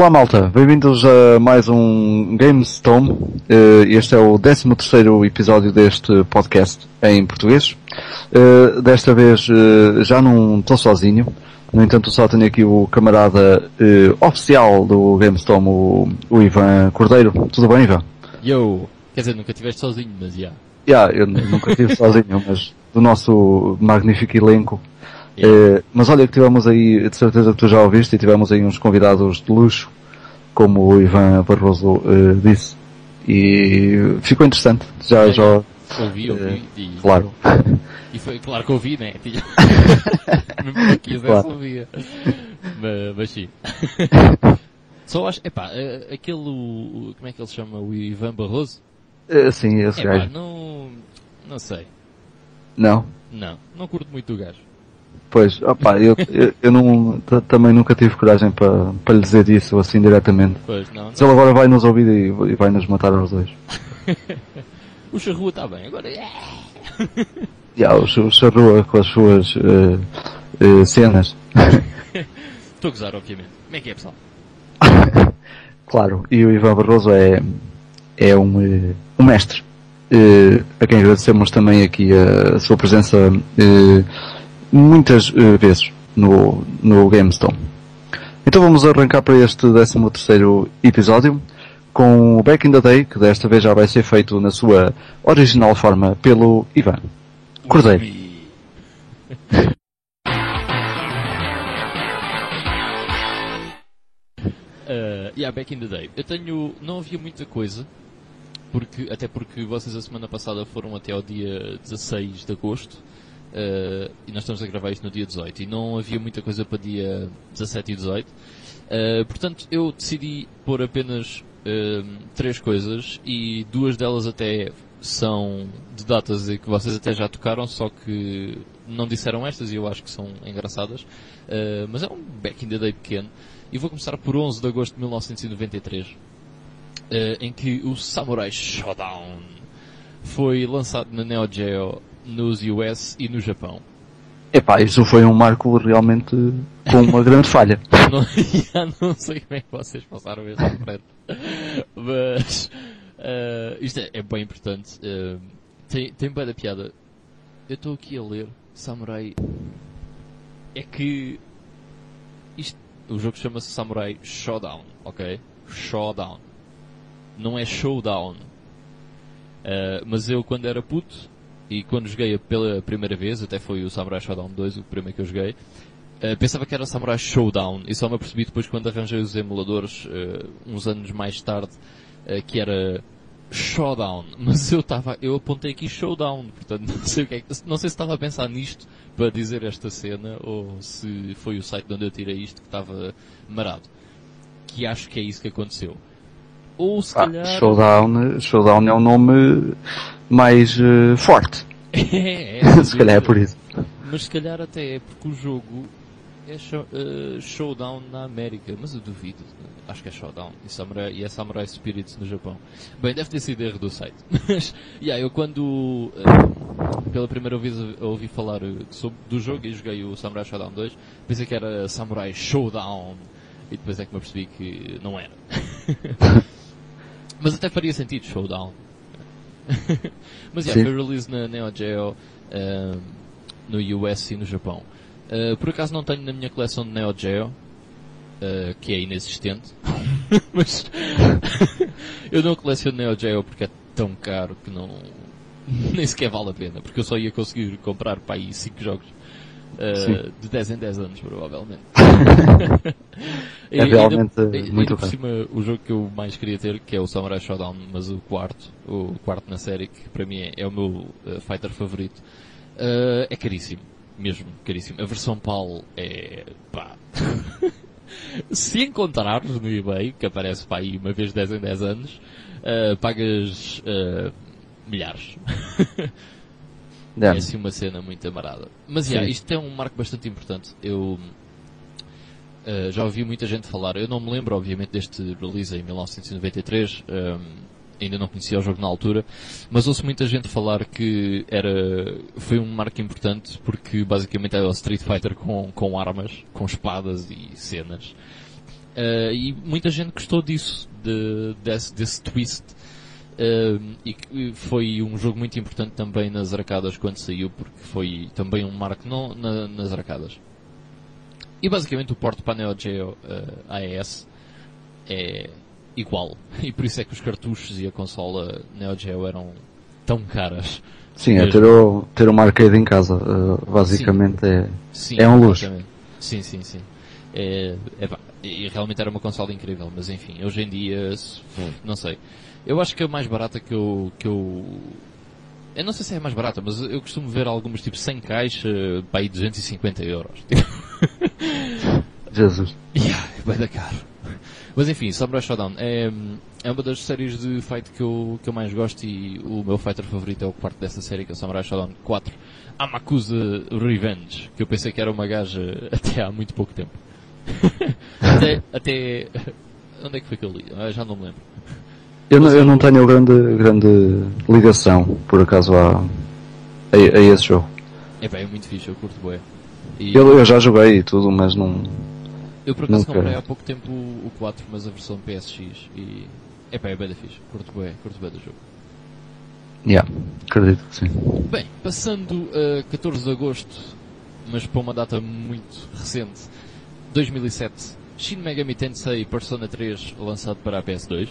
Olá malta, bem-vindos a mais um GameStone. Eh, Este é o 13 terceiro episódio deste podcast em português. Eh, Desta vez eh, já não estou sozinho, no entanto só tenho aqui o camarada oficial do GameStone, o, Ivan Cordeiro. Tudo bem Ivan? Yo! Quer dizer, nunca estiveste sozinho, mas já. Yeah, eu n- nunca estive sozinho, mas do nosso magnífico elenco. Yeah. Eh, mas olha que tivemos aí, de certeza que tu já ouviste, e tivemos aí uns convidados de luxo, como o Ivan Barroso eh, disse. E ficou interessante. Já, É, já, Ouvi, ouvi. E, claro. e foi claro que ouvi, né? Mesmo que quisesse, Claro. ouvia. Mas, mas sim. Só acho, epá, eh, aquele, como é que ele chama? O Ivan Barroso? Eh, Sim, esse Epá, gajo. não, não sei. Não. Não, não curto muito o gajo. Pois, opá, eu, eu, eu não, também nunca tive coragem para, para lhe dizer isso assim diretamente. Pois, não. Se ele agora vai nos ouvir e, e vai nos matar aos dois. O Charrua está bem, agora é. Já, o, o Charrua com as suas eh, eh, cenas. Estou a gozar, obviamente. Como é que é, pessoal? Claro, e o Ivan Barroso é, é um, eh, um mestre, eh, a quem agradecemos também aqui a, sua presença eh, muitas eh, vezes no, no GameStone. Então vamos arrancar para este 13 terceiro episódio com o Back in the Day, que desta vez já vai ser feito na sua original forma pelo Ivan. Cordeiro. Uh, yeah, back in the day. Eu tenho. Não havia muita coisa. Porque, até porque vocês a semana passada foram até ao dia 16 de agosto. Uh, e nós estamos a gravar isto no dia 18. E não havia muita coisa para dia 17 e 18. Uh, portanto, eu decidi pôr apenas um, três coisas. E duas delas até são de datas que vocês até já tocaram. Só que não disseram estas e eu acho que são engraçadas. Uh, mas é um back in the day pequeno. E vou começar por 11 de agosto de 1993, eh, em que o Samurai Showdown foi lançado na Neo Geo nos US e no Japão. Epá, isso foi um marco realmente com uma grande falha. Não, já não sei como é que vocês passaram este à frente. Mas eh, isto é, é bem importante. Eh, tem, tem bem da piada. Eu estou aqui a ler Samurai. É que isto, o jogo chama-se Samurai Showdown, ok? Showdown. Não é Showdown. Eh, mas eu quando era puto e quando joguei pela primeira vez, até foi o Samurai Showdown 2, o primeiro que eu joguei, Uh, pensava que era Samurai Showdown e só me apercebi depois quando arranjei os emuladores uh, uns anos mais tarde uh, que era Showdown, mas eu estava, eu apontei aqui Showdown, portanto não sei o que é, não sei se estava a pensar nisto para dizer esta cena ou se foi o site de onde eu tirei isto que estava marado. Que acho que é isso que aconteceu. Ou se Ah, calhar. Showdown, Showdown é um nome mais eh, forte. é, é, sem Se calhar é por isso. Mas se calhar até é porque o jogo é show- eh, Showdown na América, mas eu duvido. Acho que é Showdown e, Samurai, e é Samurai Spirits no Japão. Bem, deve ter sido erro do site. Mas, yeah, eu quando eh, pela primeira vez ouvi falar sobre, do jogo e joguei o Samurai Showdown 2, pensei que era Samurai Showdown e depois é que me apercebi que não era. Mas até faria sentido Showdown. mas yeah, foi release na Neo Geo eh, no US e no Japão. Uh, por acaso não tenho na minha coleção de Neo Geo, uh, que é inexistente, mas eu não coleciono Neo Geo porque é tão caro que não nem sequer vale a pena, porque eu só ia conseguir comprar para aí 5 jogos Uh, de 10 em 10 anos, provavelmente. é realmente ainda, muito ainda por cima, o jogo que eu mais queria ter, que é o Samurai Showdown, mas o quarto, o quarto na série, que para mim é, é o meu uh, fighter favorito, uh, é caríssimo. Mesmo caríssimo. A versão PAL é, pá... Se encontrares no eBay, que aparece para aí uma vez 10 em 10 anos, pagas milhares. É assim uma cena muito amarada. Mas yeah, isto é um marco bastante importante. Eu uh, já ouvi muita gente falar. Eu não me lembro, obviamente, deste release em 1993. Um, ainda não conhecia o jogo na altura, mas ouço muita gente falar que era foi um marco importante porque basicamente era o Street Fighter com, com armas, com espadas e cenas. Uh, e muita gente gostou disso, de, desse, desse twist Uh, e foi um jogo muito importante também nas arcadas quando saiu, porque foi também um marco não, na, nas arcadas. E basicamente o porto para a Neo Geo uh, AES é igual. E por isso é que os cartuchos e a consola Neo Geo eram tão caras. Sim, é ter, o, ter uma arcade em casa, uh, basicamente sim. é, sim, é um luxo. Sim, sim, sim. É, é, e realmente era uma consola incrível, mas enfim, hoje em dia, não sei. Eu acho que a mais barata que eu, que eu. Eu não sei se é a mais barata, mas eu costumo ver algumas tipo sem caixa, para aí 250 euros. Jesus. Yeah, é bem da caro. Mas enfim, Samurai Showdown é, é uma das séries de fight que eu, que eu mais gosto e o meu fighter favorito é o quarto dessa série, que é o Samurai Showdown 4. Amakusa Revenge, que eu pensei que era uma gaja até há muito pouco tempo. até, até. Onde é que foi que eu li? Ah, já não me lembro. Eu não, eu não tenho grande, grande ligação, por acaso, a, a, a esse jogo. É bem, é muito fixe, eu curto bem. E... Eu, eu já joguei e tudo, mas não. Eu por acaso comprei há pouco tempo o 4, mas a versão PSX e. É bem, é bem da fixe, curto bem, curto bem do jogo. Yeah, acredito que sim. Bem, passando a 14 de agosto, mas para uma data muito recente, 2007, Shin Megami Tensei Persona 3 lançado para a PS2.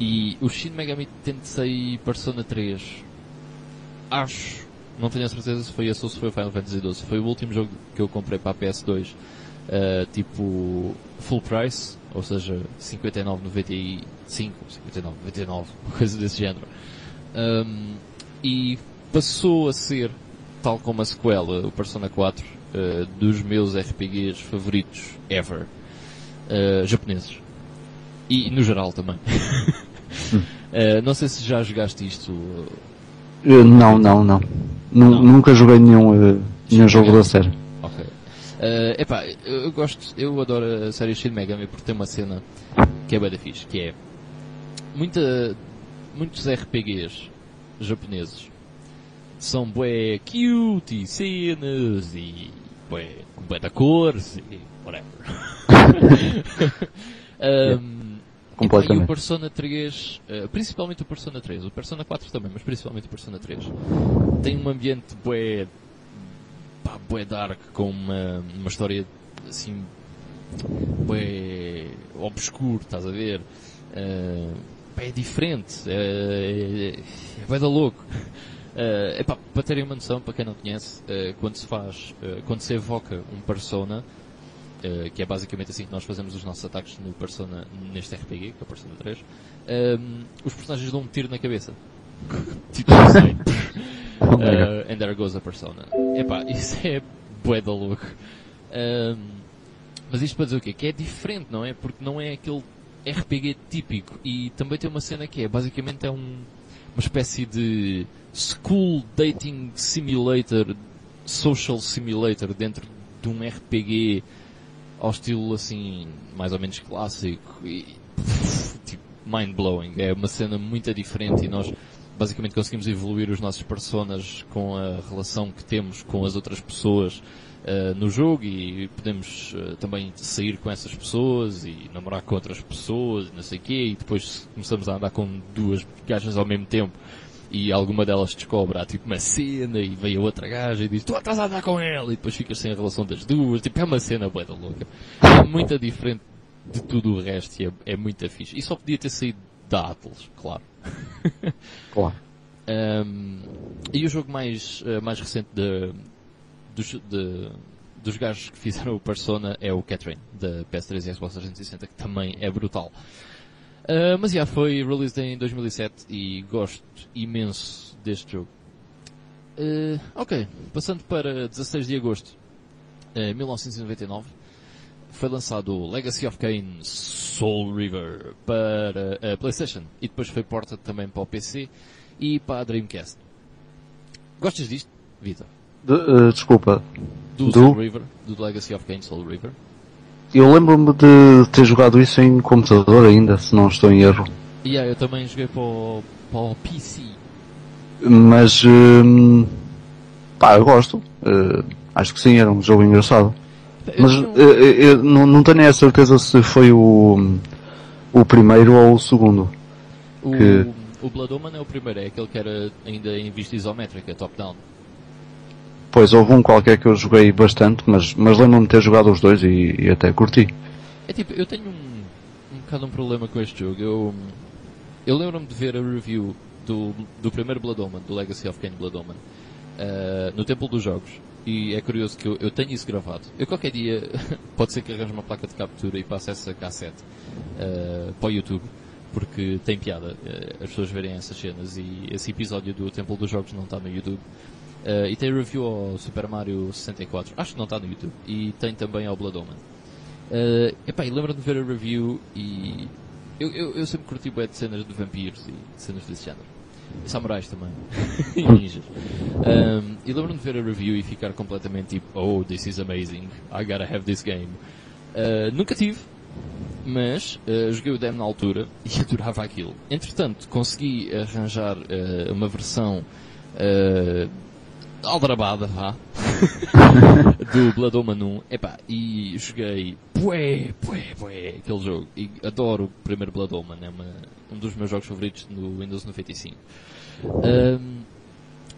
E o Shin Megami Tensei Persona 3, acho, não tenho a certeza se foi esse ou se foi o Final Fantasy XII, foi o último jogo que eu comprei para a PS2, uh, tipo full price, ou seja, 59,95, 59,99, coisa desse género. Um, e passou a ser, tal como a sequela, o Persona 4, uh, dos meus RPGs favoritos ever, uh, japoneses. E no geral também. uh, não sei se já jogaste isto. Uh, não, não, não, não. Nunca joguei nenhum, uh, nenhum jogo da série. Ok. Uh, epá, eu gosto, eu adoro a série Shin Megami porque tem uma cena que é bem da fixe, que é muita, muitos RPGs japoneses são bué cute e cenas e bué, bué da cores e whatever. um, Completamente. E o Persona 3, uh, principalmente o Persona 3, o Persona 4 também, mas principalmente o Persona 3, tem um ambiente bué, pá, bué dark, com uma, uma história assim, bué obscuro, estás a ver? Uh, é diferente, é, é, é bué da louco. Uh, epá, para terem uma noção, para quem não conhece, uh, quando se faz, uh, quando se evoca um Persona, Uh, que é basicamente assim que nós fazemos os nossos ataques no Persona, neste RPG, que é o Persona 3, um, ehm, os personagens dão um tiro na cabeça. tipo assim. uh, and there goes a Persona. Epá, isso é bué da louco. Um, ehm, mas isto para dizer o quê? Que é diferente, não é? Porque não é aquele RPG típico. E também tem uma cena que é, basicamente é um, uma espécie de school dating simulator, social simulator dentro de um RPG ao estilo assim, mais ou menos clássico e tipo, mind blowing. É uma cena muito diferente e nós basicamente conseguimos evoluir os nossos personas com a relação que temos com as outras pessoas uh, no jogo e podemos uh, também sair com essas pessoas e namorar com outras pessoas, não sei o quê, e depois começamos a andar com duas gajas ao mesmo tempo e alguma delas descobre, há tipo uma cena e vem a outra gaja e diz tu estás a andar com ela e depois ficas sem a relação das duas, tipo é uma cena bué da louca. É muito diferente de tudo o resto e é, é muito fixe. E só podia ter saído da Atlas, claro. Claro. Um, e o jogo mais, uh, mais recente de, dos, de, dos gajos que fizeram o Persona é o Catherine, da PS3 e Xbox 360, que também é brutal. Uh, mas já foi released em 2007 e gosto imenso deste jogo. Uh, ok, passando para 16 de agosto de uh, 1999, foi lançado o Legacy of Kain Soul River para a PlayStation e depois foi porta também para o PC e para a Dreamcast. Gostas disto, Vitor? De, uh, desculpa. Do, do Soul River, do Legacy of Kain Soul River? Eu lembro-me de ter jogado isso em computador ainda, se não estou em erro. E yeah, eu também joguei para o, para o PC. Mas, hum, pá, eu gosto. Uh, acho que sim, era um jogo engraçado. Mas não... Eu, eu, não, não tenho a certeza se foi o, o primeiro ou o segundo. O, que... o Blood Omen é o primeiro, é aquele que era ainda em vista isométrica, top-down. Pois, houve um qualquer que eu joguei bastante, mas, mas lembro-me de ter jogado os dois e, e, até curti. É tipo, eu tenho um, um bocado um problema com este jogo. Eu, eu lembro-me de ver a review do, do primeiro Blood Omen, do Legacy of Kain Blood Omen, uh, no Templo dos Jogos. E é curioso que eu, eu tenho isso gravado. Eu qualquer dia, pode ser que arranje uma placa de captura e passe essa cassete uh, para o YouTube, porque tem piada uh, as pessoas verem essas cenas e esse episódio do Templo dos Jogos não está no YouTube. Uh, e tem review ao Super Mario 64, acho que não está no YouTube, e tem também ao Blood Omen. Uh, epá, e lembro-me de ver a review e eu, eu, eu sempre curti bem de cenas de vampiros e cenas desse género. E samurais também. e ninjas. Um, e lembro-me de ver a review e ficar completamente tipo, oh, this is amazing, I gotta have this game. Uh, nunca tive, mas uh, joguei o demo na altura e adorava aquilo. Entretanto, consegui arranjar uh, uma versão aldrabada, vá, do Blood Omen 1, epá, e joguei, pué, pué, pué, aquele jogo, e adoro o primeiro Blood Omen, é uma, um dos meus jogos favoritos no Windows 95. Um,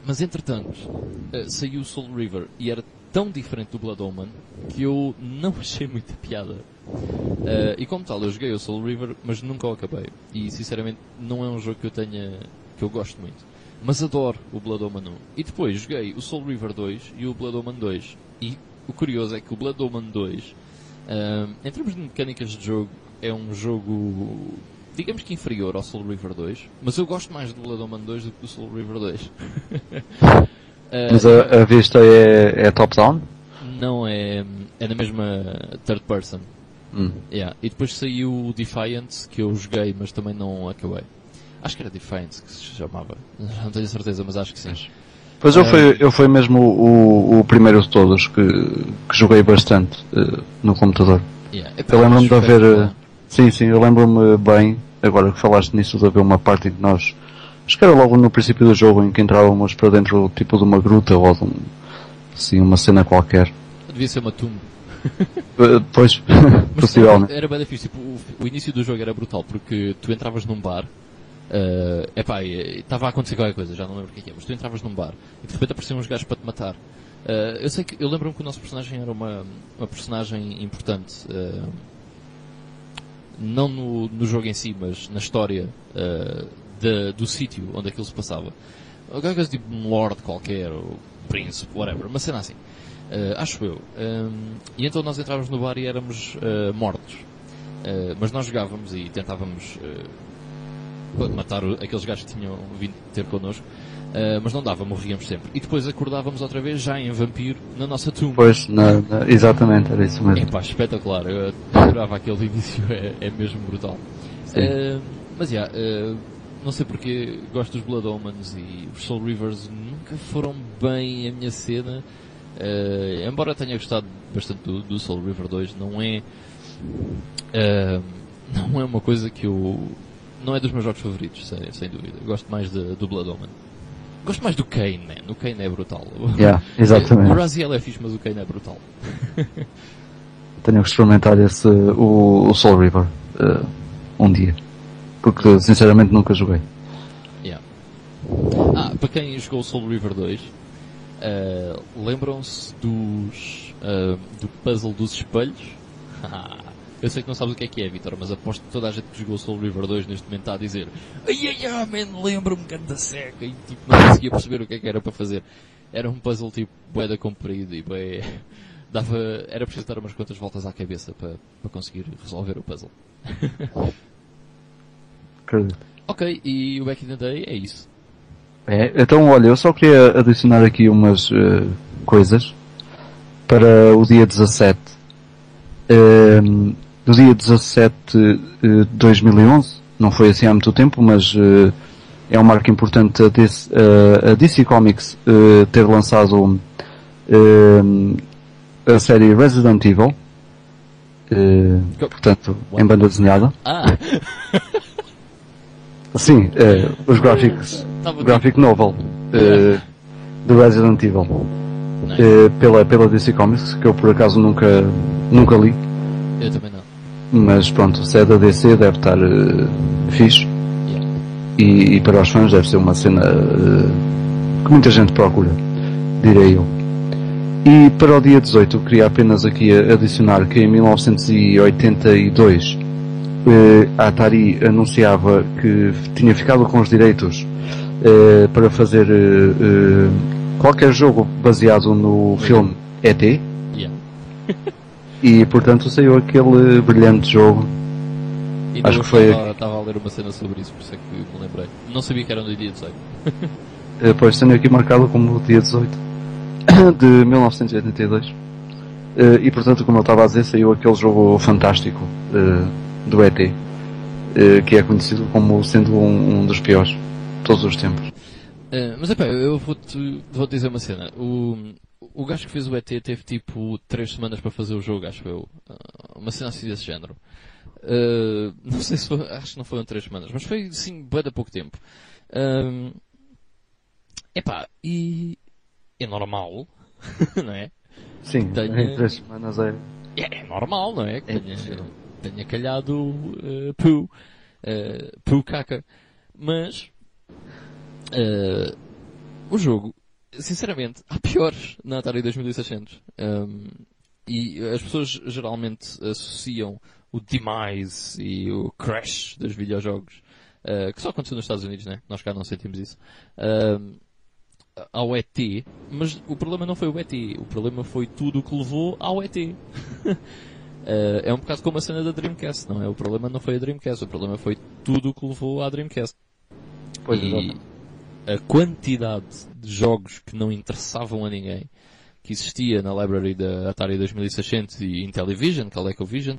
mas entretanto, uh, saiu o Soul River e era tão diferente do Blood Omen que eu não achei muita piada. Uh, e como tal, eu joguei o Soul River, mas nunca o acabei. E sinceramente, não é um jogo que eu tenha, que eu gosto muito. Mas adoro o Blood Omen 1. E depois joguei o Soul River 2 e o Blood Omen 2. E o curioso é que o Blood Omen 2, um, em termos de mecânicas de jogo, é um jogo, digamos que inferior ao Soul River 2. Mas eu gosto mais do Blood Omen 2 do que do Soul River 2. uh, mas a, a vista é, é top-down? Não, é, é na mesma third person. Hum. Yeah. E depois saiu o Defiant, que eu joguei, mas também não acabei. Acho que era Defiance que se chamava. Não tenho certeza, mas acho que sim. Pois eu, fui, eu fui mesmo o, o primeiro de todos que, que joguei bastante uh, no computador. Yeah. eu lembro-me de haver. Uh, sim, sim, eu lembro-me bem, agora que falaste nisso, de haver uma parte de nós. Acho que era logo no princípio do jogo em que entrávamos para dentro tipo de uma gruta ou de um, assim, uma cena qualquer. Devia ser uma tumba. Uh, pois, possivelmente. Era bem difícil. Tipo, o, o início do jogo era brutal porque tu entravas num bar Uh, epá, estava a acontecer qualquer coisa, já não lembro o que é, que é, mas tu entravas num bar e de repente apareciam uns gajos para te matar. Uh, eu sei que eu lembro-me que o nosso personagem era uma, uma personagem importante, uh, não no, no jogo em si, mas na história uh, de, do sítio onde aquilo se passava. Qualquer coisa tipo um lord qualquer, ou príncipe, whatever, uma cena assim. acho eu. E então nós entrávamos no bar e éramos mortos. mas nós jogávamos e tentávamos matar aqueles gajos que tinham vindo ter connosco. Uh, mas não dava, morríamos sempre. E depois acordávamos outra vez já em vampiro na nossa tumba. Pois, na, na, exatamente, era isso mesmo. É pá, espetacular. Eu adorava aquele início, é, é mesmo brutal. Uh, mas já, yeah, uh, não sei porque gosto dos Blood Omens e os Soul Rivers nunca foram bem a minha cena. embora tenha gostado bastante do, do, Soul River 2, não é. não é uma coisa que eu não é dos meus jogos favoritos, sem, sem dúvida. Gosto mais de, do Blood Omen. Gosto mais do Kane, man. O Kane é brutal. Yeah, exatamente. O Raziel é fixe, mas o Kane é brutal. Tenho que experimentar esse, o, o Soul River uh, um dia. Porque sinceramente nunca joguei. Yeah. Ah, para quem jogou o Soul River 2, uh, eh, lembram-se dos uh, do puzzle dos espelhos? Eu sei que não sabes o que é que é, Vitor, mas aposto que toda a gente que jogou Soul River 2 neste momento está a dizer Ai ai ai, man, lembro-me que anda seca e tipo não conseguia perceber o que é que era para fazer. era um puzzle tipo boeda comprido e bué, dava, era preciso dar umas quantas voltas à cabeça para, para conseguir resolver o puzzle. Ok, e o Back in the Day é isso. É, então olha, eu só queria adicionar aqui umas eh, coisas para o dia 17. Ehm, do dia 17 de 2011, não foi assim há muito tempo, mas eh, é um marco importante a DC, eh, a DC Comics eh, ter lançado ehm, a série Resident Evil, eh, portanto, em banda desenhada. Ah! Sim, eh, os gráficos, o graphic novel eh, de Resident Evil. Nice. eh, pela, pela DC Comics, que eu por acaso nunca, nunca li, Eu também não. Mas pronto, se é da DC deve estar eh, fixe Yeah. e, e para os fãs deve ser uma cena eh, que muita gente procura, direi eu. E para o dia 18 eu queria apenas aqui adicionar que em 1982 eh, a Atari anunciava que tinha ficado com os direitos eh, para fazer qualquer jogo baseado no filme ET Yeah. e portanto saiu aquele brilhante jogo. E Acho que foi- estava, estava a ler uma cena sobre isso, por isso é que me lembrei. Não sabia que era no dia 18. Eh, Pois tenho aqui marcado como o dia 18 de 1982. Eh, E portanto, como eu estava a dizer, saiu aquele jogo fantástico eh, do ET, que é conhecido como sendo um, um dos piores de todos os tempos. Eh, mas epá, eu vou-te vou dizer uma cena. O, o gajo que fez o ET teve tipo 3 semanas para fazer o jogo, acho eu. Ah, uma cena assim desse género. Eh, não sei se foi, acho que não foram 3 semanas, mas foi sim bem de pouco tempo. Ahm, epá, e é normal, não é? Sim, em três semanas é. É, é normal, não é? Que É tenha, tenha calhado uh, Poo, uh, Poo caca. Mas uh, o jogo, sinceramente, há piores na Atari 2600. Um, e as pessoas geralmente associam o Demise e o Crash dos videojogos, uh, que só aconteceu nos Estados Unidos, né? Nós cá não sentimos isso. Um, ao ET, mas o problema não foi o ET, o problema foi tudo o que levou ao ET. Eh, é um bocado como a cena da Dreamcast, não é? O problema não foi a Dreamcast, o problema foi tudo o que levou à Dreamcast. Pois, e a quantidade de jogos que não interessavam a ninguém que existia na library da Atari 2600 e Intellivision, ColecoVision,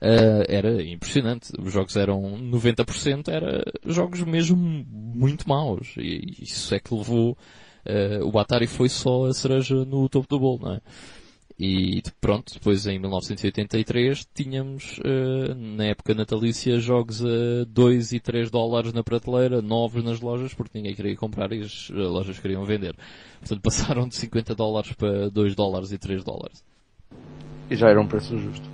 eh, era impressionante. Os jogos eram 90% era jogos mesmo muito maus. E isso é que levou eh, o Atari foi só a cereja no topo do bolo, não é? E pronto, depois em 1983 tínhamos, eh, na época natalícia, jogos a 2 e 3 dólares na prateleira, novos nas lojas, porque ninguém queria comprar e as eh, lojas queriam vender. Portanto, passaram de 50 dólares para 2 dólares e 3 dólares. E já era um preço justo.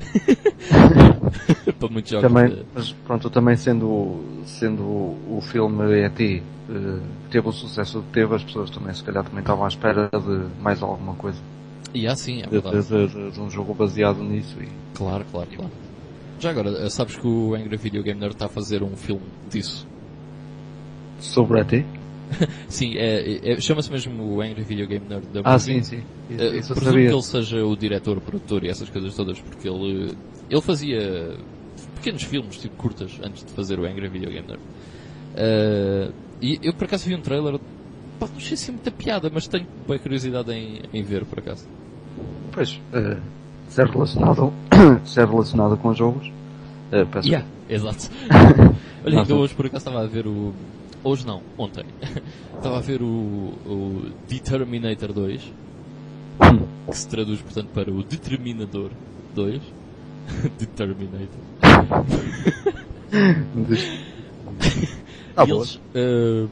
para muitos jogos. Também, de- mas pronto, também sendo, sendo o filme ET eh, teve o sucesso que teve, as pessoas também se calhar também estavam à espera de mais alguma coisa. E assim, é De, verdade. de- de- de um jogo baseado nisso e Claro, claro, claro. Já agora, eh, sabes que o Angry Video Game Nerd está a fazer um filme disso? sobre ET? Sim, é, é- chama-se mesmo o Angry Video Game Nerd da Ah, sim, sim. Isso, Eh, isso presumo sabia. que ele seja o diretor, produtor e essas coisas todas, porque ele, ele fazia pequenos filmes, tipo curtas, antes de fazer o Angry Video Game Nerd. Eh, e eu por acaso vi um trailer, pá, não achei assim muita piada, mas tenho boa curiosidade em, em ver, por acaso. Pois, eh, se é relacionado, se é relacionado com jogos, eh, peço Yeah, exato. Olha, ainda hoje por acaso estava a ver o. Hoje não, ontem. estava a ver o, o Determinator 2, que se traduz portanto para o Determinador 2. Determinator. Ah, e boa. eles, eh,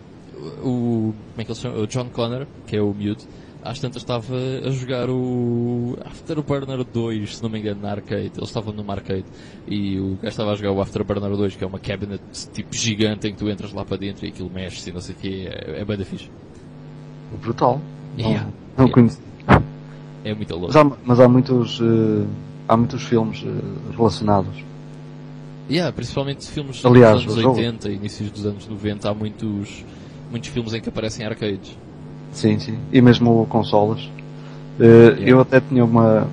o, como é que eles chamam? O John Connor, que é o miúdo, às tantas estava a jogar o Afterburner 2, se não me engano, na arcade. Eles estavam numa arcade e o gajo estava a jogar o Afterburner 2, que é uma cabinet tipo gigante em que tu entras lá para dentro e aquilo mexe e não sei o que. É, é bem da fixe. Brutal. Não, Yeah. não Yeah. conheço. É muito louco. Mas há, mas há muitos, eh, há muitos filmes eh, relacionados. Yeah, principalmente filmes Aliás, dos anos jogo- 80 e inícios dos anos 90, há muitos, muitos filmes em que aparecem arcades. Sim, sim. E mesmo consolas. Uh, Eu até tinha uma.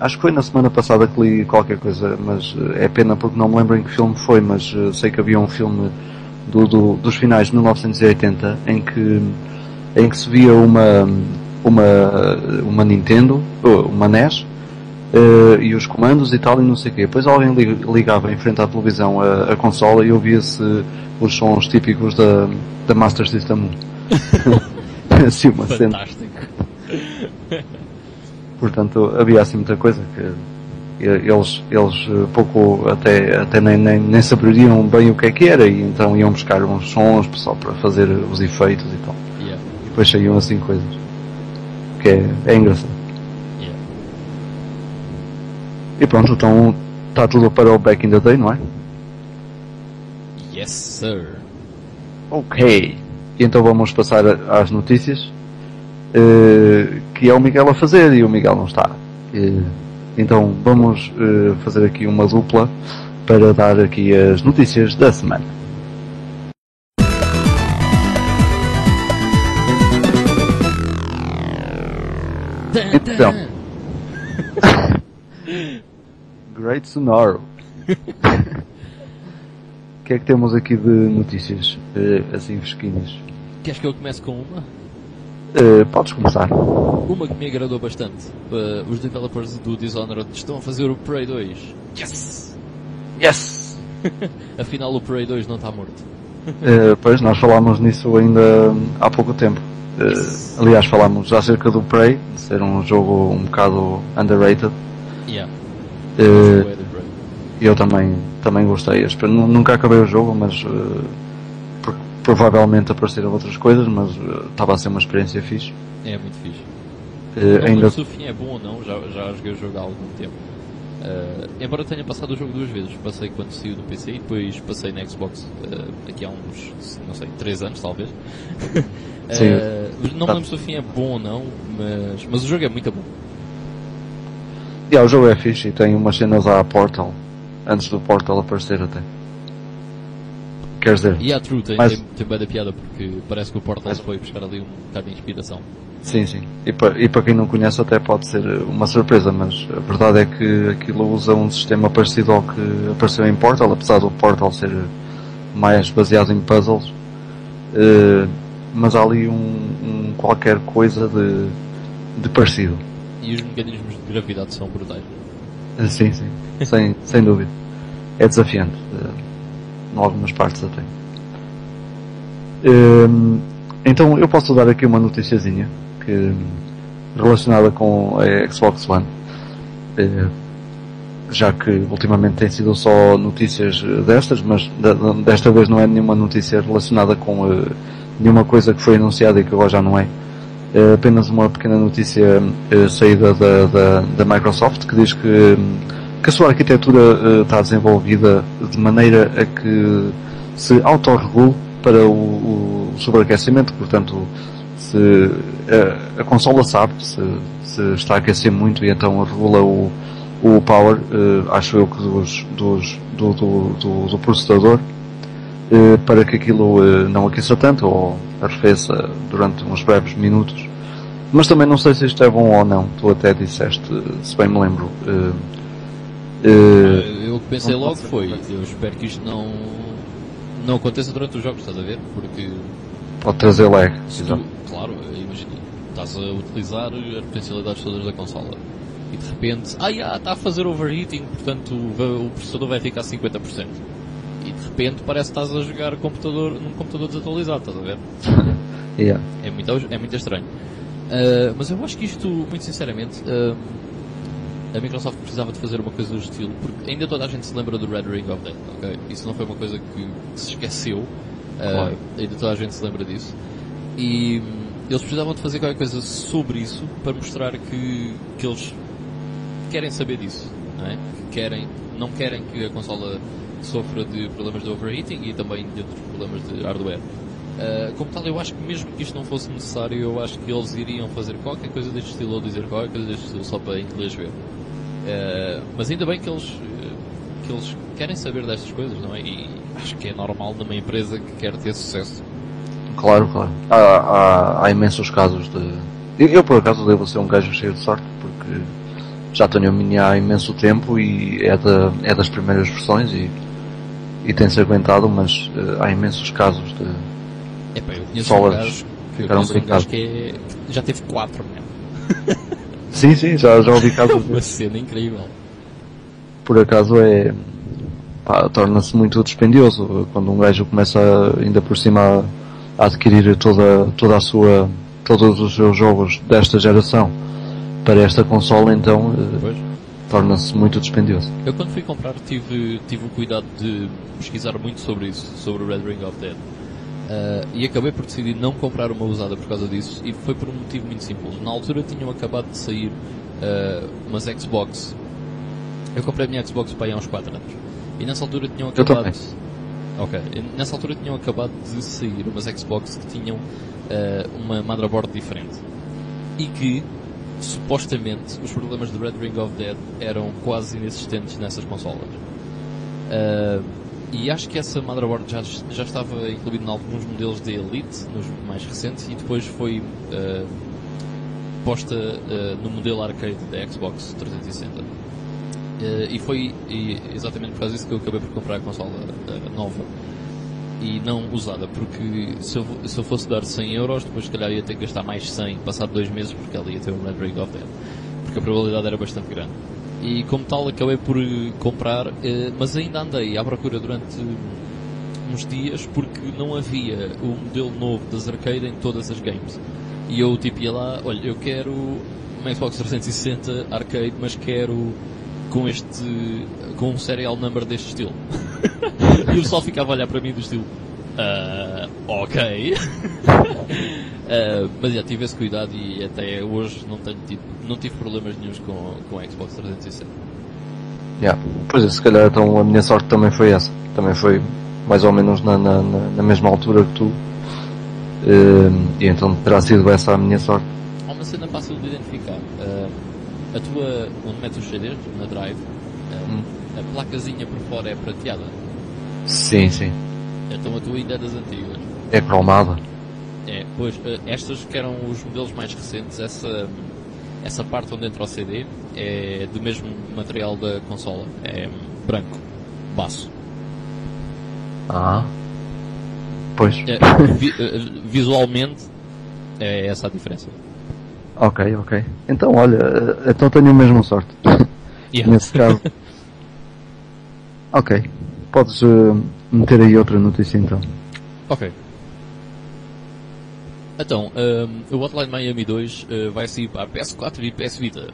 Acho que foi na semana passada que li qualquer coisa, mas uh, é pena porque não me lembro em que filme foi, mas uh, sei que havia um filme do, do, dos finais de 1980 em que, em que se via uma, uma, uma Nintendo, uma NES, e os comandos e tal e não sei o quê. Depois alguém ligava em frente à televisão a, a consola e ouvia-se os sons típicos da, da Master System 1. assim uma Fantástico. cena. Portanto, havia assim muita coisa que eles, eles pouco até, até nem, nem, nem saberiam bem o que é que era e então iam buscar uns sons só para fazer os efeitos e tal. Yeah. E depois saíam assim coisas. Que é, é engraçado. Yeah. E pronto, então está tudo para o back in the day, não é? Yes, sir. Ok. Então vamos passar às notícias. eh, que é o Miguel a fazer e o Miguel não está. Eh, então vamos eh, fazer aqui uma dupla para dar aqui as notícias da semana. Então. Great Sonoro. O que é que temos aqui de notícias eh, assim fresquinhas? Queres que eu comece com uma? Eh, podes começar. Uma que me agradou bastante. Uh, os developers do Dishonored estão a fazer o Prey 2. Yes! Yes! Afinal o Prey 2 não está morto. Eh, pois, nós falámos nisso ainda há pouco tempo. Eh, aliás, falámos acerca do Prey, de ser um jogo um bocado underrated. Yeah. Prey. Eu também, também gostei. Nu- nunca acabei o jogo, mas por- provavelmente apareceram outras coisas, mas eh, estava a ser uma experiência fixe. É muito fixe. Não ainda lembro se o fim é bom ou não, já, já joguei o jogo há algum tempo. Uh, embora tenha passado o jogo duas vezes, passei quando saiu do PC e depois passei na Xbox uh, aqui há uns, não sei, 3 anos talvez. Sim. Uh, não me lembro se o fim é bom ou não, mas, mas o jogo é muito bom. Yeah, o jogo é fixe e tem umas cenas à Portal, antes do Portal aparecer até. Quer dizer, E a True tem, Mas- tem, tem bem da piada porque parece que o Portal Mas- foi buscar ali um bocado de inspiração. sim, sim. E para, e para quem não conhece até pode ser uma surpresa, mas a verdade é que aquilo usa um sistema parecido ao que apareceu em Portal, apesar do Portal ser mais baseado em puzzles. Eh, mas há ali um, um qualquer coisa de, de parecido. E os mecanismos de gravidade são brutais. Eh, Sim, sim. sem, sem dúvida. É desafiante. eh, em algumas partes até. Hum, então eu posso dar aqui uma noticiazinha que, relacionada com a Xbox One. Eh, já que ultimamente tem sido só notícias eh, destas, mas desta vez não é nenhuma notícia relacionada com nenhuma coisa que foi anunciada e que agora já não é. É apenas uma pequena notícia saída da, da, da Microsoft que diz que, que a sua arquitetura eh, está desenvolvida de maneira a que se autorregule para o, o sobreaquecimento, portanto, se a, a consola sabe se, se está a aquecer muito e então regula o, o power, eh, acho eu que dos, dos, do, do, do, do processador, eh, para que aquilo não aqueça tanto ou arrefeça durante uns breves minutos. Mas também não sei se isto é bom ou não. Tu até disseste, se bem me lembro. Eh, Eu pensei logo foi, eu espero que isto não, não aconteça durante os jogos, estás a ver? Porque pode trazer lag. tu, claro, imagina, estás a utilizar as potencialidades todas da consola e de repente, ah, já, está a fazer overheating, portanto o, o processador vai ficar a 50%. E de repente parece que estás a jogar computador, num computador desatualizado, estás a ver? Yeah. É muito, é muito estranho. Ah, mas eu acho que isto, muito sinceramente, ah, a Microsoft precisava de fazer uma coisa do estilo, porque ainda toda a gente se lembra do Red Ring of Death, ok? Isso não foi uma coisa que se esqueceu, ah, Claro. ainda toda a gente se lembra disso. E hum, eles precisavam de fazer qualquer coisa sobre isso para mostrar que, que eles querem saber disso, não é? Que querem, não querem que a consola sofra de problemas de overheating e também de outros problemas de hardware. Uh, como tal, eu acho que mesmo que isto não fosse necessário, eu acho que eles iriam fazer qualquer coisa deste estilo ou dizer qualquer coisa deste estilo só para inglês ver. Uh, mas ainda bem que eles, uh, que eles querem saber destas coisas, não é? E acho que é normal numa empresa que quer ter sucesso. Claro, claro. Há, há, há imensos casos de. Eu, por acaso devo ser um gajo cheio de sorte porque já tenho a Mini há imenso tempo e é, da, é das primeiras versões e, e tem-se aguentado, mas uh, há imensos casos de. Epá, eu conheço um gajo, eu conheço um gajo que é, já teve quatro mesmo. sim, sim, já, já ouvi casos. Uma cena incrível. Por acaso é torna-se muito dispendioso quando um gajo começa ainda por cima a, adquirir toda, toda a sua, todos os seus jogos desta geração para esta consola, então eh, torna-se muito dispendioso. Eu quando fui comprar tive, tive o cuidado de pesquisar muito sobre isso, sobre o Red Ring of Dead. Uh, e acabei por decidir não comprar uma usada por causa disso e foi por um motivo muito simples. Na altura tinham acabado de sair uh, umas Xbox. Eu comprei a minha Xbox para aí há uns 4 anos. E nessa altura tinham acabado. Ok. Nessa altura tinham acabado de sair umas Xbox que tinham uh, uma motherboard diferente. E que, supostamente, os problemas do Red Ring of Dead eram quase inexistentes nessas consolas. Uh, e acho que essa motherboard já, já estava incluída em alguns modelos de Elite, nos mais recentes, e depois foi uh, posta no modelo arcade da Xbox 360. Uh, e foi e exatamente por causa disso que eu acabei por comprar a consola uh, nova e não usada, porque se eu, se eu fosse dar 100 euros, depois se calhar ia ter que gastar mais 100 passado dois meses, porque ela ia ter um Red of Dead, porque a probabilidade era bastante grande. E como tal acabei por comprar, uh, mas ainda andei à procura durante uns dias porque não havia o modelo novo das arcade em todas as games. E eu tipo ia lá, olha, eu quero uma Xbox 360 arcade, mas quero com este. com um serial number deste estilo. e o pessoal ficava a olhar para mim do estilo. Uh, ok. uh, mas já tive esse cuidado e até hoje não tenho tido, não tive problemas nenhums com, com a Xbox 360. Yeah. Pois é, se calhar então a minha sorte também foi essa. Também foi mais ou menos na, na, na mesma altura que tu. Uh, e então terá sido essa a minha sorte. Há uma cena fácil de identificar. Uh, a tua, onde metes os CDs, na drive, hum. a placazinha por fora é prateada? Sim, sim. Então a tua ainda é das antigas? É cromada. É, pois, eh, estas que eram os modelos mais recentes, essa, essa parte onde entra o CD é do mesmo material da consola, é branco, baço. Ah, pois. É, vi, eh, visualmente é essa a diferença. Ok, ok. Então, olha, eh, então tenho a mesma sorte. Yeah. Nesse caso. ok. Podes uh, meter aí outra notícia então. Ok. Então, um, ehm, o Hotline Miami 2 uh, eh, vai sair para PS4 e PS Vita.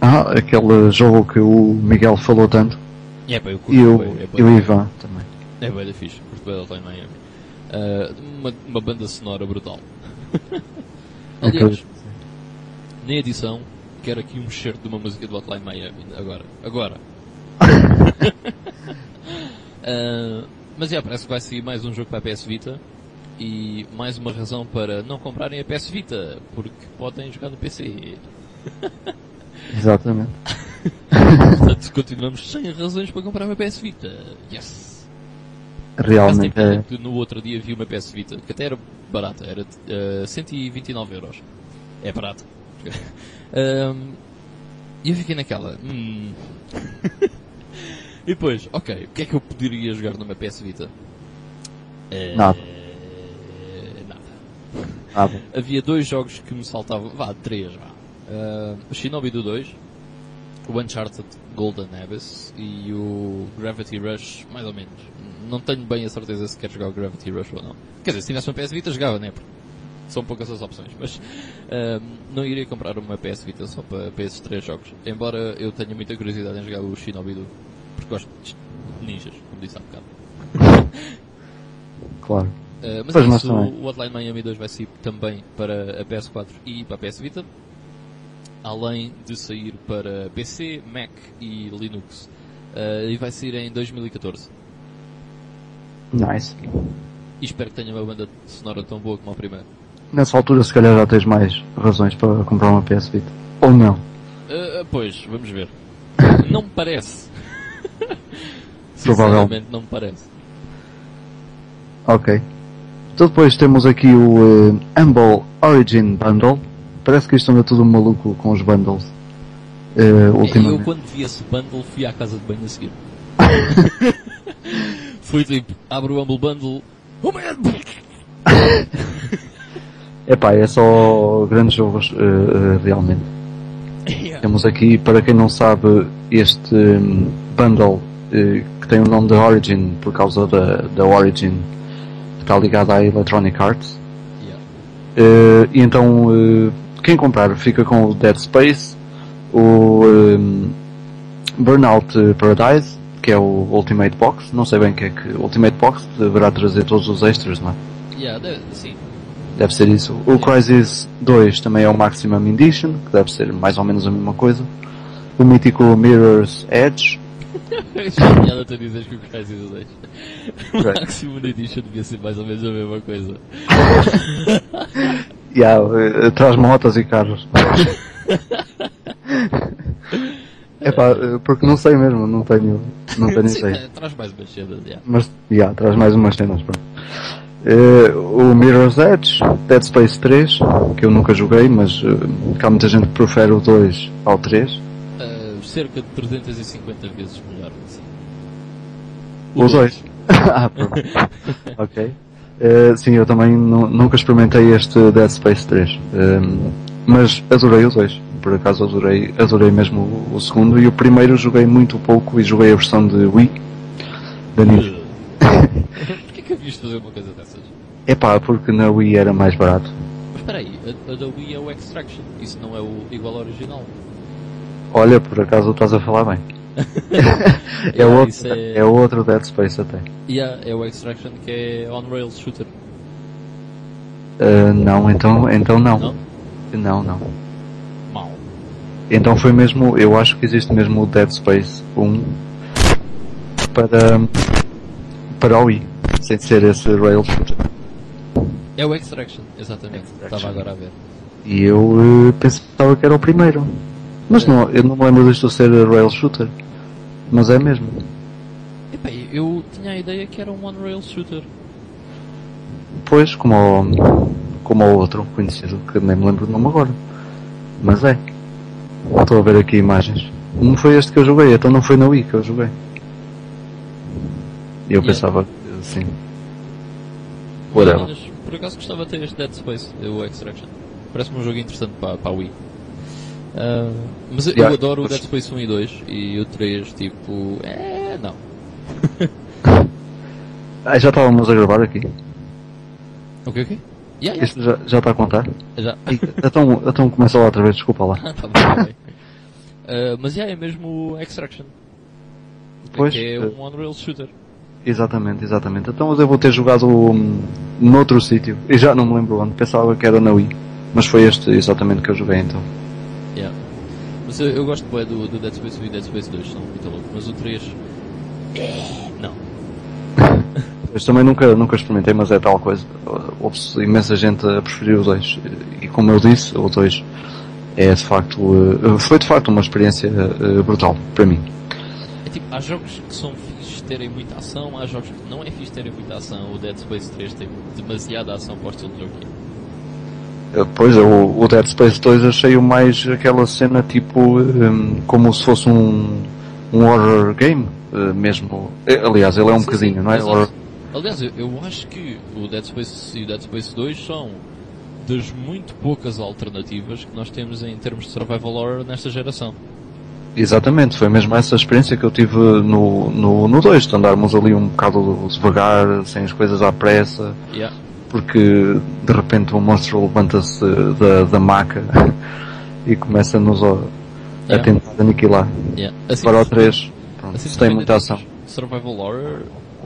Ah, aquele jogo que o Miguel falou tanto. É, pá, eu curto, e o, é, e o Ivan também. É bem fixe, curto bem Hotline Miami. Uh, uma, uma banda sonora brutal. Aliás, na edição, quero aqui um shirt de uma música do Hotline Miami. Agora. Agora. uh, mas já, parece que vai sair mais um jogo para a PS Vita. E mais uma razão para não comprarem a PS Vita, porque podem jogar no PC. Exatamente. Portanto, continuamos sem razões para comprar uma PS Vita. Yes! Realmente é. No outro dia vi uma PS Vita, que até era barata, era uh, eh, 129 euros. É barato. um, e eu fiquei naquela. Hum. e depois, ok, o que é que eu poderia jogar numa PS Vita? Uh, nada. Nada. nada. Havia dois jogos que me saltavam. Vá, três, vá. Uh, o Shinobi do 2, o Uncharted Golden Abyss e o Gravity Rush, mais ou menos não tenho bem a certeza se quer jogar o Gravity Rush ou não. Quer dizer, se tivesse uma PS Vita jogava, né? Porque são poucas as opções, mas não iria comprar uma PS Vita só para, para esses três jogos. Embora eu tenha muita curiosidade em jogar o Shinobi do, porque gosto de ninjas, como disse há bocado. claro. Uh, mas pois é isso, o Hotline Miami 2 vai sair também para a PS4 e para a PS Vita, além de sair para PC, Mac e Linux. Uh, e vai sair em 2014. Nice. E espero que tenha uma banda sonora tão boa como a primeira. Nessa altura, se calhar já tens mais razões para comprar uma PS Vita. Ou não? Uh, pois, vamos ver. não me parece. Provavelmente não me parece. Ok. Então depois temos aqui o uh, Humble Origin Bundle. Parece que isto anda tudo maluco com os bundles. Uh, Eu ultimamente. quando vi esse bundle fui à casa de banho a seguir. Fui tipo, abro o Humble Bundle. Oh man! Epá, é só grandes jogos, uh, uh, realmente. Yeah. Temos aqui, para quem não sabe, este hum, bundle uh, que tem o nome de Origin por causa da, da Origin que está ligada à Electronic Arts. Yeah. Uh, e então, uh, quem comprar fica com o Dead Space, o um, Burnout Paradise, que é o Ultimate Box. Não sei bem o que é que. O Ultimate Box deverá trazer todos os extras, não é? Yeah, sim. Deve ser isso. O Crysis 2 também é o Maximum Edition, que deve ser mais ou menos a mesma coisa. O mítico Mirror's Edge. Já piada tu dizes que o Crysis 2. O Ok. Maximum Edition devia ser mais ou menos a mesma coisa. Yeah, eh, traz motas e carros. Epá, eh, porque não sei mesmo, não tenho, não tenho Sim, ideia. eh, traz mais umas cenas, yeah. Mas, yeah, traz mais umas cenas, pronto. Eh, o Mirror's Edge, Dead Space 3, que eu nunca joguei, mas eh, que há muita gente que prefere o 2 ao 3. Eh, cerca de 350 vezes melhor. Assim. O 2. ah, pronto. ok. Eh, sim, eu também nu- nunca experimentei este Dead Space 3. Ehm, mas adorei o 2. Por acaso adorei, adorei mesmo o, o segundo. E o primeiro joguei muito pouco e joguei a versão de Wii. Da Nintendo. De fazer uma coisa dessas? Epá, porque na Wii era mais barato. Mas espera aí, a, a da Wii é o Extraction. Isso não é o igual ao original. Olha, por acaso estás a falar bem. é, Yeah, outro, é- é outro Dead Space até. Yeah, é o Extraction que é on-rails shooter. Ah, não, então, então não. Não? Não, não. Mal. Então foi mesmo, eu acho que existe mesmo o Dead Space 1 para, para o Wii, sem ser esse rail shooter. É o Extraction, exatamente. Extraction. Estava agora a ver. E eu eh, pensava que era o primeiro. Mas não, eu não me lembro disto ser rail shooter. Mas é mesmo. Epá, eu tinha a ideia que era um on-rails shooter. Pois, como o, como o outro conhecido, que nem me lembro do nome agora. Mas é. Estou a ver aqui imagens. Não foi este que eu joguei, então não foi na Wii que eu joguei. E eu Yeah. pensava, sim. Mas, por acaso gostava de ter este Dead Space, o Extraction. Parece-me um jogo interessante para, para a Wii. Ah, mas eu, eu Yeah, adoro o Dead Space 1 e 2 e o 3, tipo, é, não. Ah, já estávamos a gravar aqui. O que o quê? Yeah, yeah. Isto já, já está a contar? Já. Então, então começa lá outra vez, desculpa lá. Ah, tá bem, tá bem. Ah, mas yeah, é mesmo o Extraction. Pois, que é eh, um on-rails shooter. Exatamente, exatamente. Então eu devo ter jogado hum, noutro sítio. E já não me lembro onde. Pensava que era na Wii. Mas foi este exatamente que eu joguei então. Yeah. Mas eu, eu gosto bué do, do Dead Space 1 e Dead Space 2, são muito loucos. Mas o 3. É, não. Eu também nunca, nunca experimentei, mas é tal coisa. Houve imensa gente a preferir o 2. E como eu disse, o 2 é de facto, eh, foi de facto uma experiência eh, brutal para mim. É tipo, há jogos que são terem muita ação, há jogos que não é fixe terem muita ação. O Dead Space 3 tem demasiada ação para o estilo de jogo que é. Eh, Pois, o, o Dead Space 2 achei-o mais aquela cena tipo, hum, como se fosse um, um horror game, eh, mesmo. Eh, Aliás, ele é um Sim, bocadinho, não é? Horror. Aliás, eu, eu acho que o Dead Space e o Dead Space 2 são das muito poucas alternativas que nós temos em termos de survival horror nesta geração. Exatamente, foi mesmo essa experiência que eu tive no, no, no 2, de andarmos ali um bocado devagar, sem as coisas à pressa, Yeah. porque de repente o monstro levanta-se da, da maca e começa-nos a, a Yeah. tentar aniquilar. Yeah. Assim, Agora o 3, pronto, assim, tem muita dependendo ação. de Survival horror,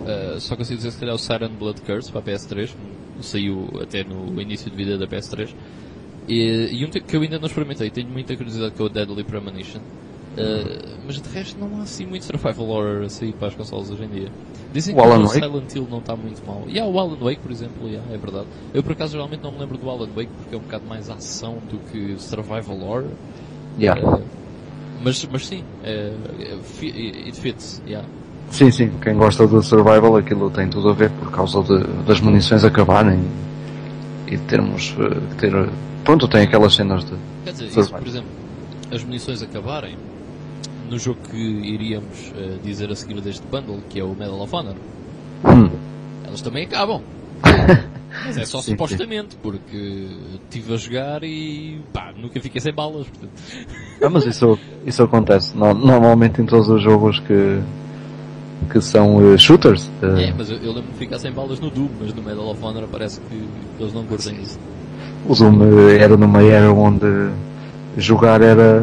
uh, só consigo dizer se calhar o Siren Blood Curse para a PS3, saiu até no início de vida da PS3. E, e um que eu ainda não experimentei, tenho muita curiosidade com o Deadly Premonition. Uh, mas de resto não há assim muito survival horror a sair para as consoles hoje em dia. Dizem O que Alan o Wake? Silent Hill não está muito mal. E há o Alan Wake, por exemplo, yeah, é verdade. Eu por acaso geralmente não me lembro do Alan Wake porque é um bocado mais ação do que survival horror. Yeah. Uh, mas, mas sim, uh, it fits, yeah. Sim, sim, quem gosta do survival aquilo tem tudo a ver por causa de, das munições acabarem e de termos que ter. Pronto, tem aquelas cenas de. Quer dizer, isso, por exemplo, as munições acabarem no jogo que iríamos uh, dizer a seguir deste bundle, que é o Medal of Honor, Hum. elas também acabam. Mas é só Sim, supostamente, porque estive a jogar e pá, nunca fiquei sem balas. Portanto. Ah, mas isso, isso acontece no- normalmente em todos os jogos que, que são eh, shooters. eh, É, mas eu, eu lembro de ficar sem balas no Doom, mas no Medal of Honor parece que eles não curtem isso. O Doom era numa era onde jogar era,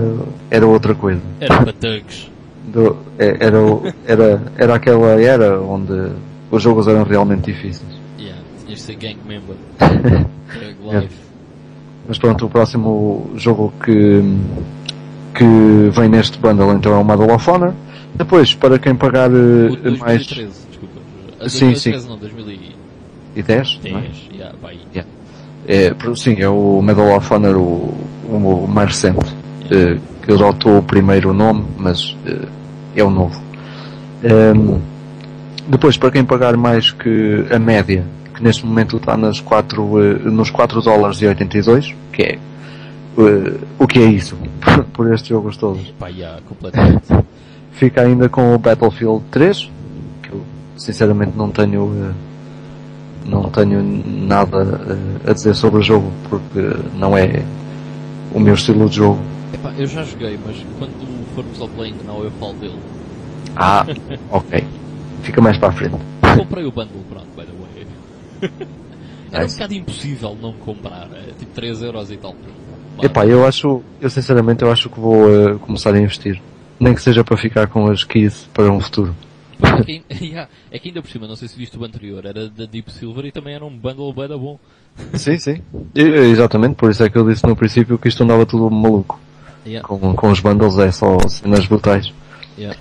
era outra coisa. Era para thugs. Do- é- era, era, era aquela era onde os jogos eram realmente difíceis. Yeah, tinhas de ser gang member. Thug life. Mas pronto, o próximo jogo que, que vem neste bundle então é o Medal of Honor. Depois, para quem pagar O eh, de mais 2013, desculpa. A Sim, 2013 sim. não, 2010. 10, não é? Yeah, pá, aí. É, sim, é o Medal of Honor o, o mais recente, eh, que adotou o primeiro nome, mas eh, é o novo. Depois, para quem pagar mais que a média, que neste momento está nas 4, eh, nos 4 dólares e 82, que é eh, o que é isso por estes jogos todos. Yeah. Fica ainda com o Battlefield 3, que eu sinceramente não tenho eh, não tenho nada eh, a dizer sobre o jogo porque não é o meu estilo de jogo. Epá, eu já joguei, mas quando formos ao Playing Now eu falo dele. Ah, ok. Fica mais para a frente. Comprei o bundle, pronto, by the way. Era um Nice. bocado impossível não comprar, é tipo 3 euros e tal. Epá, eu acho, eu sinceramente eu acho que vou eh, começar a investir. Nem que seja para ficar com as keys para um futuro. Pois é, que, yeah, é que ainda por cima, não sei se viste o anterior, era da Deep Silver e também era um bundle bem da bom. Sim, sim. E- Exatamente, por isso é que eu disse no princípio que isto andava tudo maluco. Yeah, Com, com os bundles é só cenas brutais. yeah.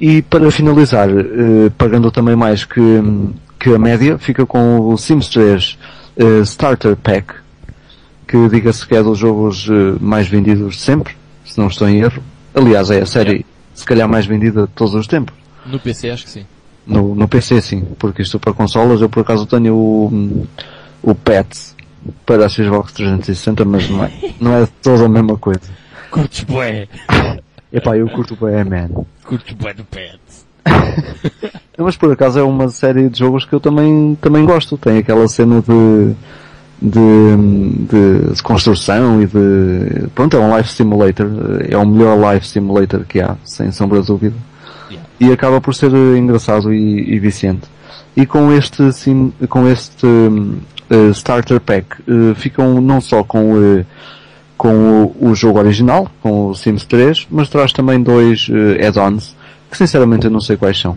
E para finalizar, eh, pagando também mais que, que a média, fica com o Sims 3 eh, Starter Pack, que diga-se que é dos jogos eh, mais vendidos de sempre, se não estou em erro. Aliás, é a série se calhar mais vendida de todos os tempos. No PC acho que sim. No, no PC sim, porque isto para consolas eu por acaso tenho o, o PET para a Xbox 360, mas não é, não é toda a mesma coisa. Curtes bué! Epá, eu curto bem a Man. Curtes bué do pet! Mas por acaso é uma série de jogos que eu também, também gosto. Tem aquela cena de, de, de construção e de, pronto, é um life simulator. É o melhor life simulator que há, sem sombra de dúvida. E acaba por ser eh, engraçado e, e viciante. E com este, sim, com este eh, starter pack, eh, ficam não só com, eh, com o, o jogo original, com o Sims 3, mas traz também dois add-ons, que sinceramente eu não sei quais são.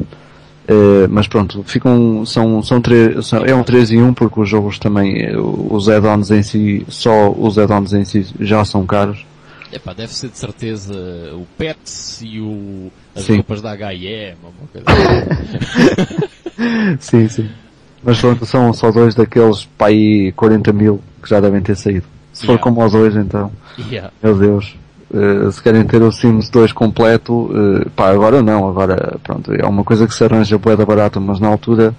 Mas pronto, ficam, são, são três, é um 3 em 1 porque os jogos também, os add-ons em si, só os add-ons em si já são caros. Epá, deve ser de certeza o Pets e o, as Sim. roupas da H&M, ou uma coisa sim, sim. Mas pronto, são só dois daqueles aí 40 mil que já devem ter saído. Se for Yeah. como os dois então, yeah. meu Deus. eh, se querem ter o Sims 2 completo, eh, pá, agora não, agora pronto, é uma coisa que se arranja boeda barata, mas na altura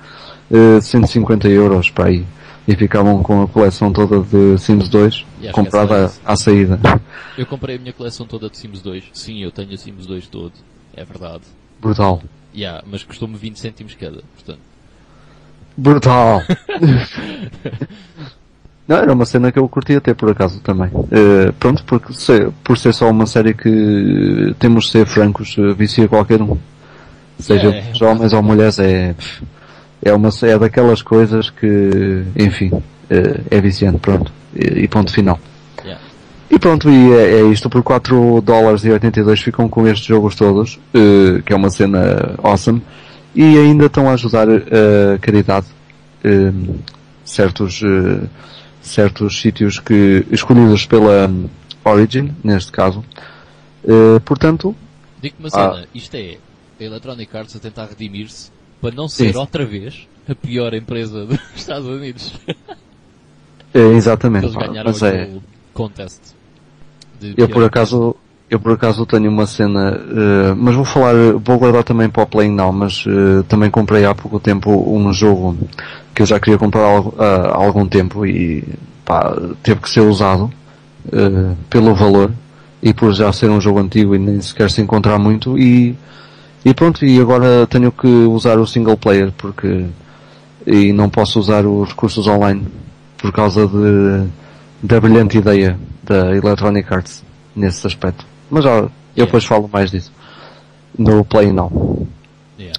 eh, 150 euros para aí. E ficavam com a coleção toda de Sims 2 Yeah, comprada esquece à saída. Eu comprei a minha coleção toda de Sims 2. Sim, eu tenho o Sims 2 todo. É verdade. Brutal. Yeah, mas custou-me 20 cêntimos cada, portanto. Brutal! Não, era uma cena que eu curtia até por acaso também. Eh, pronto, porque se- por ser só uma série que temos de ser francos, eh, vicia qualquer um. Seja É, é homens caso. ou mulheres, é, é uma, é daquelas coisas que, enfim, eh, é viciante, pronto. E, ponto final. Yeah. E pronto, e é, é isto, por 4 dólares e 82 ficam com estes jogos todos, eh, que é uma cena awesome, e ainda estão a ajudar a caridade, eh, certos, eh, certos sítios que, escolhidos pela hum, Origin, neste caso. Eh, portanto, Digo-te uma Ah. cena, isto é a Electronic Arts a tentar redimir-se para não ser outra vez a pior empresa dos Estados Unidos. é exatamente, Eles ganharam mas é, contest. eu por acaso, Eu por acaso tenho uma cena, uh, mas vou falar, vou guardar também para o Playing Now, mas uh, também comprei há pouco tempo um jogo que eu já queria comprar há, há algum tempo e pá, teve que ser usado uh, pelo valor e por já ser um jogo antigo e nem sequer se encontrar muito e, e pronto, e agora tenho que usar o single player porque e não posso usar os recursos online por causa de, da brilhante ideia da Electronic Arts nesse aspecto. Mas já, eu yeah. depois falo mais disso. No Play Now. Yeah.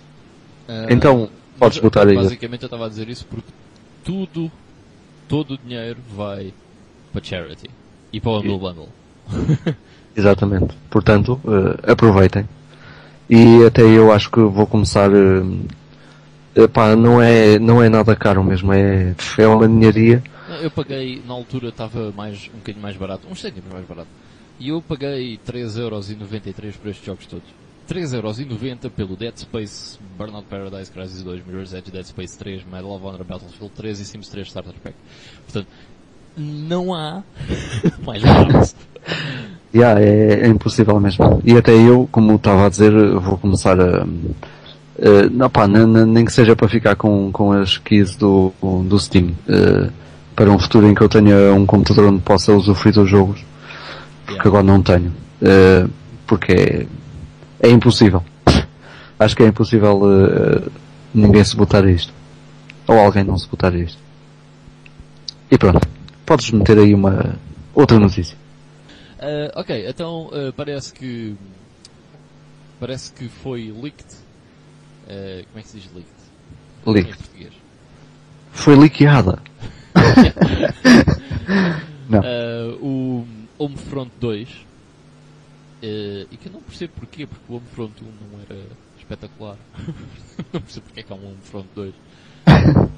Uh, então, podes botar aí. Basicamente eu estava a dizer isso porque tudo, todo o dinheiro vai para charity e para o Humble Bundle. Exatamente. Portanto, uh, aproveitem. E até eu acho que vou começar. Uh, epá, não é, não é nada caro mesmo, é, é uma ninharia. Eu paguei, na altura estava mais, um bocadinho mais barato, uns cêntimos mais barato. E eu paguei 3,93€ por estes jogos todos. 3,90€ pelo Dead Space, Burnout Paradise, Crysis 2, Mirror's Edge, Dead Space 3, Medal of Honor, Battlefield 3 e Sims 3 Starter Pack. Portanto, não há barato. Yeah, é, é, impossível mesmo. E até eu, como estava a dizer, vou começar a... Uh, não, pá, nem que seja para ficar com, com as keys do, do Steam. Uh, para um futuro em que eu tenha um computador onde possa usufruir dos jogos porque agora não tenho. Uh, porque é, é, impossível. Acho que é impossível uh, ninguém se botar a isto. Ou alguém não se botar a isto. E pronto. Podes meter aí uma outra notícia. Uh, ok, então parece que parece que foi leaked. como é que se diz leaked? Leaked. Português. Foi liqueada. não. o Homefront 2 uh, eh, e que eu não percebo porquê, porque o Homefront 1 não era espetacular. não percebo porque é que há um Homefront 2.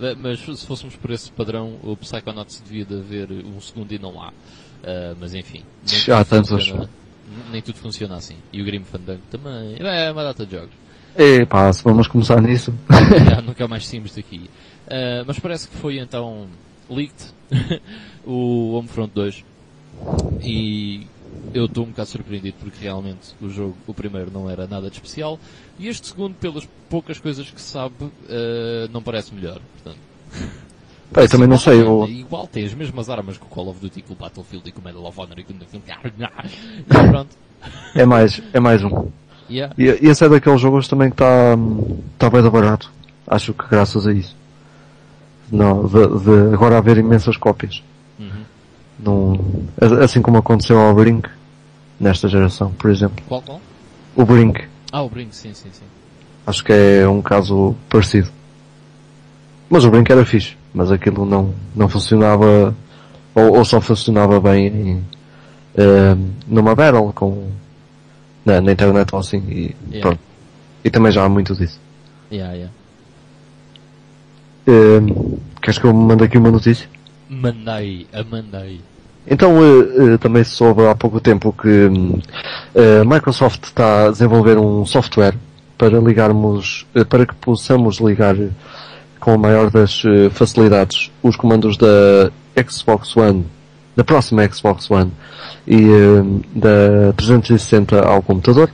Eh, mas se fôssemos por esse padrão, o Psychonauts devia de haver um segundo e não há. Uh, mas enfim. Já tantos. Nem tudo funciona assim. E o Grim Fandango também. É uma data de jogos. Epá, se vamos começar nisso. Já, nunca mais saímos daqui. Uh, mas parece que foi então leaked o Homefront 2 e eu estou um bocado surpreendido porque realmente o jogo, o primeiro, não era nada de especial e este segundo, pelas poucas coisas que sabe, uh, não parece melhor. Portanto, também não sei. Eu... Igual tem as mesmas armas que o Call of Duty, com o Battlefield e com o Medal of Honor e com e pronto. É mais, é mais um. Yeah. E, e esse é daqueles jogos também que está tá bem barato. Acho que graças a isso. Não, de, de agora haver imensas cópias. Uhum. Num, assim como aconteceu ao Brink, nesta geração, por exemplo. Qual, qual? O Brink. Ah, o Brink, sim, sim, sim. Acho que é um caso parecido. Mas o Brink era fixe, mas aquilo não, não funcionava, ou, ou só funcionava bem em, uh, numa battle com, na, na internet ou assim, e yeah. pronto. E também já há muito disso. Yeah, yeah. Uh, queres que eu mande aqui uma notícia? Mandei, a mandei. Então uh, uh, também soube há pouco tempo que a Microsoft está a desenvolver um software para ligarmos, para que possamos ligar com a maior das facilidades os comandos da Xbox One, da próxima Xbox One e da 360 ao computador,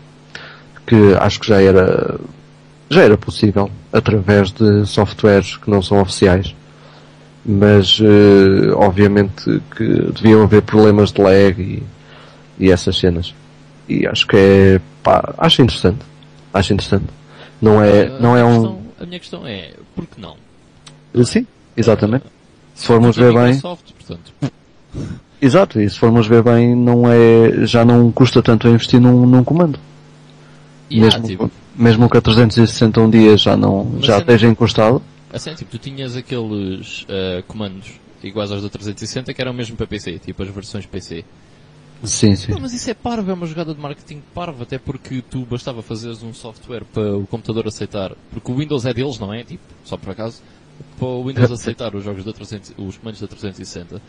que acho que já era já era possível através de softwares que não são oficiais. Mas, uh, obviamente, que deviam haver problemas de lag e, e essas cenas. E acho que é, pá, acho interessante. Acho interessante. Não é, uh, não é um... Questão, a minha questão é, por que não? Sim, exatamente. Se formos ver bem... Microsoft, portanto. Exato, e se formos ver bem, não é, já não custa tanto a investir num, num comando. Yeah, mesmo, tipo, mesmo que a 361 dias já não, já é- esteja encostado. Assim, tipo, tu tinhas aqueles uh, comandos iguais aos da 360 que eram mesmo para PC, tipo as versões PC. Sim, sim. Não, mas isso é parvo, é uma jogada de marketing parvo, até porque tu bastava fazeres um software para o computador aceitar, porque o Windows é deles, não é? Tipo, só por acaso, para o Windows aceitar os jogos da 300, os comandos da 360.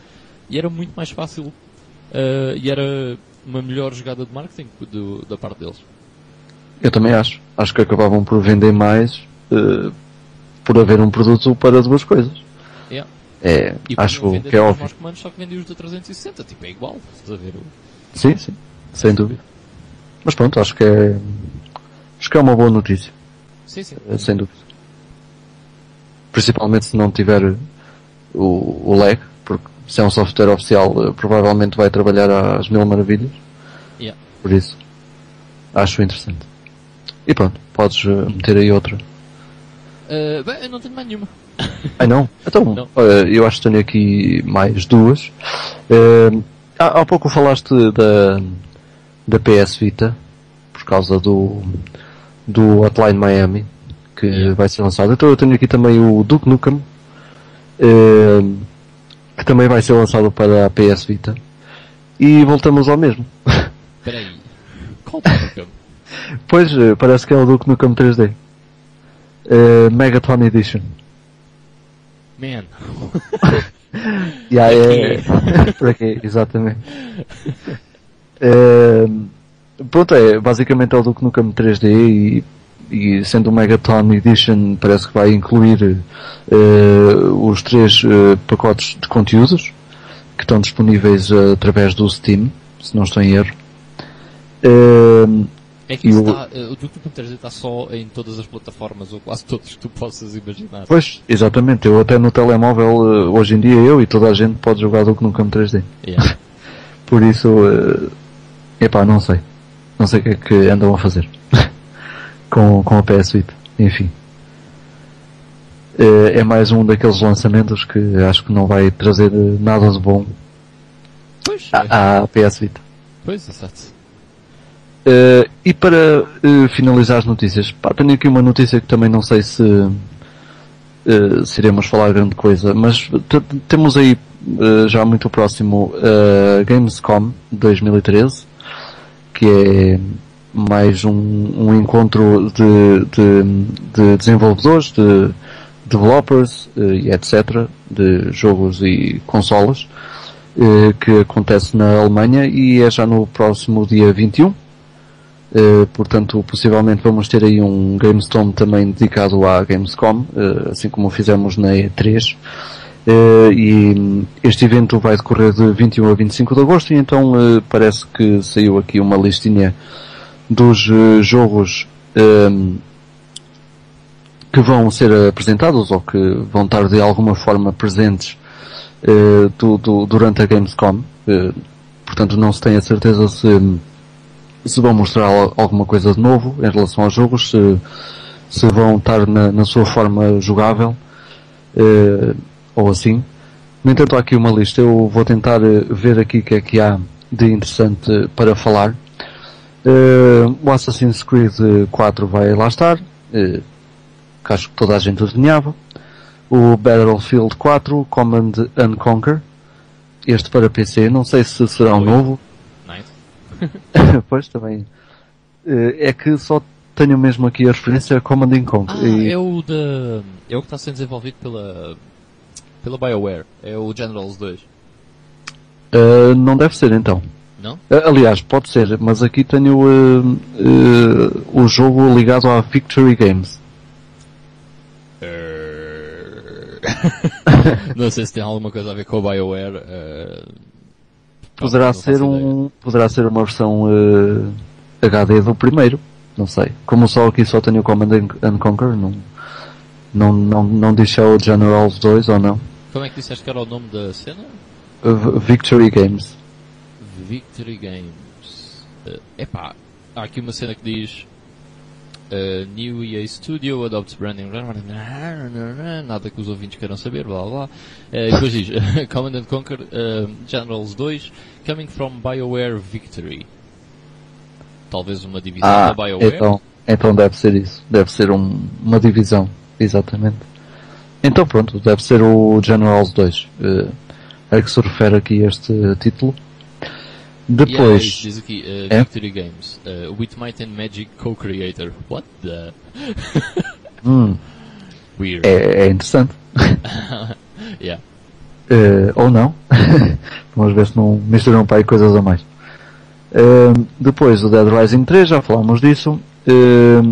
E era muito mais fácil, uh, e era uma melhor jogada de marketing do, da parte deles. Eu também acho. Acho que acabavam por vender mais uh, por haver um produto para duas coisas. Yeah. É, e acho que é óbvio. Comandos, só que vendi os da 360, tipo, é igual, estás a ver? Sim, sim, sem dúvida. Mas pronto, acho que é, acho que é uma boa notícia, Sim, sim. eh, sem dúvida. Principalmente se não tiver o, o lag, porque se é um software oficial, eh, provavelmente vai trabalhar às mil maravilhas. Yeah. Por isso, acho interessante. E pronto, podes eh, meter aí outra. Uh, bem, eu não tenho mais nenhuma. Ai não? Então, Não. olha, eu acho que tenho aqui mais duas. Eh, há, há pouco falaste da, da PS Vita, por causa do, do Hotline Miami, que Yeah. vai ser lançado. Então eu tenho aqui também o Duke Nukem, eh, que também vai ser lançado para a PS Vita. E voltamos ao mesmo. Espera aí. Qual Pokémon? pois, eh, parece que é o Duke Nukem 3D. Eh, Megaton Edition. Man. Yeah, é, por aqui, exatamente. É, pronto, é, basicamente é o Duke Nukem 3D e, e sendo o Megaton Edition parece que vai incluir eh, os três eh, pacotes de conteúdos que estão disponíveis através do Steam, se não estou em erro. Eh, É que isso está, uh, o Duke Nukem 3D está só em todas as plataformas, ou quase todas que tu possas imaginar. pois, exatamente, eu até no telemóvel, eh, hoje em dia eu e toda a gente pode jogar Duke Nukem 3D. Yeah. Por isso, eh, epá, não sei. Não sei o que é que andam a fazer. com, com a PS Vita. Enfim. Eh, é mais um daqueles lançamentos que acho que não vai trazer eh, nada de bom Pois, é. à, à PS Vita. pois, exato. Eh, e para eh, finalizar as notícias, pá, tenho aqui uma notícia que também não sei se, eh, se iremos falar grande coisa, mas temos aí já muito próximo Gamescom 2013, que é mais um, um encontro de, de, de desenvolvedores, de developers e etc. de jogos e consolas que acontece na Alemanha e é já no próximo dia 21. Uh, portanto, possivelmente vamos ter aí um GameStone também dedicado à Gamescom, uh, assim como fizemos na E3. Uh, e este evento vai decorrer de 21 a 25 de agosto e então parece que saiu aqui uma listinha dos jogos um, que vão ser apresentados ou que vão estar de alguma forma presentes do, do, durante a Gamescom. Portanto, não se tem a certeza se se vão mostrar al- alguma coisa de novo em relação aos jogos, se, se vão estar na, na sua forma jogável, eh, ou assim. No entanto, há aqui uma lista. Eu vou tentar eh, ver aqui o que é que há de interessante para falar. Eh, o Assassin's Creed 4 vai lá estar, eh, que acho que toda a gente adivinhava. O Battlefield 4, Command and Conquer, este para PC, não sei se será um novo. pois também. Eh, É que só tenho mesmo aqui a referência a Command and Conquer. Ah, E- é o da. É o que está sendo desenvolvido pela. pela BioWare. É o Generals 2. Eh, não deve ser então. Não? Eh, aliás, pode ser, mas aqui tenho eh, o jogo ligado à Victory Games. não sei se tem alguma coisa a ver com a BioWare. Poderá ser ideia. um, poderá ser uma versão eh, HD do primeiro. Não sei. Como só aqui só tenho o Command and- Conquer, não, não, não, não diz se é o Generals 2 ou não. Como é que disseste que era o nome da cena? V- Victory Games. Victory Games. Eh, epá, há aqui uma cena que diz eh, New EA Studio adopts branding nada que os ouvintes queiram saber, blá blá e depois diz Command and Conquer eh, Generals 2 coming from BioWare Victory. Talvez uma divisão Ah, da BioWare. então, então deve ser isso. Deve ser um- uma divisão, exatamente. Então pronto, deve ser o Generals 2. eh, a que se refere aqui este título. Yeah, Depois, aqui eh, É? Victory Games eh, With Might and Magic Co-Creator. What the? hum, Weird. é, é interessante. yeah. Eh, ou não. Vamos ver se não misturam para aí coisas a mais. Eh, depois o Dead Rising 3, já falámos disso. Eh,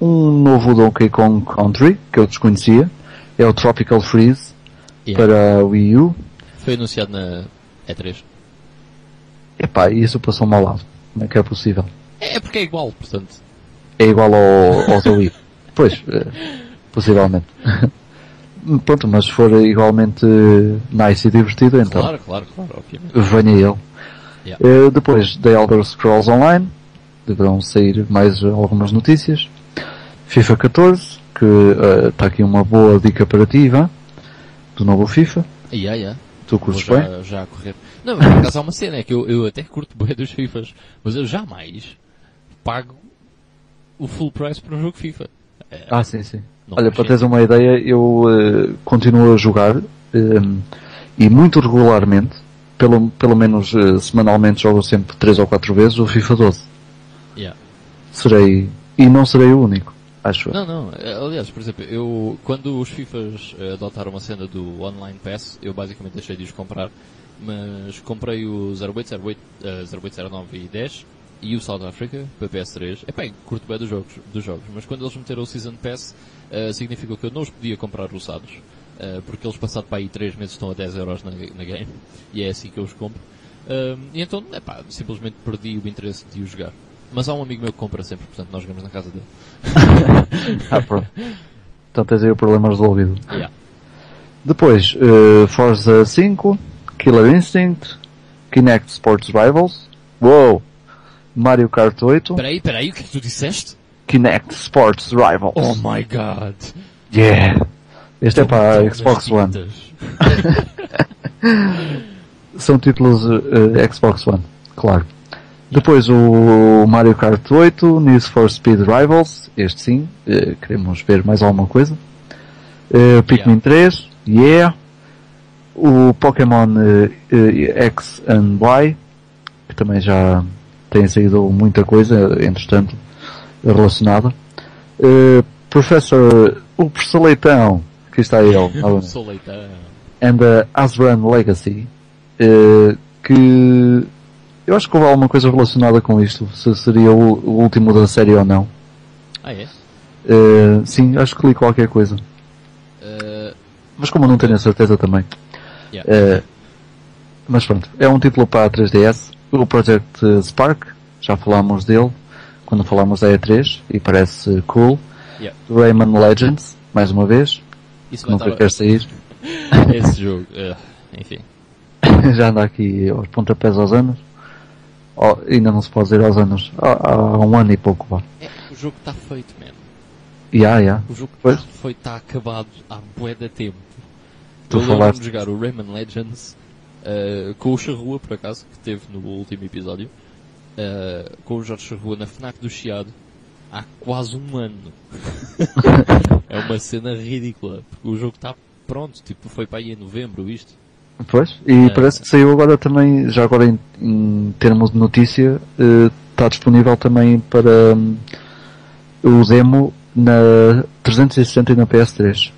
um novo Donkey Kong Country, que eu desconhecia. É o Tropical Freeze Yeah. para a Wii U. Foi anunciado na E3. Epá, isso passou-me ao lado. Como é que é possível? É porque é igual, portanto. É igual ao, ao Wii. Pois, eh, possivelmente. Pronto, mas se for igualmente nice e divertido, então Claro, claro, claro, obviamente. venha ele. Yeah. Eh, depois, The Elder Scrolls Online, deverão sair mais algumas notícias. FIFA 14, que está aqui uma boa dica para ti, Ivan, do novo FIFA. Yeah, yeah. Tu curtes bem? já, já a correr. Não, mas por acaso há uma cena, é que eu, eu até curto bem dos FIFAs, mas eu jamais pago o full price por um jogo FIFA. É, Ah, sim, sim. Olha, para teres uma ideia, eu eh, continuo a jogar eh, e muito regularmente, pelo, pelo menos eh, semanalmente jogo sempre 3 ou 4 vezes o FIFA 12. Yeah. Serei, e não serei o único, acho. Não, não. eh, Aliás, por exemplo, eu quando os FIFAs adotaram a cena do Online Pass, eu basicamente deixei de os comprar, mas comprei o 08, 08, eh, 08, 09 e 10 e o South Africa para PS3. Epá, e curto bem dos jogos, dos jogos, mas quando eles meteram o Season Pass, eh, significou que eu não os podia comprar usados, eh, porque eles passado para aí 3 meses estão a 10 euros na, na game, e é assim que eu os compro. Um, e então, epá, simplesmente perdi o interesse de os jogar. Mas há um amigo meu que compra sempre, portanto nós jogamos na casa dele. Ah, pronto. Então tens aí o problema resolvido. Yeah. Depois, eh, Forza 5, Killer Instinct, Kinect Sports Rivals, Wow! Mario Kart 8, Peraí, peraí, o que é que tu disseste? Kinect Sports Rivals. Oh my god. Yeah! Este é para a Xbox One. São títulos eh, Xbox One, claro. Depois o Mario Kart 8, Need for Speed Rivals, este sim, eh, queremos ver mais alguma coisa. Eh, Pikmin 3, yeah. O Pokémon eh, eh, X and Y, que também já tem saído muita coisa, entretanto, relacionada. Eh, Professor, o Professor Leitão, que está ele, Sou leitão. and the Azran Legacy, eh, que eu acho que houve alguma coisa relacionada com isto, se seria o, o último da série ou não. Ah é? Eh, sim, acho que li qualquer coisa. Uh, Mas como eu não tenho a certeza também. Yeah. Eh, mas pronto, é um título para a 3DS. O Project Spark, já falámos dele quando falámos da E3 e parece cool. Yeah. Rayman Legends, mais uma vez, Isso nunca estar... quer sair. Esse jogo. uh, enfim. já anda aqui aos pontapés aos anos. Oh, ainda não se pode dizer aos anos. Há, há um ano e pouco vá. É, o jogo está feito, man. Ya, ya. O jogo está feito, está acabado há bué de tempo. Tu eu lembro-me falaste- de jogar o Rayman Legends uh, com o Charrua, por acaso, que teve no último episódio. uh, com o Jorge Charrua na FNAC do Chiado há quase um ano. é uma cena ridícula. Porque o jogo está pronto, tipo, foi para aí em novembro isto. Pois. E É. parece que saiu agora também, já agora em, em termos de notícia, está disponível também para hum, o demo na 360 e na PS3.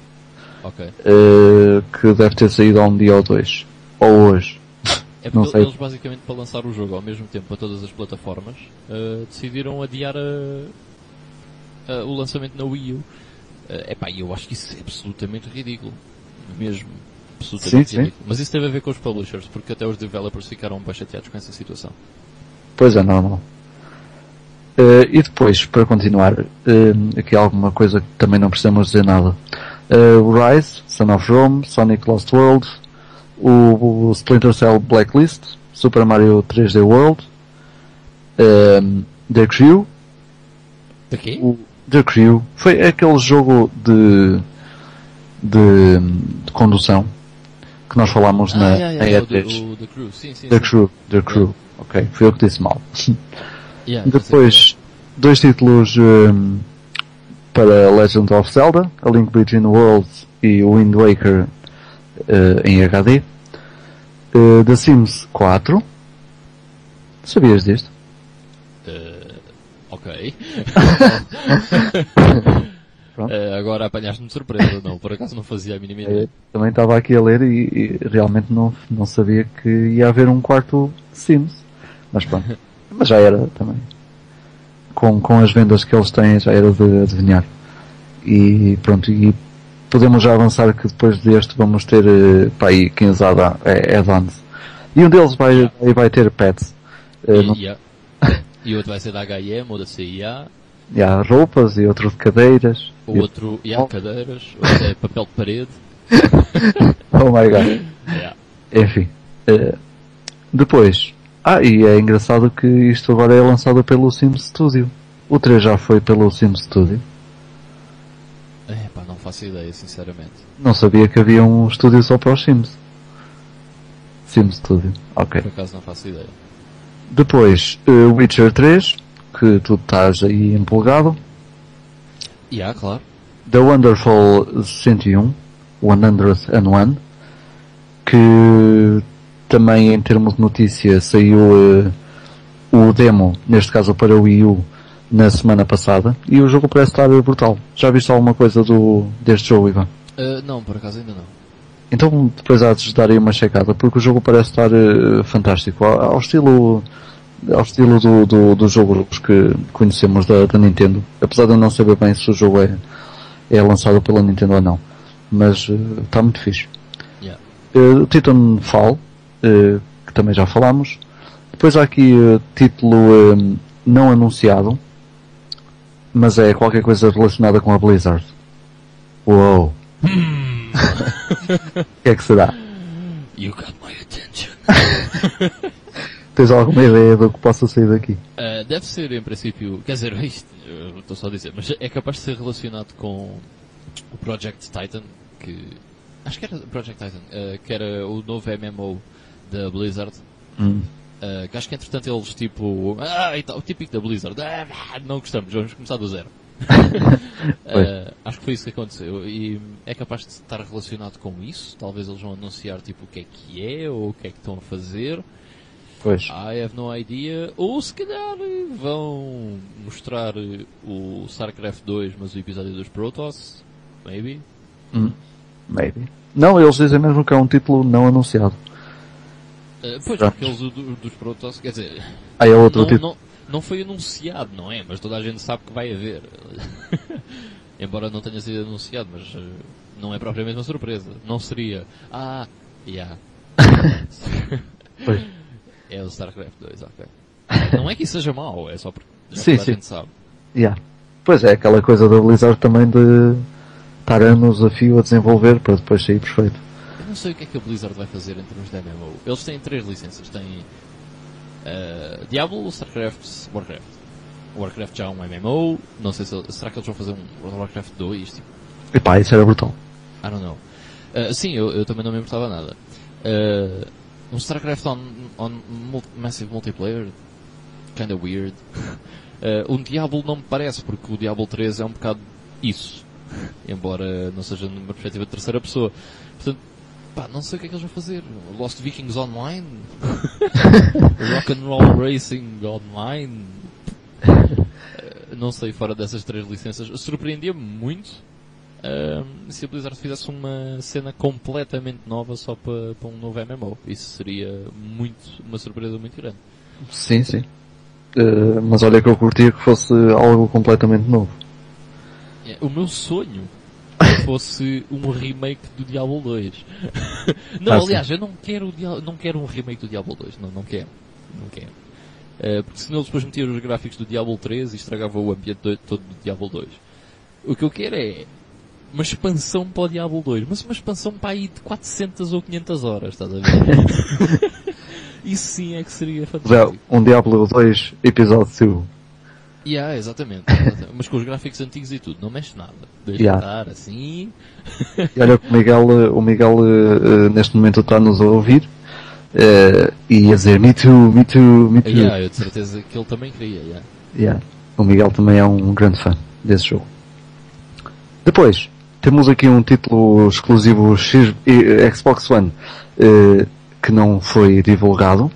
Ok. eh, que deve ter saído há um dia ou dois. Ou hoje. É Não porque sei. eles basicamente para lançar o jogo ao mesmo tempo para todas as plataformas uh, decidiram adiar a- a- o lançamento na Wii U. Uh, epá, eu acho que isso é absolutamente ridículo. Mesmo. Absolutamente Sim, sim. ridículo. Mas isso teve a ver com os publishers, porque até os developers ficaram bem chateados com essa situação. Pois é, normal. Eh, e depois, para continuar, eh, aqui há alguma coisa que também não precisamos dizer nada. Eh, o Rise, Son of Rome, Sonic Lost World, o, o Splinter Cell Blacklist, Super Mario 3D World, eh, The Crew, Daqui? o The Crew, foi aquele jogo de, de, de condução que nós falámos na, ah, yeah, yeah, na o, E3. do- o The Crew, sim, sim. The sim. Crew, The Crew, ok, foi eu que disse mal. Yeah, Depois, dois títulos hum, para Legend of Zelda, A Link Between Worlds e Wind Waker eh, em HD. Eh, The Sims 4. Sabias disto? Uh, ok. Uh, agora apanhaste-me de surpresa, não, por acaso não fazia a mínima ideia. também estava aqui a ler e, e realmente não, não sabia que ia haver um quarto Sims. Mas pronto. Mas já era também. Com, com as vendas que eles têm já era de adivinhar. E pronto, e podemos já avançar que depois deste vamos ter para aí 15 add- eh, add-ons. E um deles vai, vai, vai ter pets. Eh, E, não- yeah. e outro vai ser da H&M ou da CIA, e há roupas e outro de cadeiras. o E- outro, e há cadeiras, outro é papel de parede. Oh my god. Yeah. Enfim. eh, depois. Ah, e é engraçado que isto agora é lançado pelo Sim Studio. O 3 já foi pelo Sim Studio. É, pá, não faço ideia, sinceramente. Não sabia que havia um estúdio só para os Sims. Sim Studio. Ok. Por acaso não faço ideia. Depois, eh, Witcher 3, que tu estás aí empolgado. E há, claro. The Wonderful 101, 101, que também em termos de notícia saiu eh, o demo, neste caso para o Wii U, na semana passada, e o jogo parece estar brutal. Já viste alguma coisa do, deste jogo, Ivan? Ah, não, por acaso ainda não. Então depois há de dar aí uma checada, porque o jogo parece estar eh, fantástico, ao, ao estilo ao estilo do, do, dos jogos que conhecemos da, da Nintendo. Apesar de eu não saber bem se o jogo é, é lançado pela Nintendo ou não. Mas eh, está muito fixe. Yeah. Eh, Titanfall, eh, que também já falámos. Depois há aqui eh, título eh, não anunciado, mas é qualquer coisa relacionada com a Blizzard. Uou! O que é que será? You got my attention. Tens alguma ideia do que possa sair daqui? Ah, deve ser, em princípio, quer dizer, isto, estou só a dizer, mas é capaz de ser relacionado com o Project Titan, que acho que era Project Titan, ah, que era o novo MMO da Blizzard. Hum. ah, que acho que entretanto eles tipo, ah, e tal, o típico da Blizzard, ah, não gostamos, vamos começar do zero. Ah, acho que foi isso que aconteceu e é capaz de estar relacionado com isso. Talvez eles vão anunciar tipo o que é que é ou o que é que estão a fazer. Pois. I have no idea. Ou se calhar vão mostrar o StarCraft 2, mas o episódio dos Protoss. Maybe. Hum. Maybe. Não, eles dizem mesmo que é um título não anunciado. Eh, pois, Pronto. aqueles do- do- dos Protoss, quer dizer, Aí é outro não, título. não, não foi anunciado, não é? Mas toda a gente sabe que vai haver. Embora não tenha sido anunciado, mas eh, não é propriamente uma surpresa. Não seria. Ah, yeah. Pois. É o StarCraft 2, ok. Não é que isso seja mau, é só porque já Sim, toda a sim. gente sabe. Yeah. Pois é, aquela coisa da Blizzard também de estar anos a fio a desenvolver para depois sair perfeito. Não sei o que é que a Blizzard vai fazer em termos de MMO. Eles têm três licenças. Têm eh, Diablo, StarCraft, Warcraft. Warcraft já é um MMO. Não sei se será que eles vão fazer um Warcraft 2? Tipo, Epá, isso era brutal. I don't know. Eh, sim, eu, eu também não me importava nada. Eh, um StarCraft on, on multi- Massive Multiplayer? Kinda weird. Eh, um Diablo não me parece, porque o Diablo 3 é um bocado isso. Embora não seja numa perspectiva de terceira pessoa. Portanto, pá, não sei o que é que eles vão fazer. Lost Vikings Online? Rock and Roll Racing Online? Eh, não sei, fora dessas três licenças. Surpreendia-me muito ahm, se a Blizzard fizesse uma cena completamente nova só para, para um novo MMO. Isso seria muito, uma surpresa muito grande. Sim, sim. Eh, mas olha que eu curtia que fosse algo completamente novo. É, O meu sonho fosse um remake do Diablo 2. não, Ah, sim. aliás, eu não quero, não quero um remake do Diablo 2. Não, não quero. Não quero. Eh, porque senão eles depois metiam os gráficos do Diablo 3 e estragava o ambiente do- todo do Diablo 2. O que eu quero é uma expansão para o Diablo 2, mas uma expansão para aí de 400 ou 500 horas, estás a ver? Isso sim é que seria fantástico. um Diablo 2 episódio 2. Yeah, exatamente, exatamente. Mas com os gráficos antigos e tudo, não mexe nada. Deixa Yeah. estar assim. E olha que o Miguel, o Miguel eh, neste momento está-nos a ouvir eh, e a dizer Me too, me too, me too. Yeah, eu de certeza que ele também queria. Yeah. Yeah. O Miguel também é um grande fã desse jogo. Depois, temos aqui um título exclusivo X, eh, Xbox One eh, que não foi divulgado,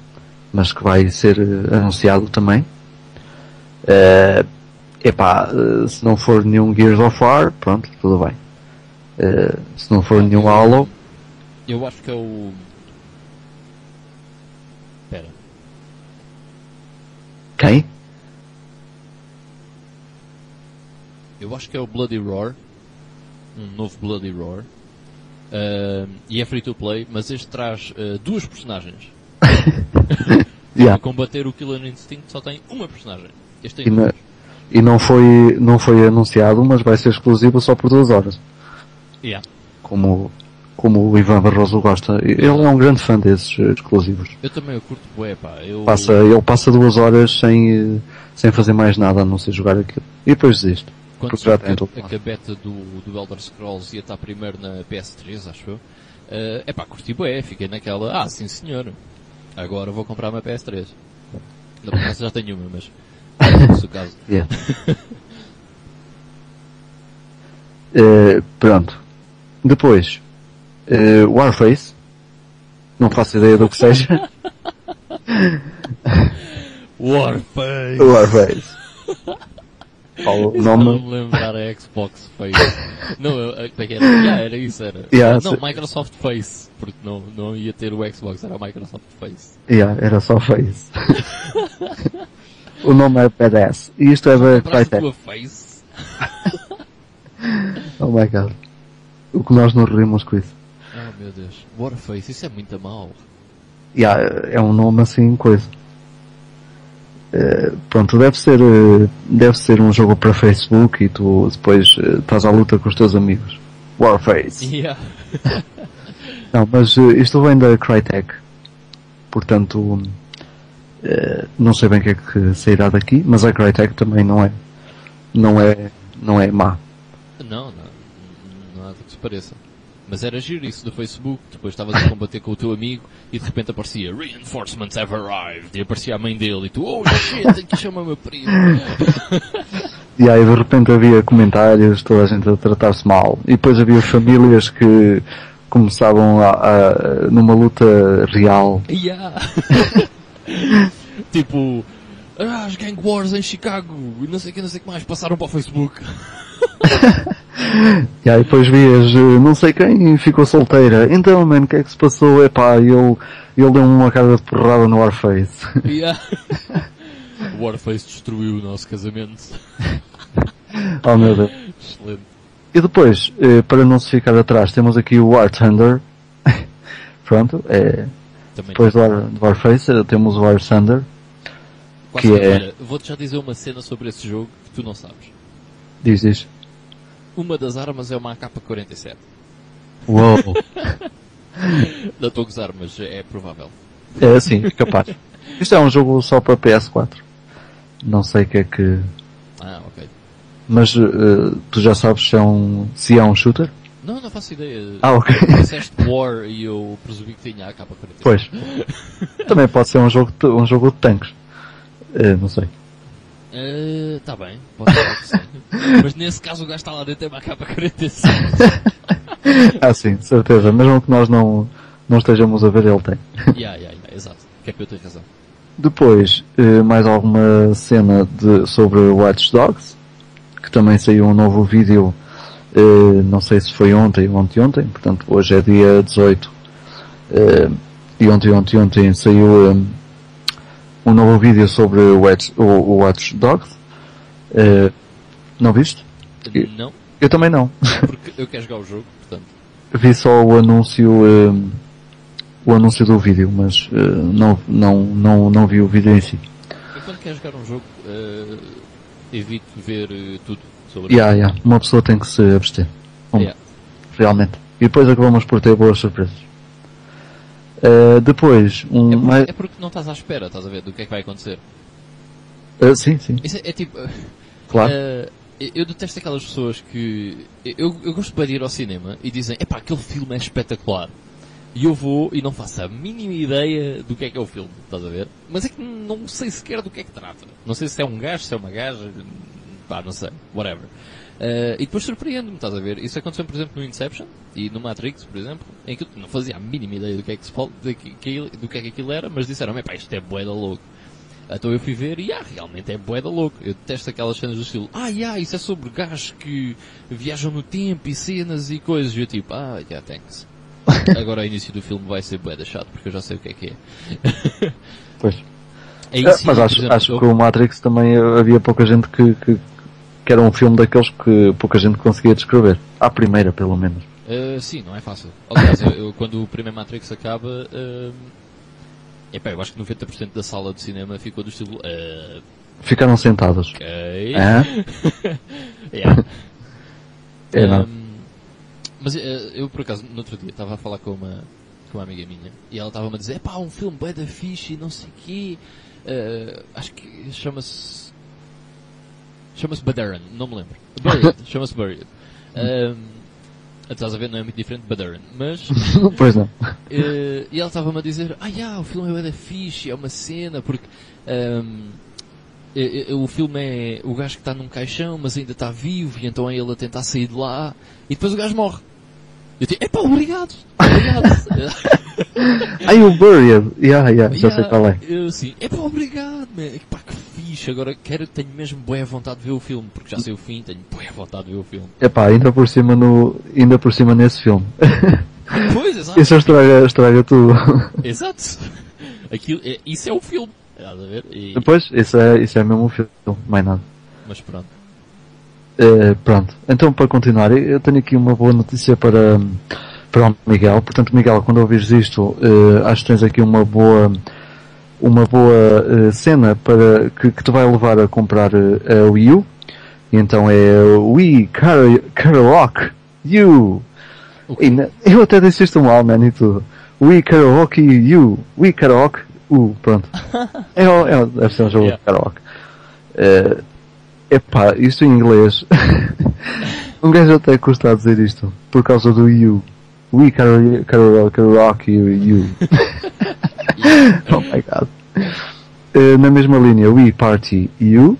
mas que vai ser anunciado também. Eh, epá, eh, se não for nenhum Gears of War, pronto, tudo bem. Eh, se não for nenhum Halo, Eu acho que é o. Espera. quem? Eu acho que é o Bloody Roar. Um novo Bloody Roar. Ahm, e é free to play, mas este traz ah, duas personagens. Yeah. Combater o Killer Instinct só tem uma personagem. E, na- e não foi, não foi anunciado, mas vai ser exclusivo só por duas horas. Yeah. Como, como o Ivan Barroso gosta. Ele é um grande fã desses eh, exclusivos. Eu também eu curto bué, pá. Eu... Passa, ele passa duas horas sem, eh, sem fazer mais nada a não ser jogar aquilo. E depois desiste. Quando já que a beta do, do Elder Scrolls ia estar primeiro na PS3, acho eu. É epá, curti bué, fiquei naquela, ah, sim senhor. Agora vou comprar uma PS3. Na verdade já tenho uma, mas... Não é o caso. Yeah. Eh, pronto. Depois, eh, Warface. Não faço ideia do que seja. Warface! Warface. Qual o Não nome? me lembrar a Xbox Face. não, eu- como é que era? Yeah, era isso, era. Yeah, não, se- Microsoft Face. Porque não, não ia ter o Xbox, era Microsoft Face. Yeah, era só Face. o nome é badass. E isto é Face? Oh my god. O que nós nos rimos com isso. Oh meu Deus. Warface, isso é muito mal. Yeah, é um nome assim, coisa. Eh, pronto, deve ser, eh, deve ser um jogo para Facebook e tu depois eh, estás à luta com os teus amigos. Warface. Yeah. Não, mas isto vem da Crytek. Portanto, eh, não sei bem o que é que sairá daqui, mas a Crytek também não é, não é, não é má. Não, não. Nada que se pareça. Mas era giro isso do Facebook, depois estavas a combater com o teu amigo e de repente aparecia Reinforcements have arrived e aparecia a mãe dele e tu, oh shit, tenho que chamar o meu primo. E aí de repente havia comentários, toda a gente a tratar-se mal. E depois havia famílias que começavam a, a- numa luta real. Yeah. tipo, ah, as gang wars em Chicago e não sei o que, não sei o que mais, passaram para o Facebook. E aí depois vias, eh, não sei quem ficou solteira. Então, mano, o que é que se passou? Epá, ele, ele deu uma cara de porrada no Warface. Yeah. O Warface destruiu o nosso casamento. oh meu Deus. Excelente. E depois, eh, para não se ficar atrás, temos aqui o Thunder. Pronto, é, Também depois do, War, do Warface temos o War Thunder. Quase que é- olha, vou-te já dizer uma cena sobre esse jogo que tu não sabes. Diz, diz. Uma das armas é uma AK-47. Uou. Não estou a gozar, mas é provável. É assim, capaz. Isto é um jogo só para PS4. Não sei o que é que... Ah, ok. Mas eh, tu já sabes se é um, se é um shooter? Não, não faço ideia. Ah, ok. Disseste War e eu presumi que tinha a AK-47. Pois. Também pode ser um jogo de, um jogo de tanques. Eh, não sei. Tá bem, pode ser que. Mas nesse caso o gajo está lá dentro é uma AK-47. Ah, sim, certeza. Mesmo que nós não, não estejamos a ver, ele tem. yeah, yeah, yeah, exato. Que é para eu ter razão. Depois, eh, mais alguma cena de, sobre Watch Dogs, que também saiu um novo vídeo, eh, não sei se foi ontem ou ontem ontem, portanto hoje é dia 18, eh, e ontem ontem ontem saiu eh, um novo vídeo sobre o Watch, o, o Watch Dogs. Eh, não viste? Não, Eu também não. porque eu quero jogar o jogo, portanto. Vi só o anúncio, eh, o anúncio do vídeo, mas não, não, não, não vi o vídeo em si. Eu quando quero jogar um jogo, evito ver tudo sobre Yeah, yeah. Uma pessoa tem que se abster. Um, Yeah. Realmente. E depois acabamos por ter boas surpresas. Uh, depois, um É mais... porque, é porque não estás à espera, estás a ver, do que é que vai acontecer. uh, sim, sim, Isso é, é tipo, eh, claro. eh, eu detesto aquelas pessoas que, eu, eu gosto bem de ir ao cinema e dizem, epá, aquele filme é espetacular. E eu vou e não faço a mínima ideia do que é que é o filme, estás a ver? Mas é que não sei sequer do que é que trata. Não sei se é um gajo, se é uma gaja, pá, não sei, whatever. Eh, e depois surpreende-me, estás a ver? Isso aconteceu, por exemplo, no Inception e no Matrix, por exemplo, em que eu não fazia a mínima ideia do que é que, se de que- do que, é que aquilo era, mas disseram, pá, isto é bué da louco. Então eu fui ver e, ah, realmente é bué da louco. Eu detesto aquelas cenas do estilo, ah, yeah, isso é sobre gajos que viajam no tempo e cenas e coisas. E eu tipo, ah, yeah, thanks. Agora o início do filme vai ser bué da chato, porque eu já sei o que é que é. Pois. É Uh, isso, mas acho, exemplo, acho que o Matrix também havia pouca gente que, que, que era um filme daqueles que pouca gente conseguia descrever. À primeira, pelo menos. Uh, sim, não é fácil. Aliás, eu, eu- quando o primeiro Matrix acaba, uh, Epá, eu acho que 90% da sala de cinema ficou do estilo. Uh, Ficaram sentados. ok. Hã? Yeah. É, não. Um, mas eh, eu por acaso no outro dia estava a falar com uma, com uma amiga minha e ela estava-me a dizer, pá, um filme bem da e não sei o quê. Eh, acho que chama-se. Chama-se Badaran, não me lembro. Buried, chama-se Buried. Um, estás a ver, não é muito diferente de Badaran, mas. pois não. Eh, e ela estava-me a dizer, ah, yeah, o filme é da fixe, é uma cena, porque eh, o filme é o gajo que está num caixão, mas ainda está vivo, e então é ele a tentar sair de lá, e depois o gajo morre. Eu digo, epá, obrigado, obrigado. Ai, o Buried. Yeah, yeah, já sei qual é. Eu assim, epá, obrigado, man. Epá, que fixe, agora quero, tenho mesmo boa vontade de ver o filme, porque já sei o fim, tenho boa vontade de ver o filme. Epá, ainda por cima no, ainda por cima nesse filme. Pois, exato. Isso estraga, estraga tudo. Exato. Aquilo, é, isso é o filme. Estás a ver? E- Depois, isso é, isso é mesmo um filme, mais nada. mas pronto. Eh, pronto, então para continuar, eu- eu tenho aqui uma boa notícia para, para o Miguel. Portanto, Miguel, quando ouvires isto, eh, acho que tens aqui uma boa, uma boa eh, cena para, que, que te vai levar a comprar eh, a Wii U. Então é Wii Kara- Karaoke U. O quê? E na- eu até disse isto mal, man, e tudo. Wii Karaoke U. Wii Karaoke U. Pronto. É, o- é, o- deve ser um jogo Yeah. de karaoke. Eh, epá, isto em inglês. um gajo até custa a dizer isto. Por causa do U. Wii Karaoke Karaoke Karaoke U. oh my god. Eh, na mesma linha, Wii Party U.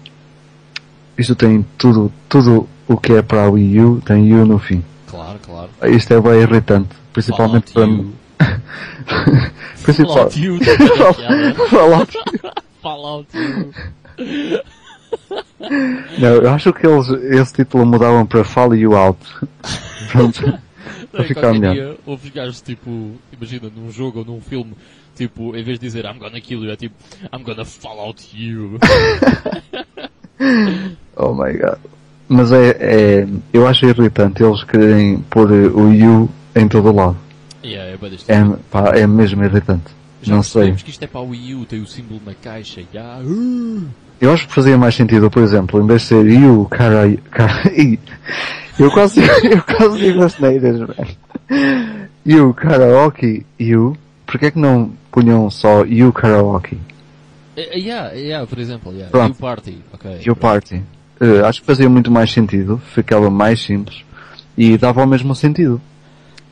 Isto tem tudo, tudo o que é para a Wii U, tem U no fim. Claro, claro. Isto é bem irritante, principalmente para mim. Principal... Fallout You. Piada. Fallout. Fallout You. Não, eu acho que eles esse título mudavam para Fall You Out. Pronto. Não, ficar melhor. dia houve gajos tipo, imagina, num jogo ou num filme, tipo, em vez de dizer I'm gonna kill you, é tipo I'm gonna fall out you. Oh my god. Mas é, é, eu acho irritante eles querem pôr o U em todo o lado. yeah, é É, pá, é mesmo irritante. Já Não sei. que isto é para o Wii U, tem o símbolo na caixa, yeah. uh. Eu acho que fazia mais sentido, por exemplo, em vez de ser U, cara. Eu quase, eu quase digo as neiras, velho. U, karaoke, U. Porquê é que não punham só U karaoke? Eh, eh, yeah, yeah, por exemplo, yeah. Pronto. You Party, ok. U party? Eh, acho que fazia muito mais sentido, ficava mais simples e dava o mesmo sentido.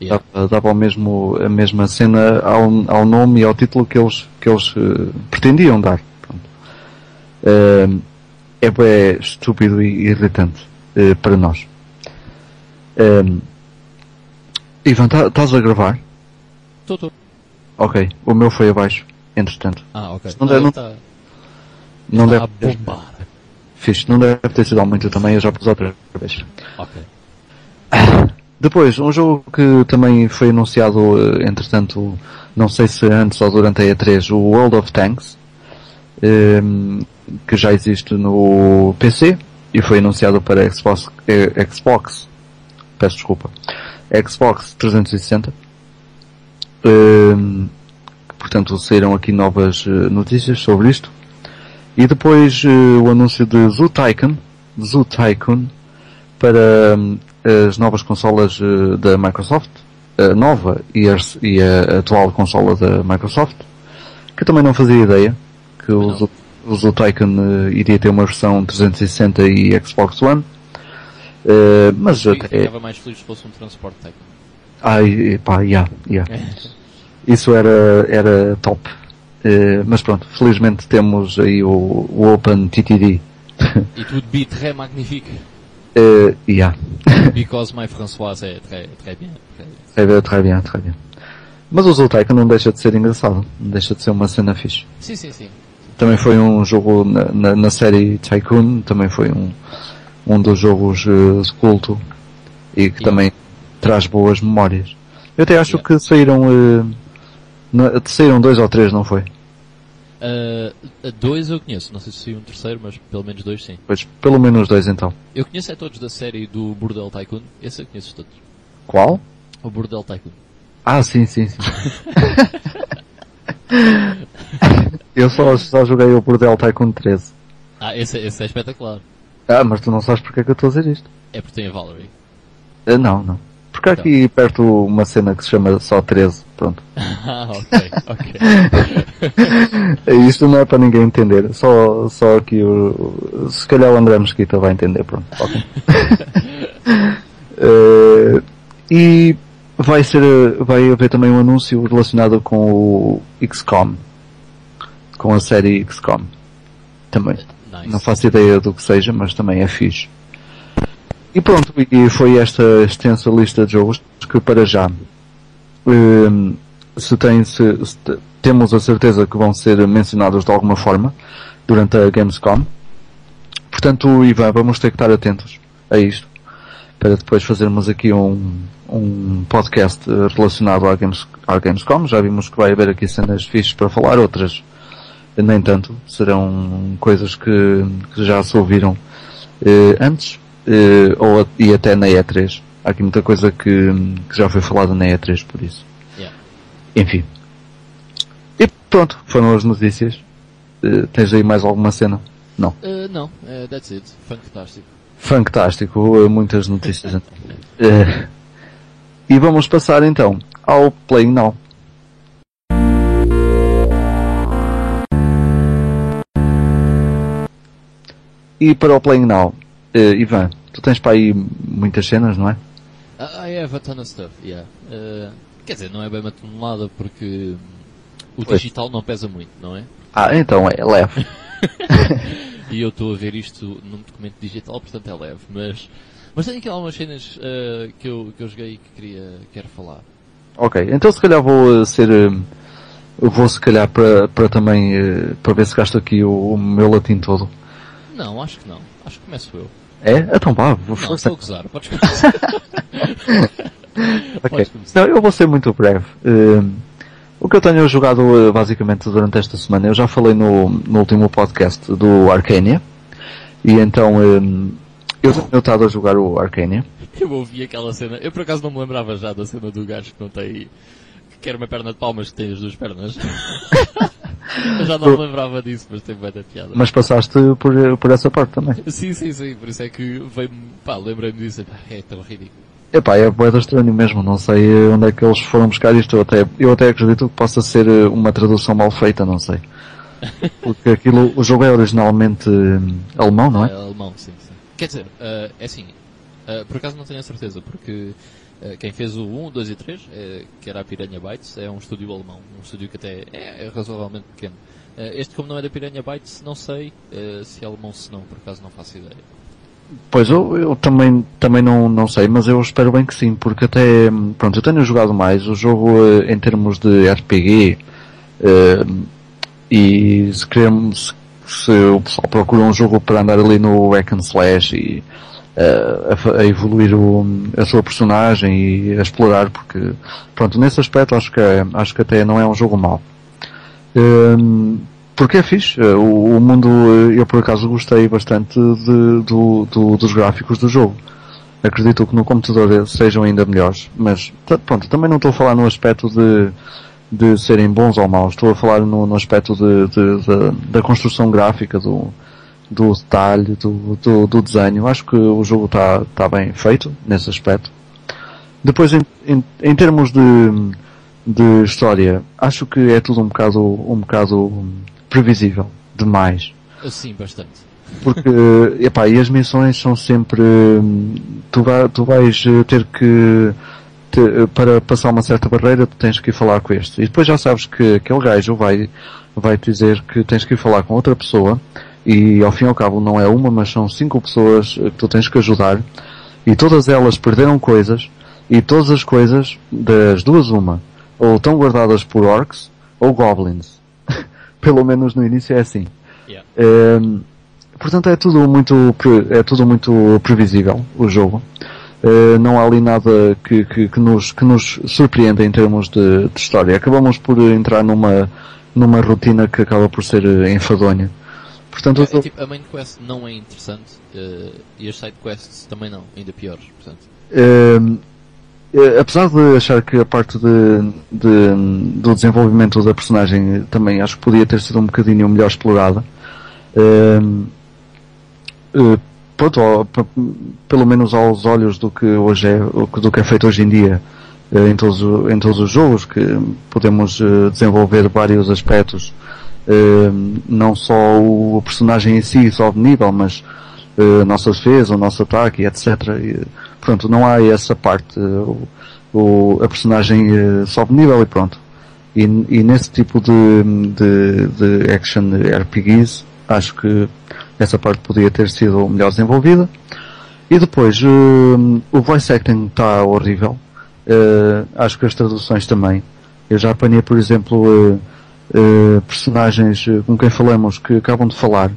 Yeah. Dava, dava o mesmo, a mesma cena ao, ao nome e ao título que eles, que eles eh, pretendiam dar. Eh, é bem estúpido e irritante eh, para nós. Eh, Ivan, tá- estás a gravar? Tô, tô. Ok, o meu foi abaixo, entretanto. Ah, ok. Não deve- não- tá, Não está deve a ter, bombar. fixe, não deve ter sido muito também, eu já pus outra vez. Ok. Depois, um jogo que também foi anunciado, eh, entretanto, não sei se antes ou durante a E3, o World of Tanks, ehm, que já existe no PC e foi anunciado para Xbox, eh, Xbox, peço desculpa, Xbox 360. Portanto, saíram aqui novas eh, notícias sobre isto. E depois eh, o anúncio de Zoo Tycoon, Zoo Tycoon, para hum, as novas consolas eh, da Microsoft, a nova e a, e a atual consola da Microsoft, que eu também não fazia ideia que o. Zoo- o Zoo Tycoon eh, iria ter uma versão 360 e Xbox One. Mas Fico- até, Ficava mais feliz se fosse um transporte técnico. ai, pá, yeah, yeah. Isso era, era top. Eh, mas pronto, felizmente temos aí o, o Open TTD. E tudo be très magnifique. Eh, yeah. Because my François é très, très bien. Très bien. Très bien, très bien. Mas o Zulteika não deixa de ser engraçado. Não deixa de ser uma cena fixe. Sim, sim, sim. Também foi um jogo na, na, na série Tycoon, também foi um, um dos jogos eh, de culto e que Yeah. também traz boas memórias. Eu até acho Yeah. que saíram, eh, na- saíram dois ou três, não foi? Uh, dois eu conheço, não sei se saiu um terceiro, mas pelo menos dois sim. Pois, pelo menos dois então. Eu conheço é todos da série do Bordel Tycoon, esse eu conheço todos. Qual? O Bordel Tycoon. Ah, sim, sim, sim. Eu só, só joguei o Bordel Tycoon 13. Ah, esse, esse é espetacular. Ah, mas tu não sabes porque é que eu estou a dizer isto. É porque tem a Valerie. Ah, não, não. Porque há aqui perto uma cena que se chama só 13. Pronto. Ah, ok, ok. Isto não é para ninguém entender. Só, só que o, se calhar o André Mesquita vai entender. Pronto. Ok. Eh, e vai ser, vai haver também um anúncio relacionado com o XCOM. Com a série XCOM. Também. Nice. Não faço ideia do que seja, mas também é fixe. E pronto, e foi esta extensa lista de jogos que para já hum, se tem, se, se te- temos a certeza que vão ser mencionados de alguma forma durante a Gamescom. Portanto, Ivan, vamos ter que estar atentos a isto para depois fazermos aqui um, um podcast eh, relacionado à, Games, à Gamescom. Já vimos que vai haver aqui cenas fixes para falar, outras nem tanto. Serão coisas que, que já se ouviram eh, antes eh, ou, e até na E3. Há aqui muita coisa que, que já foi falada na E3 por isso. Yeah. Enfim. E pronto, foram as notícias. Eh, tens aí mais alguma cena? Não. Uh, não, uh, that's it. Fantástico. Fantástico, muitas notícias. Eh, e vamos passar então ao Playing Now. E para o Playing Now, eh, Ivan, tu tens para aí muitas cenas, não é? I have a ton of stuff, yeah. Uh, quer dizer, não é bem uma tonelada porque o Pois. digital não pesa muito, não é? Ah, então é leve. E eu estou a ver isto num documento digital, portanto é leve. Mas, mas tenho aqui algumas cenas uh, que, eu, que eu joguei e que queria, quero falar. Ok, então se calhar vou eh, ser, eh, vou se calhar para, para também, eh, para ver se gasto aqui o, o meu latim todo. Não, acho que não. Acho que começo eu. É? Então vá, vou Não, estou a gozar. Podes começar. Ok. Podes começar. Não, eu vou ser muito breve. Eh, o que eu tenho jogado eh, basicamente durante esta semana, eu já falei no, no último podcast do Arcania. E então eh, eu tenho estado a jogar o Arcania. Eu ouvi aquela cena. Eu por acaso não me lembrava já da cena do gajo que não tem. que quer uma perna de pau, mas que tem as duas pernas. eu já não me lembrava disso, mas tem bem da piada. Mas passaste por, por essa parte também. Sim, sim, sim. Por isso é que veio-me. pá, lembrei-me disso. Pá, É tão ridículo. Epá, é boeda estranho mesmo, não sei onde é que eles foram buscar isto, eu até, eu até acredito que possa ser eh, uma tradução mal feita, não sei. Porque aquilo, o jogo é originalmente eh, alemão, não é? alemão, sim, sim. Quer dizer, eh, é assim. eh, por acaso não tenho a certeza, porque quem fez o 1, 2 e 3, eh, que era a Piranha Bytes, é um estúdio alemão. Um estúdio que até é, é razoavelmente pequeno. Eh, este, como não é da Piranha Bytes, não sei eh, se é alemão se não, por acaso não faço ideia. Pois eu, eu também, também não, não sei, mas eu espero bem que sim, porque até, hum, pronto, eu tenho jogado mais, o jogo eh, em termos de RPG, eh, e se queremos, se o pessoal procura um jogo para andar ali no hack and slash e eh, a, fa- a evoluir o, a sua personagem e a explorar, porque, pronto, nesse aspecto acho que, é- acho que até não é um jogo mau. Hum, porque é fixe. Eh, O, mundo, eh, eu por acaso gostei bastante de- do, do- dos gráficos do jogo. Acredito que no computador eh, sejam ainda melhores, mas pronto, também não estou a falar no aspecto de, de serem bons ou maus, estou a falar no, no aspecto de, de- de- da construção gráfica, do, do detalhe, do, do, do desenho. Acho que o jogo está tá bem feito nesse aspecto. Depois, em, em, em termos de, de história, acho que é tudo um bocado, um bocado previsível demais. Sim, bastante. Porque, epá, e as missões são sempre, hum, tu, vai, tu vais eh, ter que, te- para passar uma certa barreira, tu tens que ir falar com este. E depois já sabes que aquele gajo vai, vai te dizer que tens que ir falar com outra pessoa, e ao fim e ao cabo não é uma, mas são cinco pessoas eh, que tu tens que ajudar, e todas elas perderam coisas, e todas as coisas, das duas uma, ou estão guardadas por orcs, ou goblins. Pelo menos no início é assim. Yeah. Ehm, portanto é tudo muito é tudo muito previsível o jogo Eh, não há ali nada que, que, que nos que nos surpreenda em termos de, de história acabamos por entrar numa numa rotina que acaba por ser eh, enfadonha portanto É, é tipo, a main quest não é interessante eh, e as side quests também não, ainda piores. Portanto, Ehm, eh, apesar de achar que a parte de, de- do desenvolvimento da personagem também acho que podia ter sido um bocadinho melhor explorada, eh, pronto, pelo menos aos olhos do que hoje é, do que é feito hoje em dia em todos, em todos os jogos, que podemos desenvolver vários aspectos, eh, não só o personagem em si sobe nível, mas eh, a nossa defesa, o nosso ataque, etc. E, pronto, não há essa parte. eh, o, a personagem eh, sobe nível e pronto. E, e nesse tipo de, de, de action RPGs, acho que essa parte podia ter sido melhor desenvolvida. E depois, eh, o voice acting está horrível. Eh, acho que as traduções também. Eu já apanhei, por exemplo, eh, eh, personagens eh, com quem falamos que acabam de falar.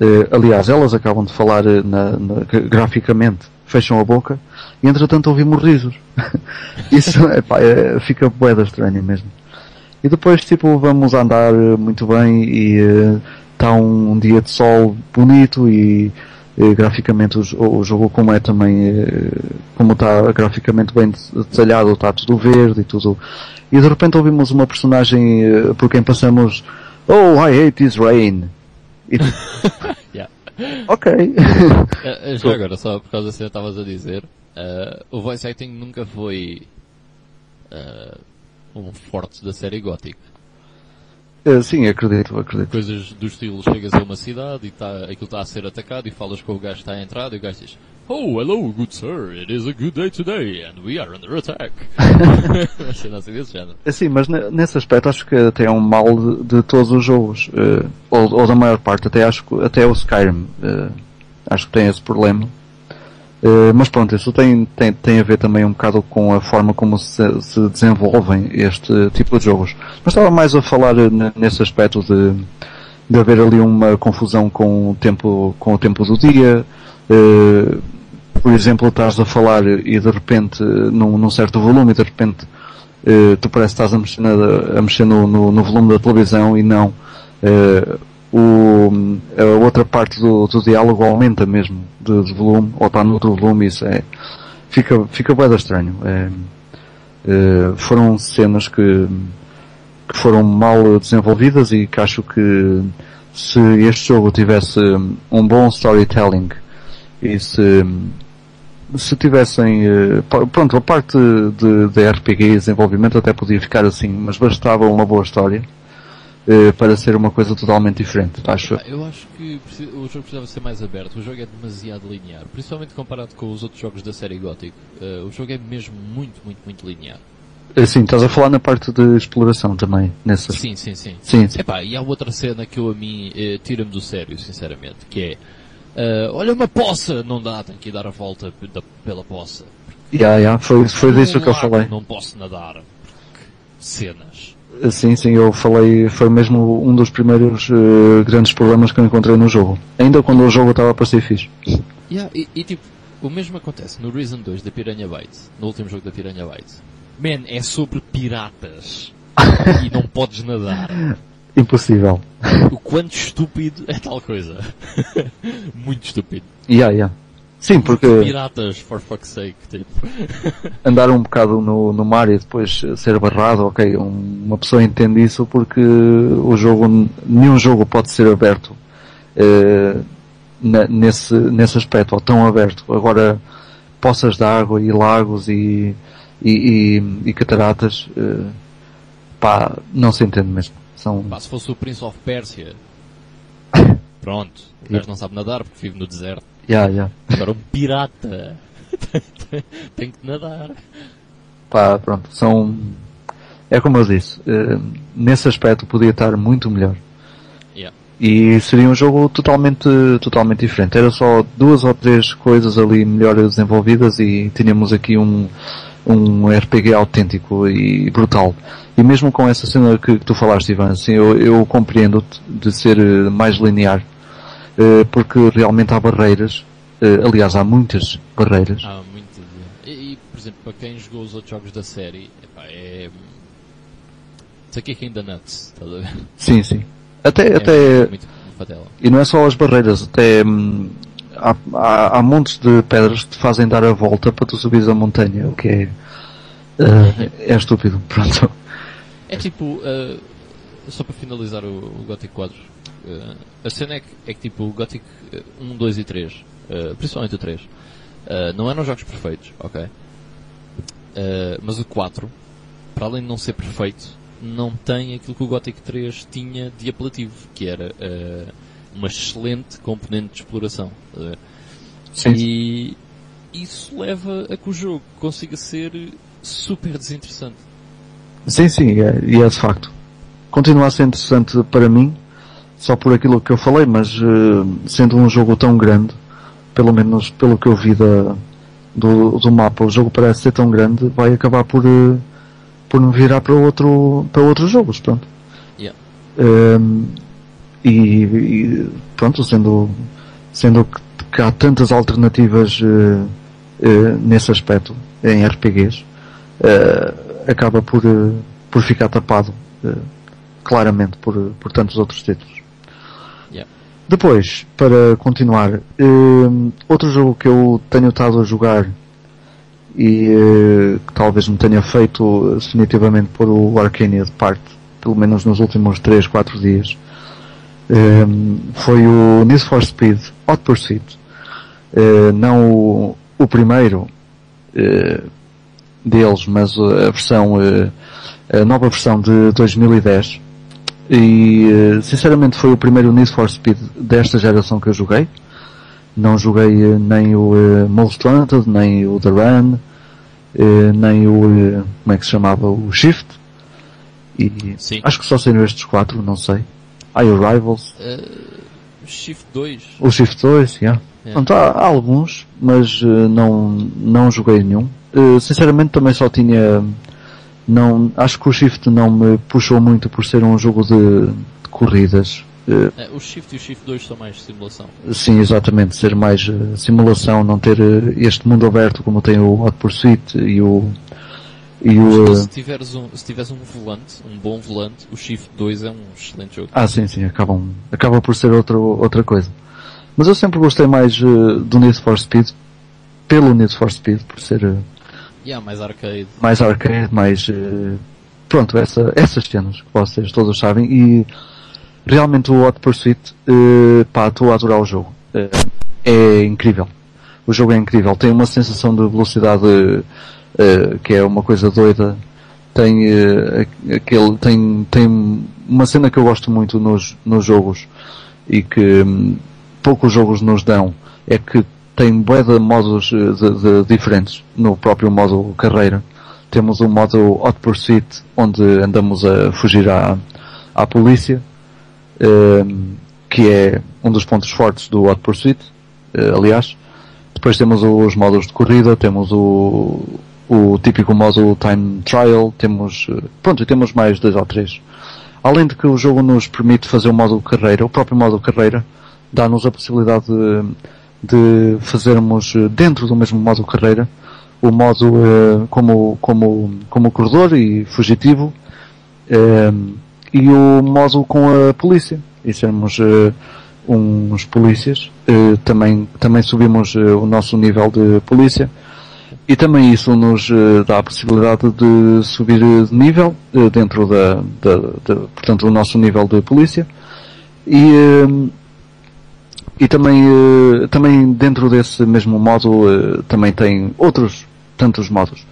Eh, aliás, elas acabam de falar na- na- gra- graficamente, fecham a boca e entretanto ouvimos risos. Isso epá, é, fica boeda estranha mesmo. E depois, tipo, vamos andar muito bem e está um, um dia de sol bonito e eh, graficamente o, o jogo como é também, eh, como está graficamente bem detalhado, está tudo verde e tudo. E de repente ouvimos uma personagem eh, por quem passamos Oh, I hate this rain. E, Yeah. ok. Já agora, só por causa cena que estavas a dizer, eh, o voice acting nunca foi eh, um forte da série Gothic. Eh, Sim, acredito, acredito. Coisas do estilo, chegas a uma cidade e tá, aquilo está a ser atacado e falas com o gajo que está a entrar e o gajo diz Oh, hello, good sir, it is a good day today and we are under attack. Assim género. Sim, mas ne- nesse aspecto acho que até é um mal de, de todos os jogos, eh, ou, ou da maior parte, até acho que até o Skyrim, eh, acho que tem esse problema. Eh, mas pronto, isso tem, tem, tem a ver também um bocado com a forma como se, se desenvolvem este tipo de jogos. Mas estava mais a falar eh, ne- nesse aspecto de, de haver ali uma confusão com o tempo, com o tempo do dia, eh, por exemplo, estás a falar e de repente, num, num certo volume, e de repente eh, tu parece que estás a mexer, na- a mexer no, no, no volume da televisão e não. O, a outra parte do, do diálogo aumenta mesmo de, de volume, ou está no outro volume, isso é, fica, fica bem estranho. É, eh, foram cenas que, que foram mal desenvolvidas e que acho que se este jogo tivesse um bom storytelling e se, se tivessem, eh, pronto, a parte de, de RPG e desenvolvimento até podia ficar assim, mas bastava uma boa história eh, para ser uma coisa totalmente diferente, acho. eu. Ah, Eu acho que o jogo precisava ser mais aberto. O jogo é demasiado linear, principalmente comparado com os outros jogos da série Gothic. Eh, o jogo é mesmo muito, muito, muito linear. Assim, estás a falar na parte de exploração também, nessas. Sim, sim, sim. Sim, sim. Epá, e há outra cena que eu a mim eh, tira-me do sério, sinceramente, que é eh, olha uma poça, não dá, tenho que ir dar a volta da- pela poça. Yeah, yeah, foi, foi disso que eu falei. Não posso nadar. porque Cenas. Sim, sim, eu falei, foi mesmo um dos primeiros eh, grandes problemas que eu encontrei no jogo. Ainda quando o jogo estava para ser fixe. Yeah, e, e, tipo, o mesmo acontece no Reason 2 da Piranha Bytes, no último jogo da Piranha Bytes. Man, é sobre piratas. e não podes nadar. Impossível. O quanto estúpido é tal coisa. Muito estúpido. Yeah, yeah. Sim, porque Piratas, for fuck's sake, tipo. andar um bocado no, no mar e depois ser barrado, ok, um- uma pessoa entende isso porque o jogo, nenhum jogo pode ser aberto eh, na- nesse, nesse aspecto, ou tão aberto. Agora, poças de água e lagos e, e, e, e cataratas, eh, pá, não se entende mesmo. São, Pá, se fosse o Prince of Persia. Pronto. O gajo não sabe nadar porque vive no deserto. Yeah, yeah. Agora um pirata. Tem que nadar. Pá, pronto, são, é como eu disse, eh, nesse aspecto podia estar muito melhor. Yeah. E seria um jogo totalmente, totalmente diferente. Era só duas ou três coisas ali melhor desenvolvidas e tínhamos aqui um, um RPG autêntico e brutal. E mesmo com essa cena que, que tu falaste, Ivan, assim, eu, eu compreendo de ser eh, mais linear, eh, porque realmente há barreiras, eh, aliás há muitas barreiras. Há muito de... e, e, por exemplo, para quem jogou os outros jogos da série, epá, é... Isso aqui é ainda nuts, estás a ver? Sim, sim. Até, É até, muito fatela. E não é só as barreiras, até hum, há, há, há montes de pedras que te fazem dar a volta para tu subires a montanha, o que é, Uh, é estúpido, pronto. É tipo, uh, só para finalizar o, o Gothic 4, uh, a cena é que, é que tipo o Gothic 1, 2 e 3, uh, principalmente o 3, não eram jogos perfeitos, ok? mas o 4, para além de não ser perfeito, não tem aquilo que o Gothic 3 tinha de apelativo, que era uma excelente componente de exploração. Sim. E isso leva a que o jogo consiga ser super desinteressante. Sim, sim, é, e é de facto. Continua a ser interessante para mim, só por aquilo que eu falei, mas uh, sendo um jogo tão grande, pelo menos pelo que eu vi da, do, do mapa, o jogo parece ser tão grande, vai acabar por, uh, por me virar para, outro, para outros jogos, pronto. Yeah. Um, e, e, pronto, sendo, sendo que, que há tantas alternativas uh, nesse aspecto, em RPGs, acaba por, por ficar tapado claramente por, por tantos outros títulos. Depois, para continuar, um, outro jogo que eu tenho estado a jogar e uh, que talvez me tenha feito definitivamente por o Arcania de parte, pelo menos nos últimos 3, 4 dias, um, foi o Need for Speed Hot Pursuit. Uh, não o, o primeiro uh, deles, mas a versão, a nova versão de 2010, e eh, sinceramente foi o primeiro Need for Speed desta geração que eu joguei. Não joguei eh, nem o uh, Most Wanted, nem o The Run, nem o, como é que se chamava, o Shift. E Sim. acho que só saíram estes quatro, não sei. E o Rivals. Uh, Shift 2. O Shift 2, yeah. Pronto, há, há, alguns, mas não, não joguei nenhum. sinceramente também só tinha não, acho que o Shift não me puxou muito por ser um jogo de, de corridas. É, o Shift e o Shift 2 são mais simulação. Sim, exatamente, ser mais uh, simulação, não ter uh, este mundo aberto como tem o Hot Pursuit e o e o, se tiveres um, se tiveres um volante, um bom volante, o Shift 2 é um excelente jogo. Ah, sim, sim, acaba, acaba por ser outra, outra coisa. Mas eu sempre gostei mais uh, do Need for Speed, pelo Need for Speed, por ser Yeah, mais arcade. Mais arcade, mais, uh, pronto, essa, essas cenas que vocês todos sabem e realmente o Hot Pursuit, uh, pá, estou a adorar o jogo. Uh, é incrível. O jogo é incrível. Tem uma sensação de velocidade que é uma coisa doida. Tem aquele, tem, tem uma cena que eu gosto muito nos, nos jogos e que um, poucos jogos nos dão é que tem bué de modos eh, de, de, diferentes no próprio modo carreira. Temos o modo Hot Pursuit, onde andamos a fugir à, à polícia, um, ehm, que é um dos pontos fortes do Hot Pursuit, uh, aliás. Depois temos os modos de corrida, temos o, o típico modo Time Trial, temos, eh, pronto, temos mais dois ou três. Além de que o jogo nos permite fazer o modo carreira, o próprio modo carreira dá-nos a possibilidade de de fazermos eh, dentro do mesmo modo carreira o modo uh, como, como, como corredor e fugitivo uh, e o modo com a polícia. E sermos uns polícias. Também, também subimos o nosso nível de polícia. E também isso nos dá a possibilidade de subir de nível dentro da, da, da, portanto, do nosso nível de polícia. E e também, uh, também dentro desse mesmo modo uh, também tem outros tantos modos.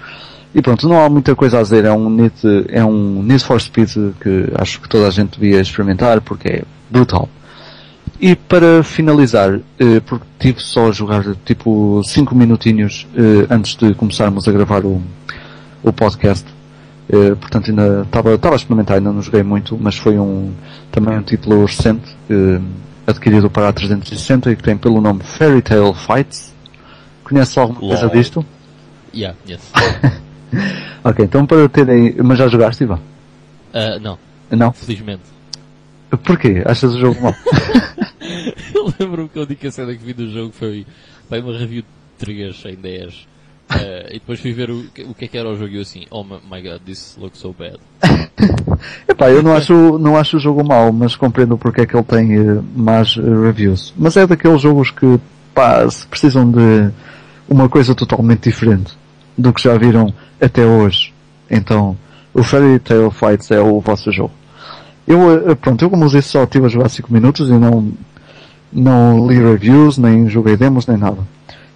E pronto, não há muita coisa a dizer, é um Need, é um Need for Speed que acho que toda a gente devia experimentar porque é brutal. E para finalizar, uh, porque tive só a jogar tipo 5 minutinhos antes de começarmos a gravar o, o podcast, portanto ainda estava, a experimentar, ainda não joguei muito, mas foi um, também um título recente, adquirido para a 360 e que tem pelo nome Fairy Tail Fights. Conhece alguma Lol. coisa disto? Yeah, yes. ok, então para terem. Mas já jogaste, Ivan? Uh, não. Não? Felizmente. Porquê? Achas o jogo mau? eu lembro-me que a única cena que vi do jogo foi, foi uma review de 3 em 10 Uh, e depois fui ver o, o que é que era o jogo e eu assim, oh my god, this looks so bad. Epá, eu não acho, não acho o jogo mau, mas compreendo porque é que ele tem uh, reviews. Mas é daqueles jogos que, pá, precisam de uma coisa totalmente diferente do que já viram até hoje Então, o Fairy Tail Fights é o vosso jogo. Eu, eh, pronto, eu como usei só tive a jogar 5 minutos e não, não li reviews, nem joguei demos, nem nada.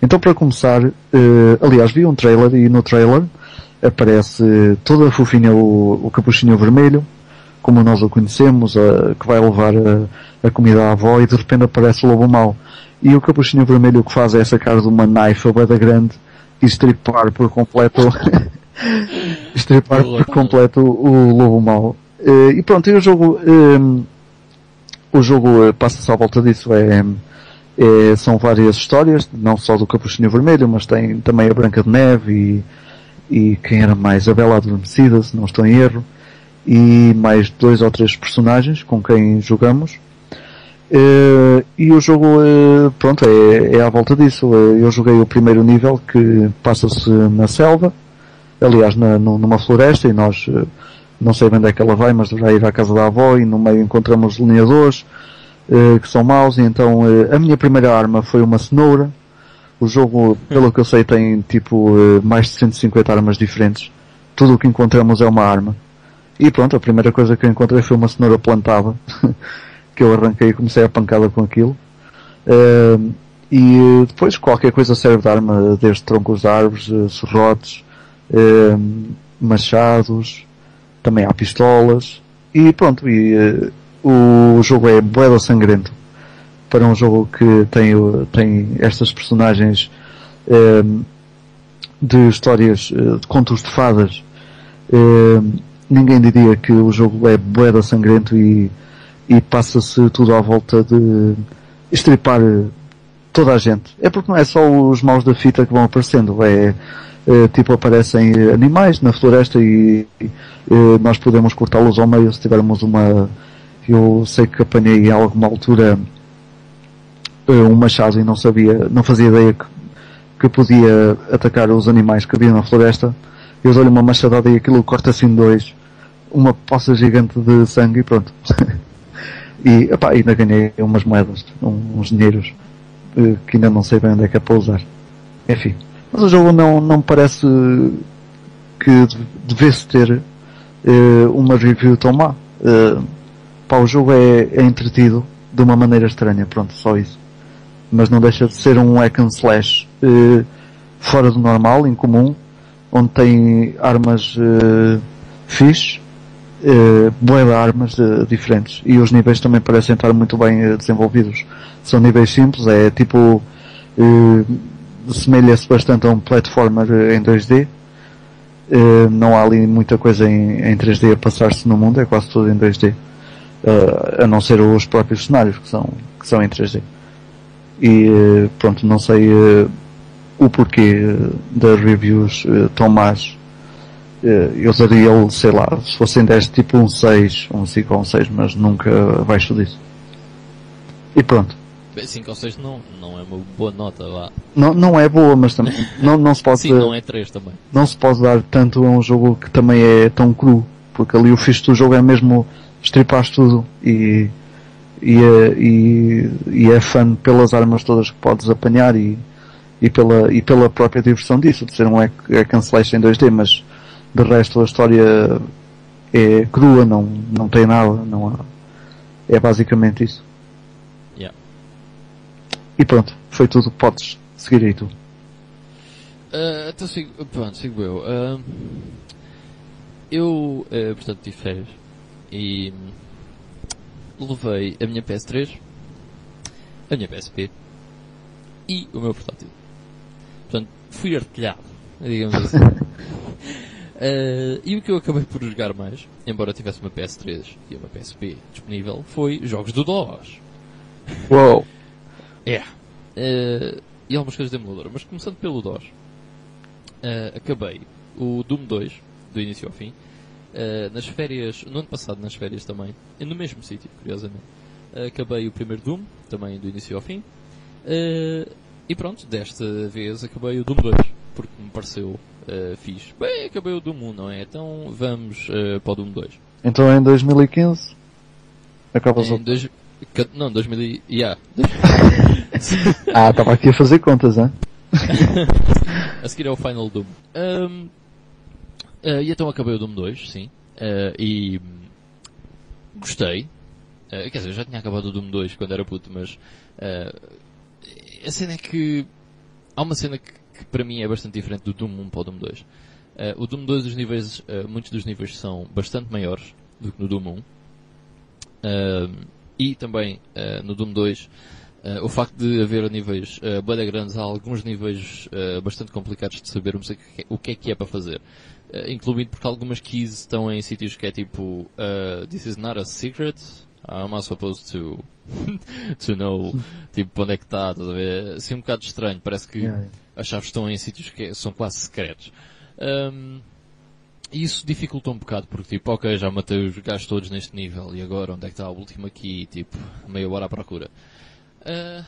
Então para começar, uh, aliás vi um trailer e no trailer aparece toda a fofinha o, o capuchinho vermelho, como nós o conhecemos, uh, que vai levar a, a comida à avó e de repente aparece o lobo mau. E o capuchinho vermelho o que faz é sacar de uma knife bada grande e estripar por completo estripar por completo o lobo mau. Uh, e pronto, e o jogo um, o jogo passa-se à volta disso, é, é, são várias histórias, não só do Capuchinho Vermelho, mas tem também a Branca de Neve e, e quem era mais? A Bela Adormecida, se não estou em erro, e mais dois ou três personagens com quem jogamos. Uh, e o jogo, uh, pronto, é, é à volta disso. Uh, eu joguei o primeiro nível que passa-se na selva, aliás, na, numa floresta, e nós, não sei onde é que ela vai, mas deverá ir à casa da avó, e no meio encontramos lenhadores, que são maus, então a minha primeira arma foi uma cenoura. O jogo, pelo que eu sei, tem tipo mais de 150 armas diferentes. Tudo o que encontramos é uma arma. E pronto, a primeira coisa que eu encontrei foi uma cenoura plantada. que eu arranquei e comecei a pancada com aquilo. Uh, e depois qualquer coisa serve de arma, desde troncos de árvores, serrotes, uh, machados, também há pistolas. E pronto, e, o jogo é boeda sangrento. Para um jogo que tem, tem estas personagens de histórias, de contos de fadas, ninguém diria que o jogo é boeda sangrento e e passa-se tudo à volta de estripar toda a gente. É porque não é só os maus da fita que vão aparecendo, é, é tipo aparecem animais na floresta e, e nós podemos cortá-los ao meio se tivermos uma, eu sei que apanhei em alguma altura é, um machado e não sabia, não fazia ideia que, que podia atacar os animais que havia na floresta. Eu dou-lhe uma machadada e aquilo corta assim dois, uma poça gigante de sangue e pronto. E epá, ainda ganhei umas moedas, uns dinheiros, eh, que ainda não sei bem onde é que é para usar. Enfim. Mas o jogo não, não parece que devesse ter uh, uma review tão má. Uh, pá, o jogo é, é entretido de uma maneira estranha, pronto, só isso. Mas não deixa de ser um hack and slash uh, fora do normal, incomum, onde tem armas uh, fixe, de armas uh, diferentes e os níveis também parecem estar muito bem uh, desenvolvidos. São níveis simples, é tipo uh, semelha-se bastante a um platformer em 2D. não há ali muita coisa em, em 3D a passar-se no mundo, é quase tudo em 2D. A não ser os próprios cenários que são, que são em 3D. E pronto, não sei o porquê das reviews tão más eh, eu daria-lhe, sei lá, se fossem 10, tipo um 6, um 5 ou um 6, mas nunca abaixo disso. E pronto. 5 ou 6 não, não é uma boa nota lá. Não, não é boa, mas também não, não se pode Sim, não é 3 também. Não se pode dar tanto a um jogo que também é tão cru, porque ali o fixe do jogo é mesmo estripar tudo e, e, é, e, e é fã pelas armas todas que podes apanhar e, e, pela, e pela própria diversão disso, de ser um hack, hack and slash em 2D, mas de resto a história é crua, não, não tem nada, não há. É basicamente isso. Yeah. E pronto, foi tudo, podes seguir aí tu. Uh, então sigo, pronto, sigo eu. Uh, eu, uh, portanto, tive férias e levei a minha PS3, a minha PSP e o meu portátil. Portanto, fui artilhado, digamos assim. Uh, e o que eu acabei por jogar mais, embora tivesse uma PS3 e uma PSP disponível, foi jogos do DOS. Uou! é. Uh, e algumas coisas de emulador. Mas começando pelo DOS, uh, acabei o Doom 2, do início ao fim, nas férias, no ano passado nas férias também, no mesmo sítio, curiosamente. acabei o primeiro Doom, também do início ao fim. e pronto, desta vez acabei o Doom 2, porque me pareceu uh, fixe. Bem, acabei o Doom 1, não é? Então vamos uh, para o Doom 2. Então em 2015 acaba o dois... Não, 2000 yeah. ah, estava aqui a fazer contas, hein? a seguir é o Final Doom. Um, Uh, e então acabei o Doom 2, sim. Uh, e gostei. Uh, quer dizer, eu já tinha acabado o Doom 2 quando era puto, mas a cena é que há uma cena que, que, para mim é bastante diferente do Doom 1 para o Doom 2. o Doom 2, os níveis, muitos dos níveis são bastante maiores do que no Doom 1. e também no Doom 2 Uh, o facto de haver níveis uh, bem grandes, há alguns níveis uh, bastante complicados de sabermos o que é que é para fazer. Uh, incluindo porque algumas keys estão em sítios que é tipo uh, This is not a secret, I'm not supposed to, to know tipo onde é que está, estás a ver? Assim um bocado estranho, parece que yeah. as chaves estão em sítios que são quase secretos. Um, e isso dificulta um bocado, porque tipo, ok, já matei os gajos todos neste nível, e agora onde é que está a última key, tipo, meia hora à procura. Uh,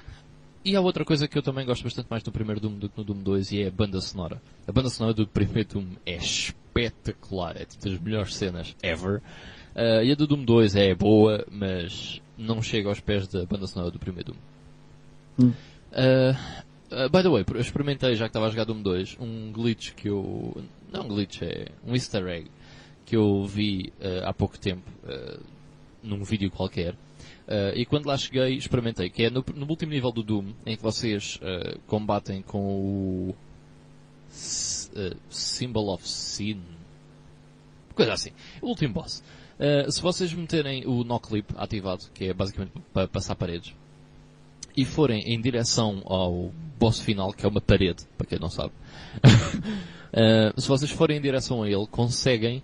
e há outra coisa que eu também gosto bastante mais no primeiro Doom do que no Doom 2 e é a banda sonora. A banda sonora do primeiro Doom é espetacular, é tipo das melhores cenas ever. Uh, e a do Doom 2 é boa, mas não chega aos pés da banda sonora do primeiro Doom. Hum. Uh, by the way, eu experimentei, já que estava a jogar Doom 2, um glitch que eu. Não um glitch, é um easter egg que eu vi há pouco tempo num vídeo qualquer Uh, e quando lá cheguei, experimentei, que é no, no, último nível do Doom, em que vocês uh, combatem com o uh, Symbol of Sin. Coisa assim. O último boss. se vocês meterem o Clip ativado, que é basicamente para passar paredes, e forem em direção ao boss final, que é uma parede, para quem não sabe, se vocês forem em direção a ele, conseguem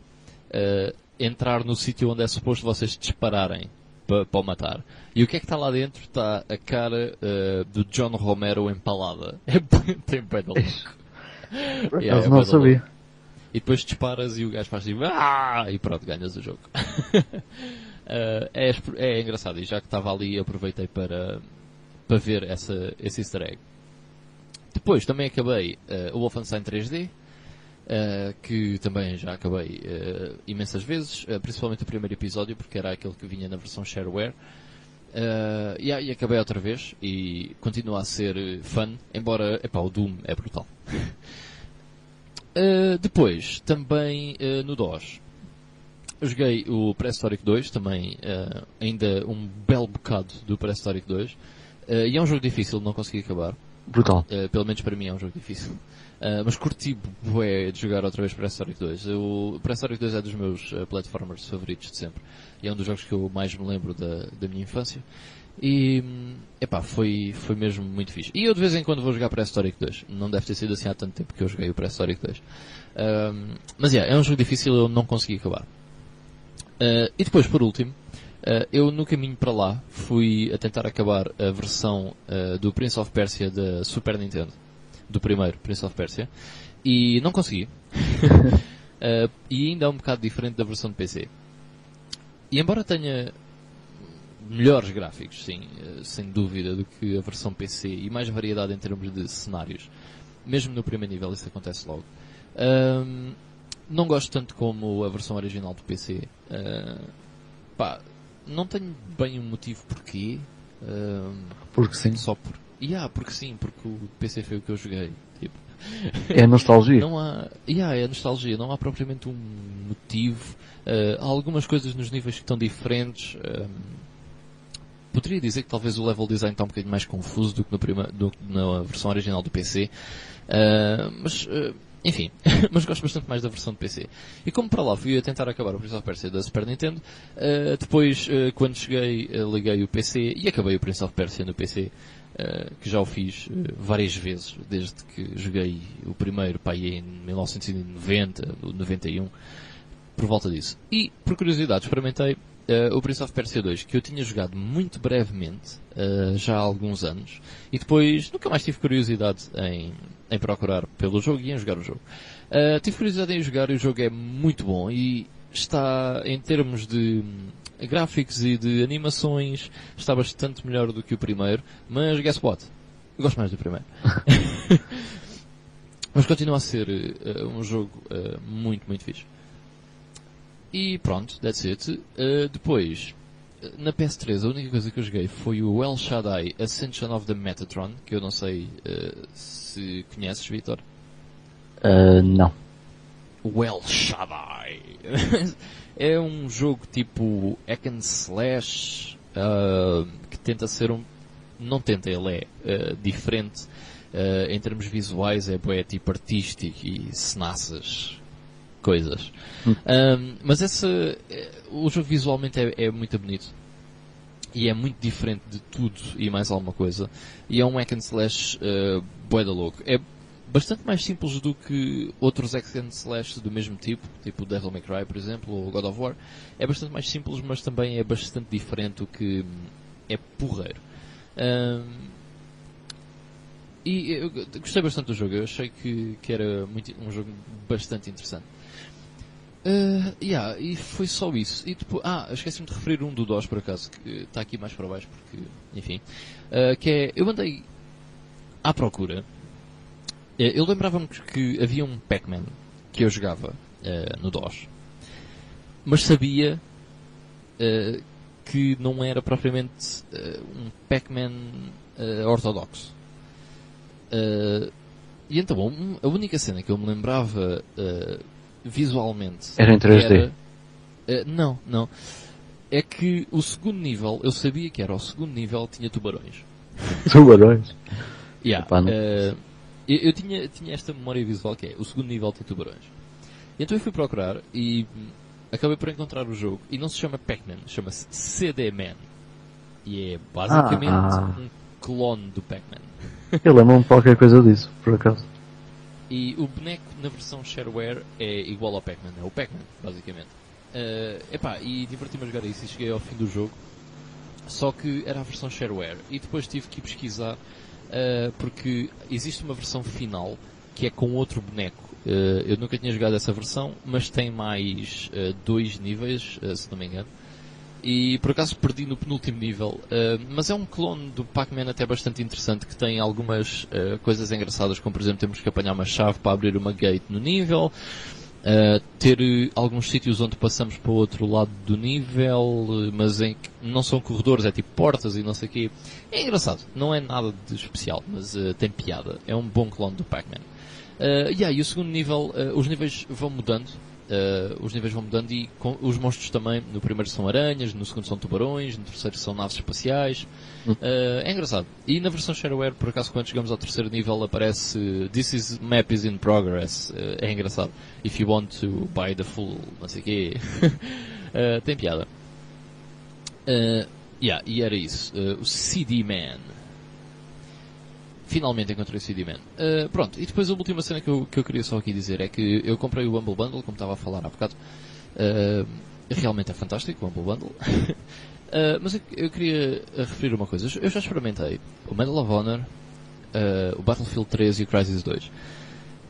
entrar no sítio onde é suposto vocês dispararem para, para o matar. E o que é que está lá dentro? Está a cara uh, do John Romero empalada. É tem pé de louco. Yeah, é não sabia. E depois disparas e o gajo faz assim, ah! e pronto, ganhas o jogo. uh, é, é engraçado, e já que estava ali aproveitei para, para ver essa, esse easter egg. Depois também acabei uh, o Wolfenstein 3D, Uh, que também já acabei uh, imensas vezes, uh, principalmente o primeiro episódio, porque era aquele que vinha na versão shareware. e, e acabei outra vez e continua a ser fun, embora epá, o Doom é brutal. depois, também no DOS, joguei o Prehistoric 2, também ainda um belo bocado do Prehistoric 2. e é um jogo difícil, não consegui acabar. Brutal. pelo menos para mim é um jogo difícil. Uh, mas curti bué de jogar outra vez Prehistoric 2. O Prehistoric 2 é dos meus uh, platformers favoritos de sempre. E é um dos jogos que eu mais me lembro da, da minha infância. E, hum, epá, foi, foi mesmo muito fixe. E eu de vez em quando vou jogar Prehistoric 2. Não deve ter sido assim há tanto tempo que eu joguei o Prehistoric 2. Um, mas yeah, é um jogo difícil eu não consegui acabar. E depois, por último, eu no caminho para lá fui a tentar acabar a versão do Prince of Persia da Super Nintendo do primeiro, Prince of Persia, e não consegui. uh, e ainda é um bocado diferente da versão de PC. E embora tenha melhores gráficos, sim, uh, sem dúvida, do que a versão PC e mais variedade em termos de cenários, mesmo no primeiro nível isso acontece logo. Uh, não gosto tanto como a versão original do PC. Pá, não tenho bem um motivo porquê. porque sim. Só por, Yeah, porque sim, porque o PC foi o que eu joguei. Tipo. É nostalgia. Não há, yeah, é nostalgia, não há propriamente um motivo. Uh, há algumas coisas nos níveis que estão diferentes. Uh, poderia dizer que talvez o level design está um bocadinho mais confuso do que no prima, do, na versão original do PC. Uh, eh, mas, uh, enfim, mas gosto bastante mais da versão de PC. E como para lá fui a tentar acabar o Prince of Persia da Super Nintendo, depois, quando cheguei, liguei o PC e acabei o Prince of Persia no PC. Uh, que já o fiz uh, várias vezes, desde que joguei o primeiro aí em 1990 ou 91, por volta disso. E, por curiosidade, experimentei uh, o Prince of Persia 2, que eu tinha jogado muito brevemente, já há alguns anos, e depois nunca mais tive curiosidade em, em procurar pelo jogo e em jogar o jogo. tive curiosidade em jogar e o jogo é muito bom e está, em termos de gráficos e de animações está bastante melhor do que o primeiro, mas guess what? Eu gosto mais do primeiro. mas continua a ser uh, um jogo uh, muito, muito fixe. E pronto, that's it. Uh, depois, na PS3, a única coisa que eu joguei foi o El Shaddai Ascension of the Metatron, que eu não sei se conheces, Vitor. não. o El Shaddai. é um jogo tipo hack and slash uh, que tenta ser um. Não tenta, ele é uh, diferente uh, em termos visuais, é, é tipo artístico e cenaças coisas. Hum. Um, mas esse, o jogo visualmente é, é, muito bonito. E é muito diferente de tudo e mais alguma coisa. E é um hack and slash uh, bué da louco. É bastante mais simples do que outros and slash do mesmo tipo, tipo Devil May Cry, por exemplo, ou God of War. É bastante mais simples, mas também é bastante diferente, o que é porreiro. Um, e eu gostei bastante do jogo, eu achei que, que era muito, um jogo bastante interessante. Uh, yeah, e foi só isso. E depois, ah, esqueci-me de referir um do DOS por acaso, que está aqui mais para baixo, porque, enfim. Uh, que é, eu andei à procura eu lembrava-me que havia um Pac-Man que eu jogava uh, no DOS, mas sabia uh, que não era propriamente uh, um Pac-Man ortodoxo. e então, a única cena que eu me lembrava visualmente era em 3D. Era, não, não. É que o segundo nível, eu sabia que era o segundo nível, tinha tubarões. Tubarões? yeah. Epá, eu, eu, tinha, tinha esta memória visual que é o segundo nível tem tubarões. E então eu fui procurar e acabei por encontrar o jogo. E não se chama Pac-Man, chama-se CD-Man. E é basicamente ah, um clone do Pac-Man. Eu lembro-me qualquer coisa disso, por acaso. E o boneco na versão shareware é igual ao Pac-Man, é o Pac-Man, basicamente. Uh, epá, e diverti-me a jogar isso e cheguei ao fim do jogo. Só que era a versão shareware. E depois tive que ir pesquisar uh, porque existe uma versão final que é com outro boneco. Uh, eu nunca tinha jogado essa versão, mas tem mais uh, dois níveis, se não me engano. E por acaso perdi no penúltimo nível, mas é um clone do Pac-Man até bastante interessante que tem algumas coisas engraçadas, como por exemplo temos que apanhar uma chave para abrir uma gate no nível. Uh, ter uh, alguns sítios onde passamos para o outro lado do nível, uh, mas em que não são corredores, é tipo portas e não sei o quê. É engraçado, não é nada de especial, mas tem piada. É um bom clone do Pac-Man. Uh, yeah, e o segundo nível, os níveis vão mudando. Os níveis vão mudando e com, os monstros também. No primeiro são aranhas, no segundo são tubarões, no terceiro são naves espaciais. Uh, é engraçado. E na versão shareware, por acaso, quando chegamos ao terceiro nível, aparece This is map is in progress. Uh, é engraçado. If you want to buy the full, não sei o quê. uh, tem piada. yeah, e era isso. o CD Man. Finalmente encontrei o CD Man. pronto, e depois a última cena que eu, que eu queria só aqui dizer é que eu comprei o Humble Bundle, como estava a falar há bocado. realmente é fantástico o Humble Bundle. Uh, mas eu, eu, queria referir uma coisa. Eu já experimentei o Medal of Honor, uh, o Battlefield 3 e o Crysis 2.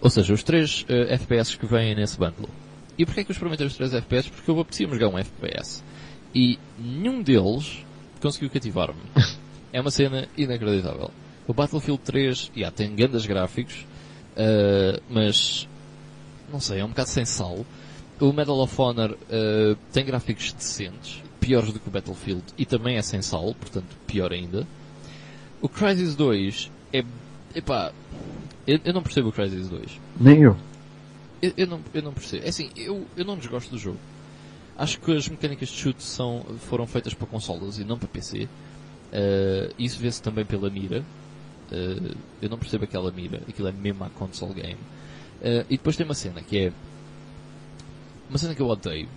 Ou seja, os três uh, FPS que vêm nesse bundle. E porquê é que eu experimentei os três FPS? Porque eu apetecia jogar um FPS. E nenhum deles conseguiu cativar-me. é uma cena inacreditável. O Battlefield 3, yeah, tem grandes gráficos, mas não sei, é um bocado sem sal. O Medal of Honor tem gráficos decentes piores do que o Battlefield e também é sem sal, portanto pior ainda. O Crysis 2 é. Epá. Eu, eu não percebo o Crysis 2. Nem eu. Eu, eu, não, eu não percebo. É assim, eu, eu não desgosto do jogo. Acho que as mecânicas de chute são, foram feitas para consolas e não para PC. Uh, eh, isso vê-se também pela mira. Uh, eu não percebo aquela mira. Aquilo é mesmo a console game. Uh, e depois tem uma cena que é. Uma cena que eu odeio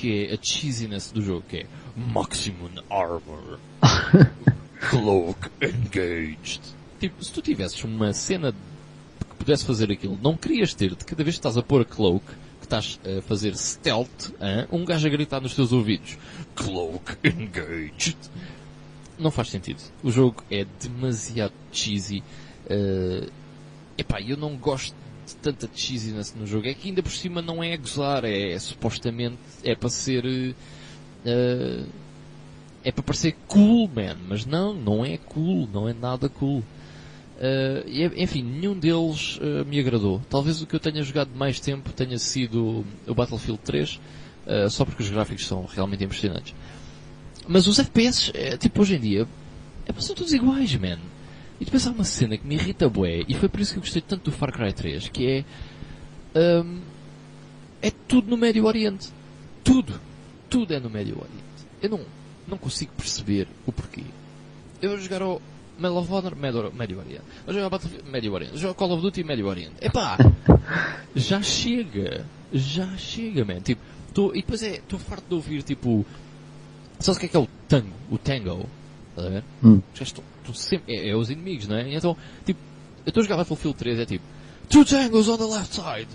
que é a cheesiness do jogo, que é Maximum Armor, Cloak Engaged. Tipo, se tu tivesses uma cena que pudesse fazer aquilo, não querias ter de cada vez que estás a pôr a Cloak, que estás a fazer stealth, hein? um gajo a gritar nos teus ouvidos Cloak Engaged. Não faz sentido. O jogo é demasiado cheesy. Uh, epá, eu não gosto tanta cheesiness no jogo é que ainda por cima não é a gozar, é, é supostamente é para ser uh, é para parecer cool, man, mas não, não é cool, não é nada cool. Uh, enfim, nenhum deles uh, me agradou. Talvez o que eu tenha jogado mais tempo tenha sido o Battlefield 3, só porque os gráficos são realmente impressionantes. Mas os FPS, tipo hoje em dia, é, são todos iguais, man. E depois há uma cena que me irrita bué, e foi por isso que eu gostei tanto do Far Cry 3, que é... Um, é tudo no Médio Oriente. Tudo. Tudo é no Médio Oriente. Eu não, não consigo perceber o porquê. Eu vou jogar ao Medal of Honor, Médio, Médio Oriente. Vou jogar Battlefield, Médio Oriente. Vou jogar Call of Duty, Médio Oriente. Epá! já chega. Já chega, man. Tipo, tô, e depois é, estou farto de ouvir, tipo, Sabes o que é que é o tango? O tango? Estás a ver? Hum. Sempre, é, é os inimigos, não é? E então, tipo, eu estou a jogar Battlefield 3, é tipo, two tangos on the left side,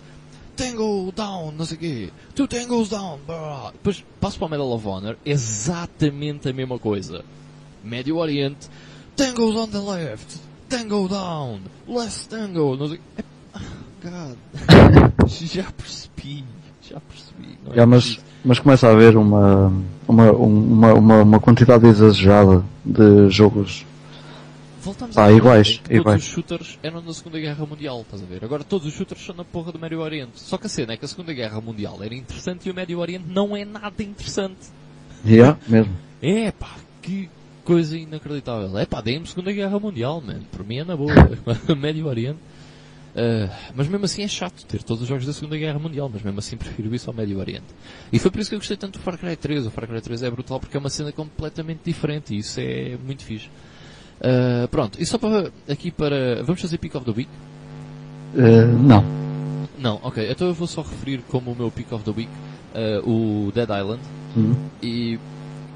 tango down, não sei o quê, two tangos down, blá. Depois passo para o Medal of Honor, exatamente a mesma coisa. Médio Oriente, tangos on the left, tango down, left tango, não sei é, ah, God. já percebi, já percebi. Não é mas, preciso. Mas começa a haver uma, uma, uma, uma, uma quantidade exagerada de jogos. Voltamos Ah, à iguais, todos iguais. os shooters eram na Segunda Guerra Mundial, estás a ver? Agora todos os shooters são na porra do Médio Oriente. Só que a cena é que a Segunda Guerra Mundial era interessante e o Médio Oriente não é nada interessante. Yeah, mesmo. É pá, que coisa inacreditável. É pá, dei-me Segunda Guerra Mundial, man. Por mim é na boa. Médio Oriente. Ah, mas mesmo assim é chato ter todos os jogos da Segunda Guerra Mundial, mas mesmo assim prefiro isso ao Médio Oriente. E foi por isso que eu gostei tanto do Far Cry 3. O Far Cry 3 é brutal porque é uma cena completamente diferente e isso é muito fixe. Ah, pronto, e só para aqui para. Vamos fazer Pick of the Week? Eh, não. Não, ok, então eu vou só referir como o meu Pick of the Week o Dead Island Hum. e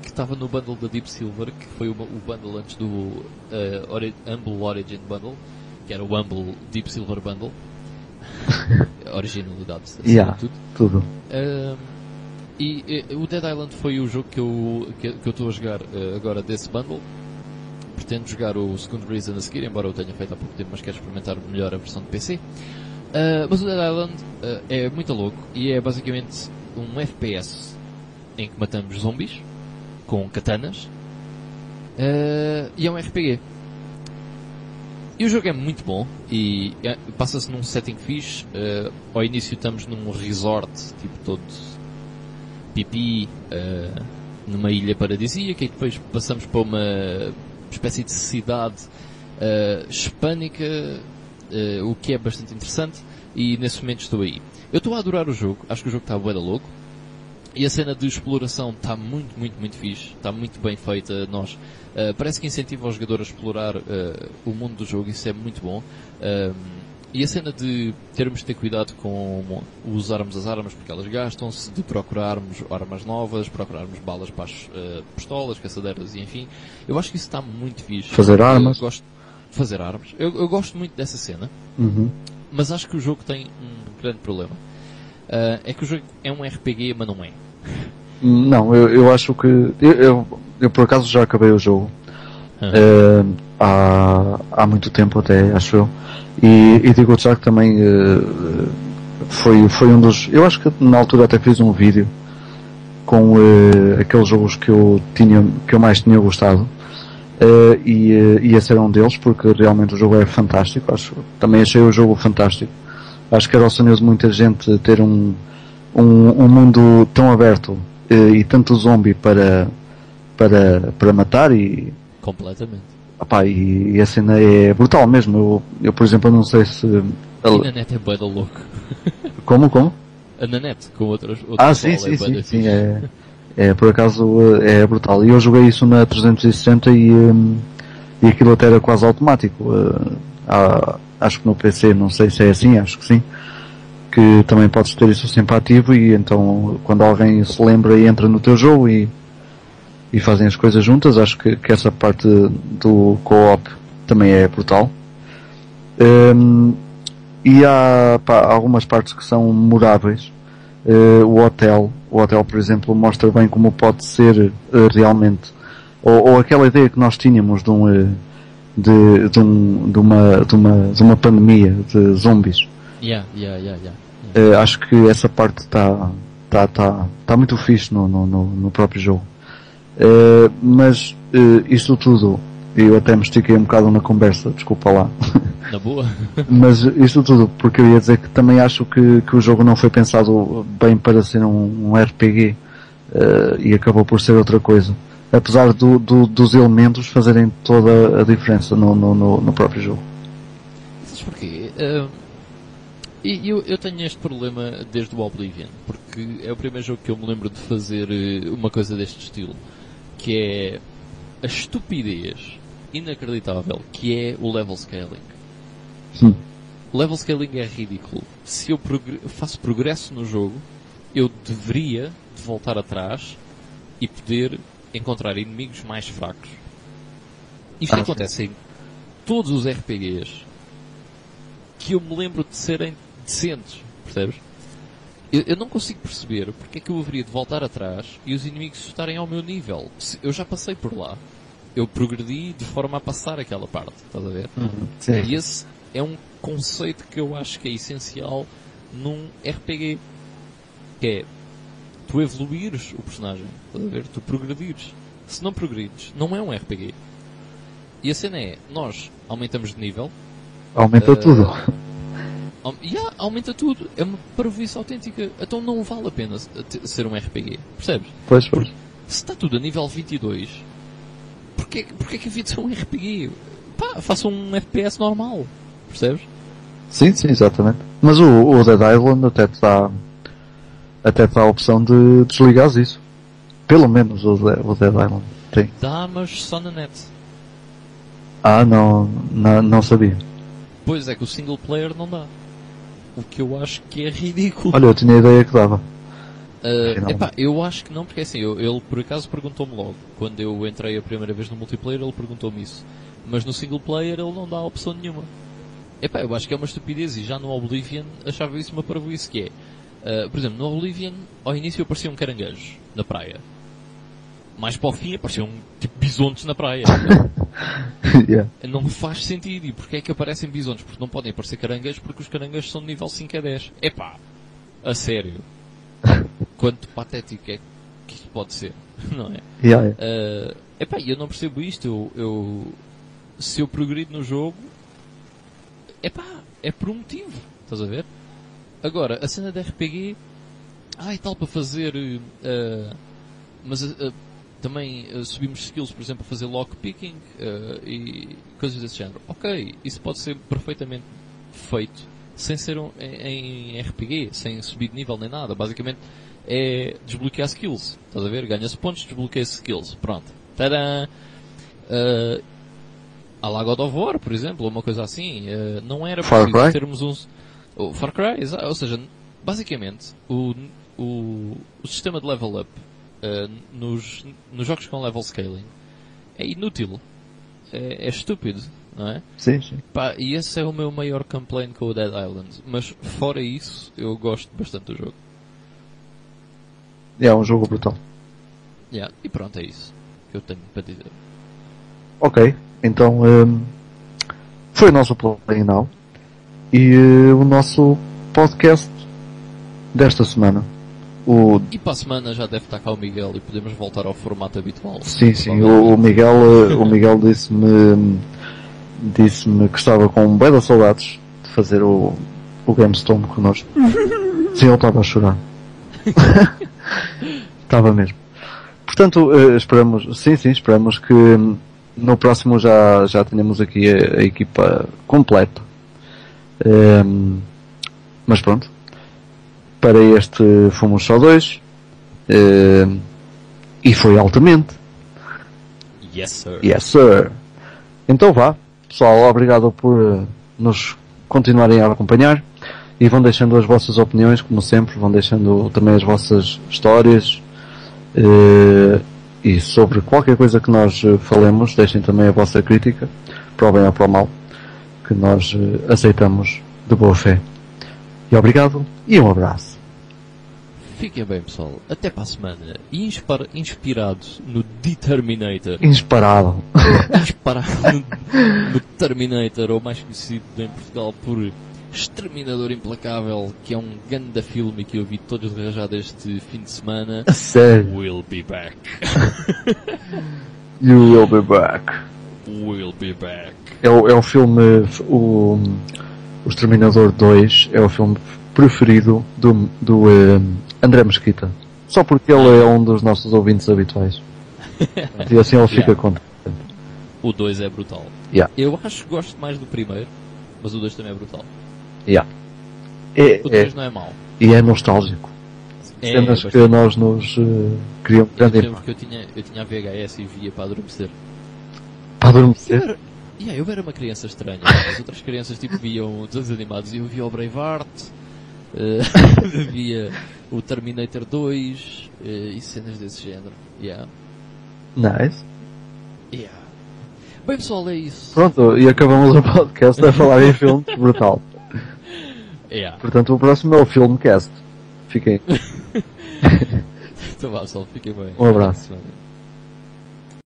que estava no bundle da Deep Silver, que foi o, o bundle antes do uh, Ori Humble Origin Bundle, que era o Humble Deep Silver Bundle. Originalidade, Yeah. tudo. Tudo. Um, e eh, o Dead Island foi o jogo que eu que, que eu estou a jogar eh, agora desse bundle. Pretendo jogar o segundo Reason a seguir, embora eu tenha feito há pouco tempo, mas quero experimentar melhor a versão de PC. Ah, mas o Dead Island ah, é muito louco e é basicamente um FPS em que matamos zombies com katanas ah, e é um RPG. E o jogo é muito bom e é- passa-se num setting fixe. ah, ao início estamos num resort, tipo todo pipi, ah, numa ilha paradisíaca e depois passamos para uma espécie de cidade ah, hispânica, o que é bastante interessante e nesse momento estou aí. Eu estou a adorar o jogo, acho que o jogo está bué da louco. E a cena de exploração está muito, muito, muito fixe. Está muito bem feita. Nós, ah, parece que incentiva o jogador a explorar ah, o mundo do jogo. Isso é muito bom. Ahm, e a cena de termos de ter cuidado com usarmos as armas porque elas gastam-se, de procurarmos armas novas, procurarmos balas para as ah, pistolas, caçadeiras e enfim. Eu acho que isso está muito fixe. Fazer Eu armas. gosto de fazer armas. Eu, eu gosto muito dessa cena. Uhum. Mas acho que o jogo tem um grande problema. É que o jogo é um RPG, mas não é. Não, eu, eu acho que. Eu, eu, eu por acaso já acabei o jogo. Eh, há, há muito tempo até, acho eu. E, e digo já que também eh, foi, foi um dos. Eu acho que na altura até fiz um vídeo com eh, aqueles jogos que eu tinha que eu mais tinha gostado. E, e esse era um deles porque realmente o jogo é fantástico. Acho, também achei o jogo fantástico. Acho que era o sonho de muita gente ter um, um, um mundo tão aberto e tanto zombie para, para, para matar e, Completamente. opá, e, e a cena é brutal mesmo. Eu, eu por exemplo, não sei se. E na net é bué da louco. Como, como? A na net, com outras, Ah, pessoal, sim, é sim, sim, sim, é, é, por acaso é brutal. E eu joguei isso na 360 e, hum, e aquilo até era quase automático. Há- acho que no PC, não sei se é assim, acho que sim, que também podes ter isso sempre ativo e então quando alguém se lembra e entra no teu jogo e, e fazem as coisas juntas, acho que, que essa parte do co-op também é brutal. Hum, e há pá, algumas partes que são memoráveis. Eh, o hotel, o hotel, por exemplo, mostra bem como pode ser eh, realmente, ou, ou aquela ideia que nós tínhamos de, um, eh, de, de, um, de, uma, de, uma, de uma pandemia de zombies. Yeah, yeah, yeah, yeah. Acho que essa parte está tá, tá, tá muito fixe no, no, no, no próprio jogo. Eh, mas eh, isto tudo, eu até me estiquei um bocado na conversa, desculpa lá. Na boa. Mas isto tudo porque eu ia dizer que também acho que, que o jogo não foi pensado bem para ser um, um RPG eh, e acabou por ser outra coisa. Apesar do, do- dos elementos fazerem toda a diferença no, no, no, no próprio jogo. Sabes porquê? E eu, eu tenho este problema desde o Oblivion, porque é o primeiro jogo que eu me lembro de fazer uma coisa deste estilo, que é a estupidez inacreditável que é o level scaling. Sim. O level scaling é ridículo. Se eu progr- faço progresso no jogo, eu deveria de voltar atrás e poder encontrar inimigos mais fracos. Isto Ah, sim. acontece em todos os RPGs que eu me lembro de serem decentes, percebes? Eu, eu não consigo perceber porque é que eu haveria de voltar atrás e os inimigos estarem ao meu nível. Se- Eu já passei por lá. Eu progredi de forma a passar aquela parte, estás a ver? Sim. E esse é um conceito que eu acho que é essencial num RPG. Que é tu evoluires o personagem, estás a ver? Tu progredires. Se não progredes, não é um RPG. E a cena é, nós aumentamos de nível, Aumenta Eh, tudo. Yeah, aumenta tudo. É uma parvoíce autêntica. Então não vale a pena ser um RPG. Percebes? Pois, pois. Se está tudo a nível 22, porquê, porquê que havia de ser um RPG? Pá, faça um FPS normal. Percebes? Sim, sim, exatamente. Mas o, o Dead Island até te dá, até te dá a opção de desligares isso. Pelo menos o, o Dead Island tem. Dá, mas só na net. Ah, não, não, não sabia. Pois é que o single player não dá. O que eu acho que é ridículo. Olha, eu tinha a ideia que dava. Uh, epá, eu acho que não, porque assim, eu- ele por acaso perguntou-me logo. Quando eu entrei a primeira vez no multiplayer, ele perguntou-me isso. Mas no single player ele não dá opção nenhuma. Epá, eu acho que é uma estupidez e já no Oblivion achava isso uma parvoíce que é. uh, por exemplo, no Oblivion, ao início apareciam caranguejos na praia. Mais para o fim apareciam tipo bisontes na praia. yeah. não faz sentido. E porquê é que aparecem bisontes? Porque não podem aparecer caranguejos porque os caranguejos são de nível 5 a 10. Epá, a sério. Quanto patético é que isto pode ser, não é? Yeah, yeah. Uh, epá, eu não percebo isto. Eu, eu- se eu progrido no jogo, epá, é por um motivo. Estás a ver? Agora, a cena da RPG, ah, e tal para fazer, uh, mas uh, também uh, subimos skills, por exemplo, para fazer lockpicking uh, e coisas desse género. Ok, isso pode ser perfeitamente feito sem ser um, em, em RPG, sem subir de nível nem nada. Basicamente é desbloquear skills. Estás a ver? Ganha-se pontos, desbloqueia skills. Pronto. Tadã! Uh, a la God of War, por exemplo, ou uma coisa assim. uh, não era Cry? termos uns. O Far Cry, ou seja, basicamente o, o, o sistema de level up uh, nos, nos jogos com level scaling é inútil. É, é estúpido, não é? Sim, sim. Pá, e esse é o meu maior complaint com o Dead Island. Mas fora isso, eu gosto bastante do jogo. É um jogo brutal. Yeah, e pronto, é isso que eu tenho para dizer. Ok, então hum, foi o nosso Play Now e eh, o nosso podcast desta semana. O, E para a semana já deve estar cá o Miguel e podemos voltar ao formato habitual. sim, sim, o, o Miguel, o Miguel disse-me disse-me que estava com bem de saudades de fazer o, o GameStorm connosco. Sim, ele estava a chorar. estava mesmo. Portanto, eh, esperamos, sim, sim, esperamos que no próximo já, já tenhamos aqui a, a equipa completa. Hum, mas pronto. Para este fomos só dois. Hum, e foi altamente. Yes, sir. Yes, sir. Então vá. Pessoal, obrigado por nos continuarem a acompanhar. E vão deixando as vossas opiniões, como sempre. Vão deixando também as vossas histórias. Eh, e sobre qualquer coisa que nós eh, falemos, deixem também a vossa crítica, para o bem ou para o mal, que nós aceitamos de boa fé. E obrigado e um abraço. Fiquem bem, pessoal. Até para a semana. E inspira- inspirados no Determinator. Inesperado. Inspirado no, no Terminator, ou mais conhecido em Portugal por Exterminador Implacável, que é um grande filme que eu vi todos de rajada este fim de semana. A sério. We'll be back. You will be back. We'll be back. É o, é o filme, o, o Exterminador 2 é o filme preferido do, do eh, André Mesquita. Só porque ele é um dos nossos ouvintes habituais. E assim ele fica Yeah. contente. O 2 é brutal. Yeah. Eu acho que gosto mais do primeiro, mas o 2 também é brutal. Yeah. É, O é, 3 não é mau. e é nostálgico. É, Cenas que nós nos uh, criamos Eu grande que eu tinha, eu tinha a VHS e via para adormecer. Para Eu adormecer. Era, yeah, eu era uma criança estranha. As outras crianças tipo viam desenhos animados e eu via o Braveheart, eh, via o Terminator 2 eh, e cenas desse género. Yeah. Nice. Yeah. Bem pessoal, é isso. Pronto, e acabamos o podcast a falar em filmes. Brutal. Yeah. Portanto, o próximo é o Filmcast. Fiquem. Então vá pessoal, fiquem bem. Um abraço.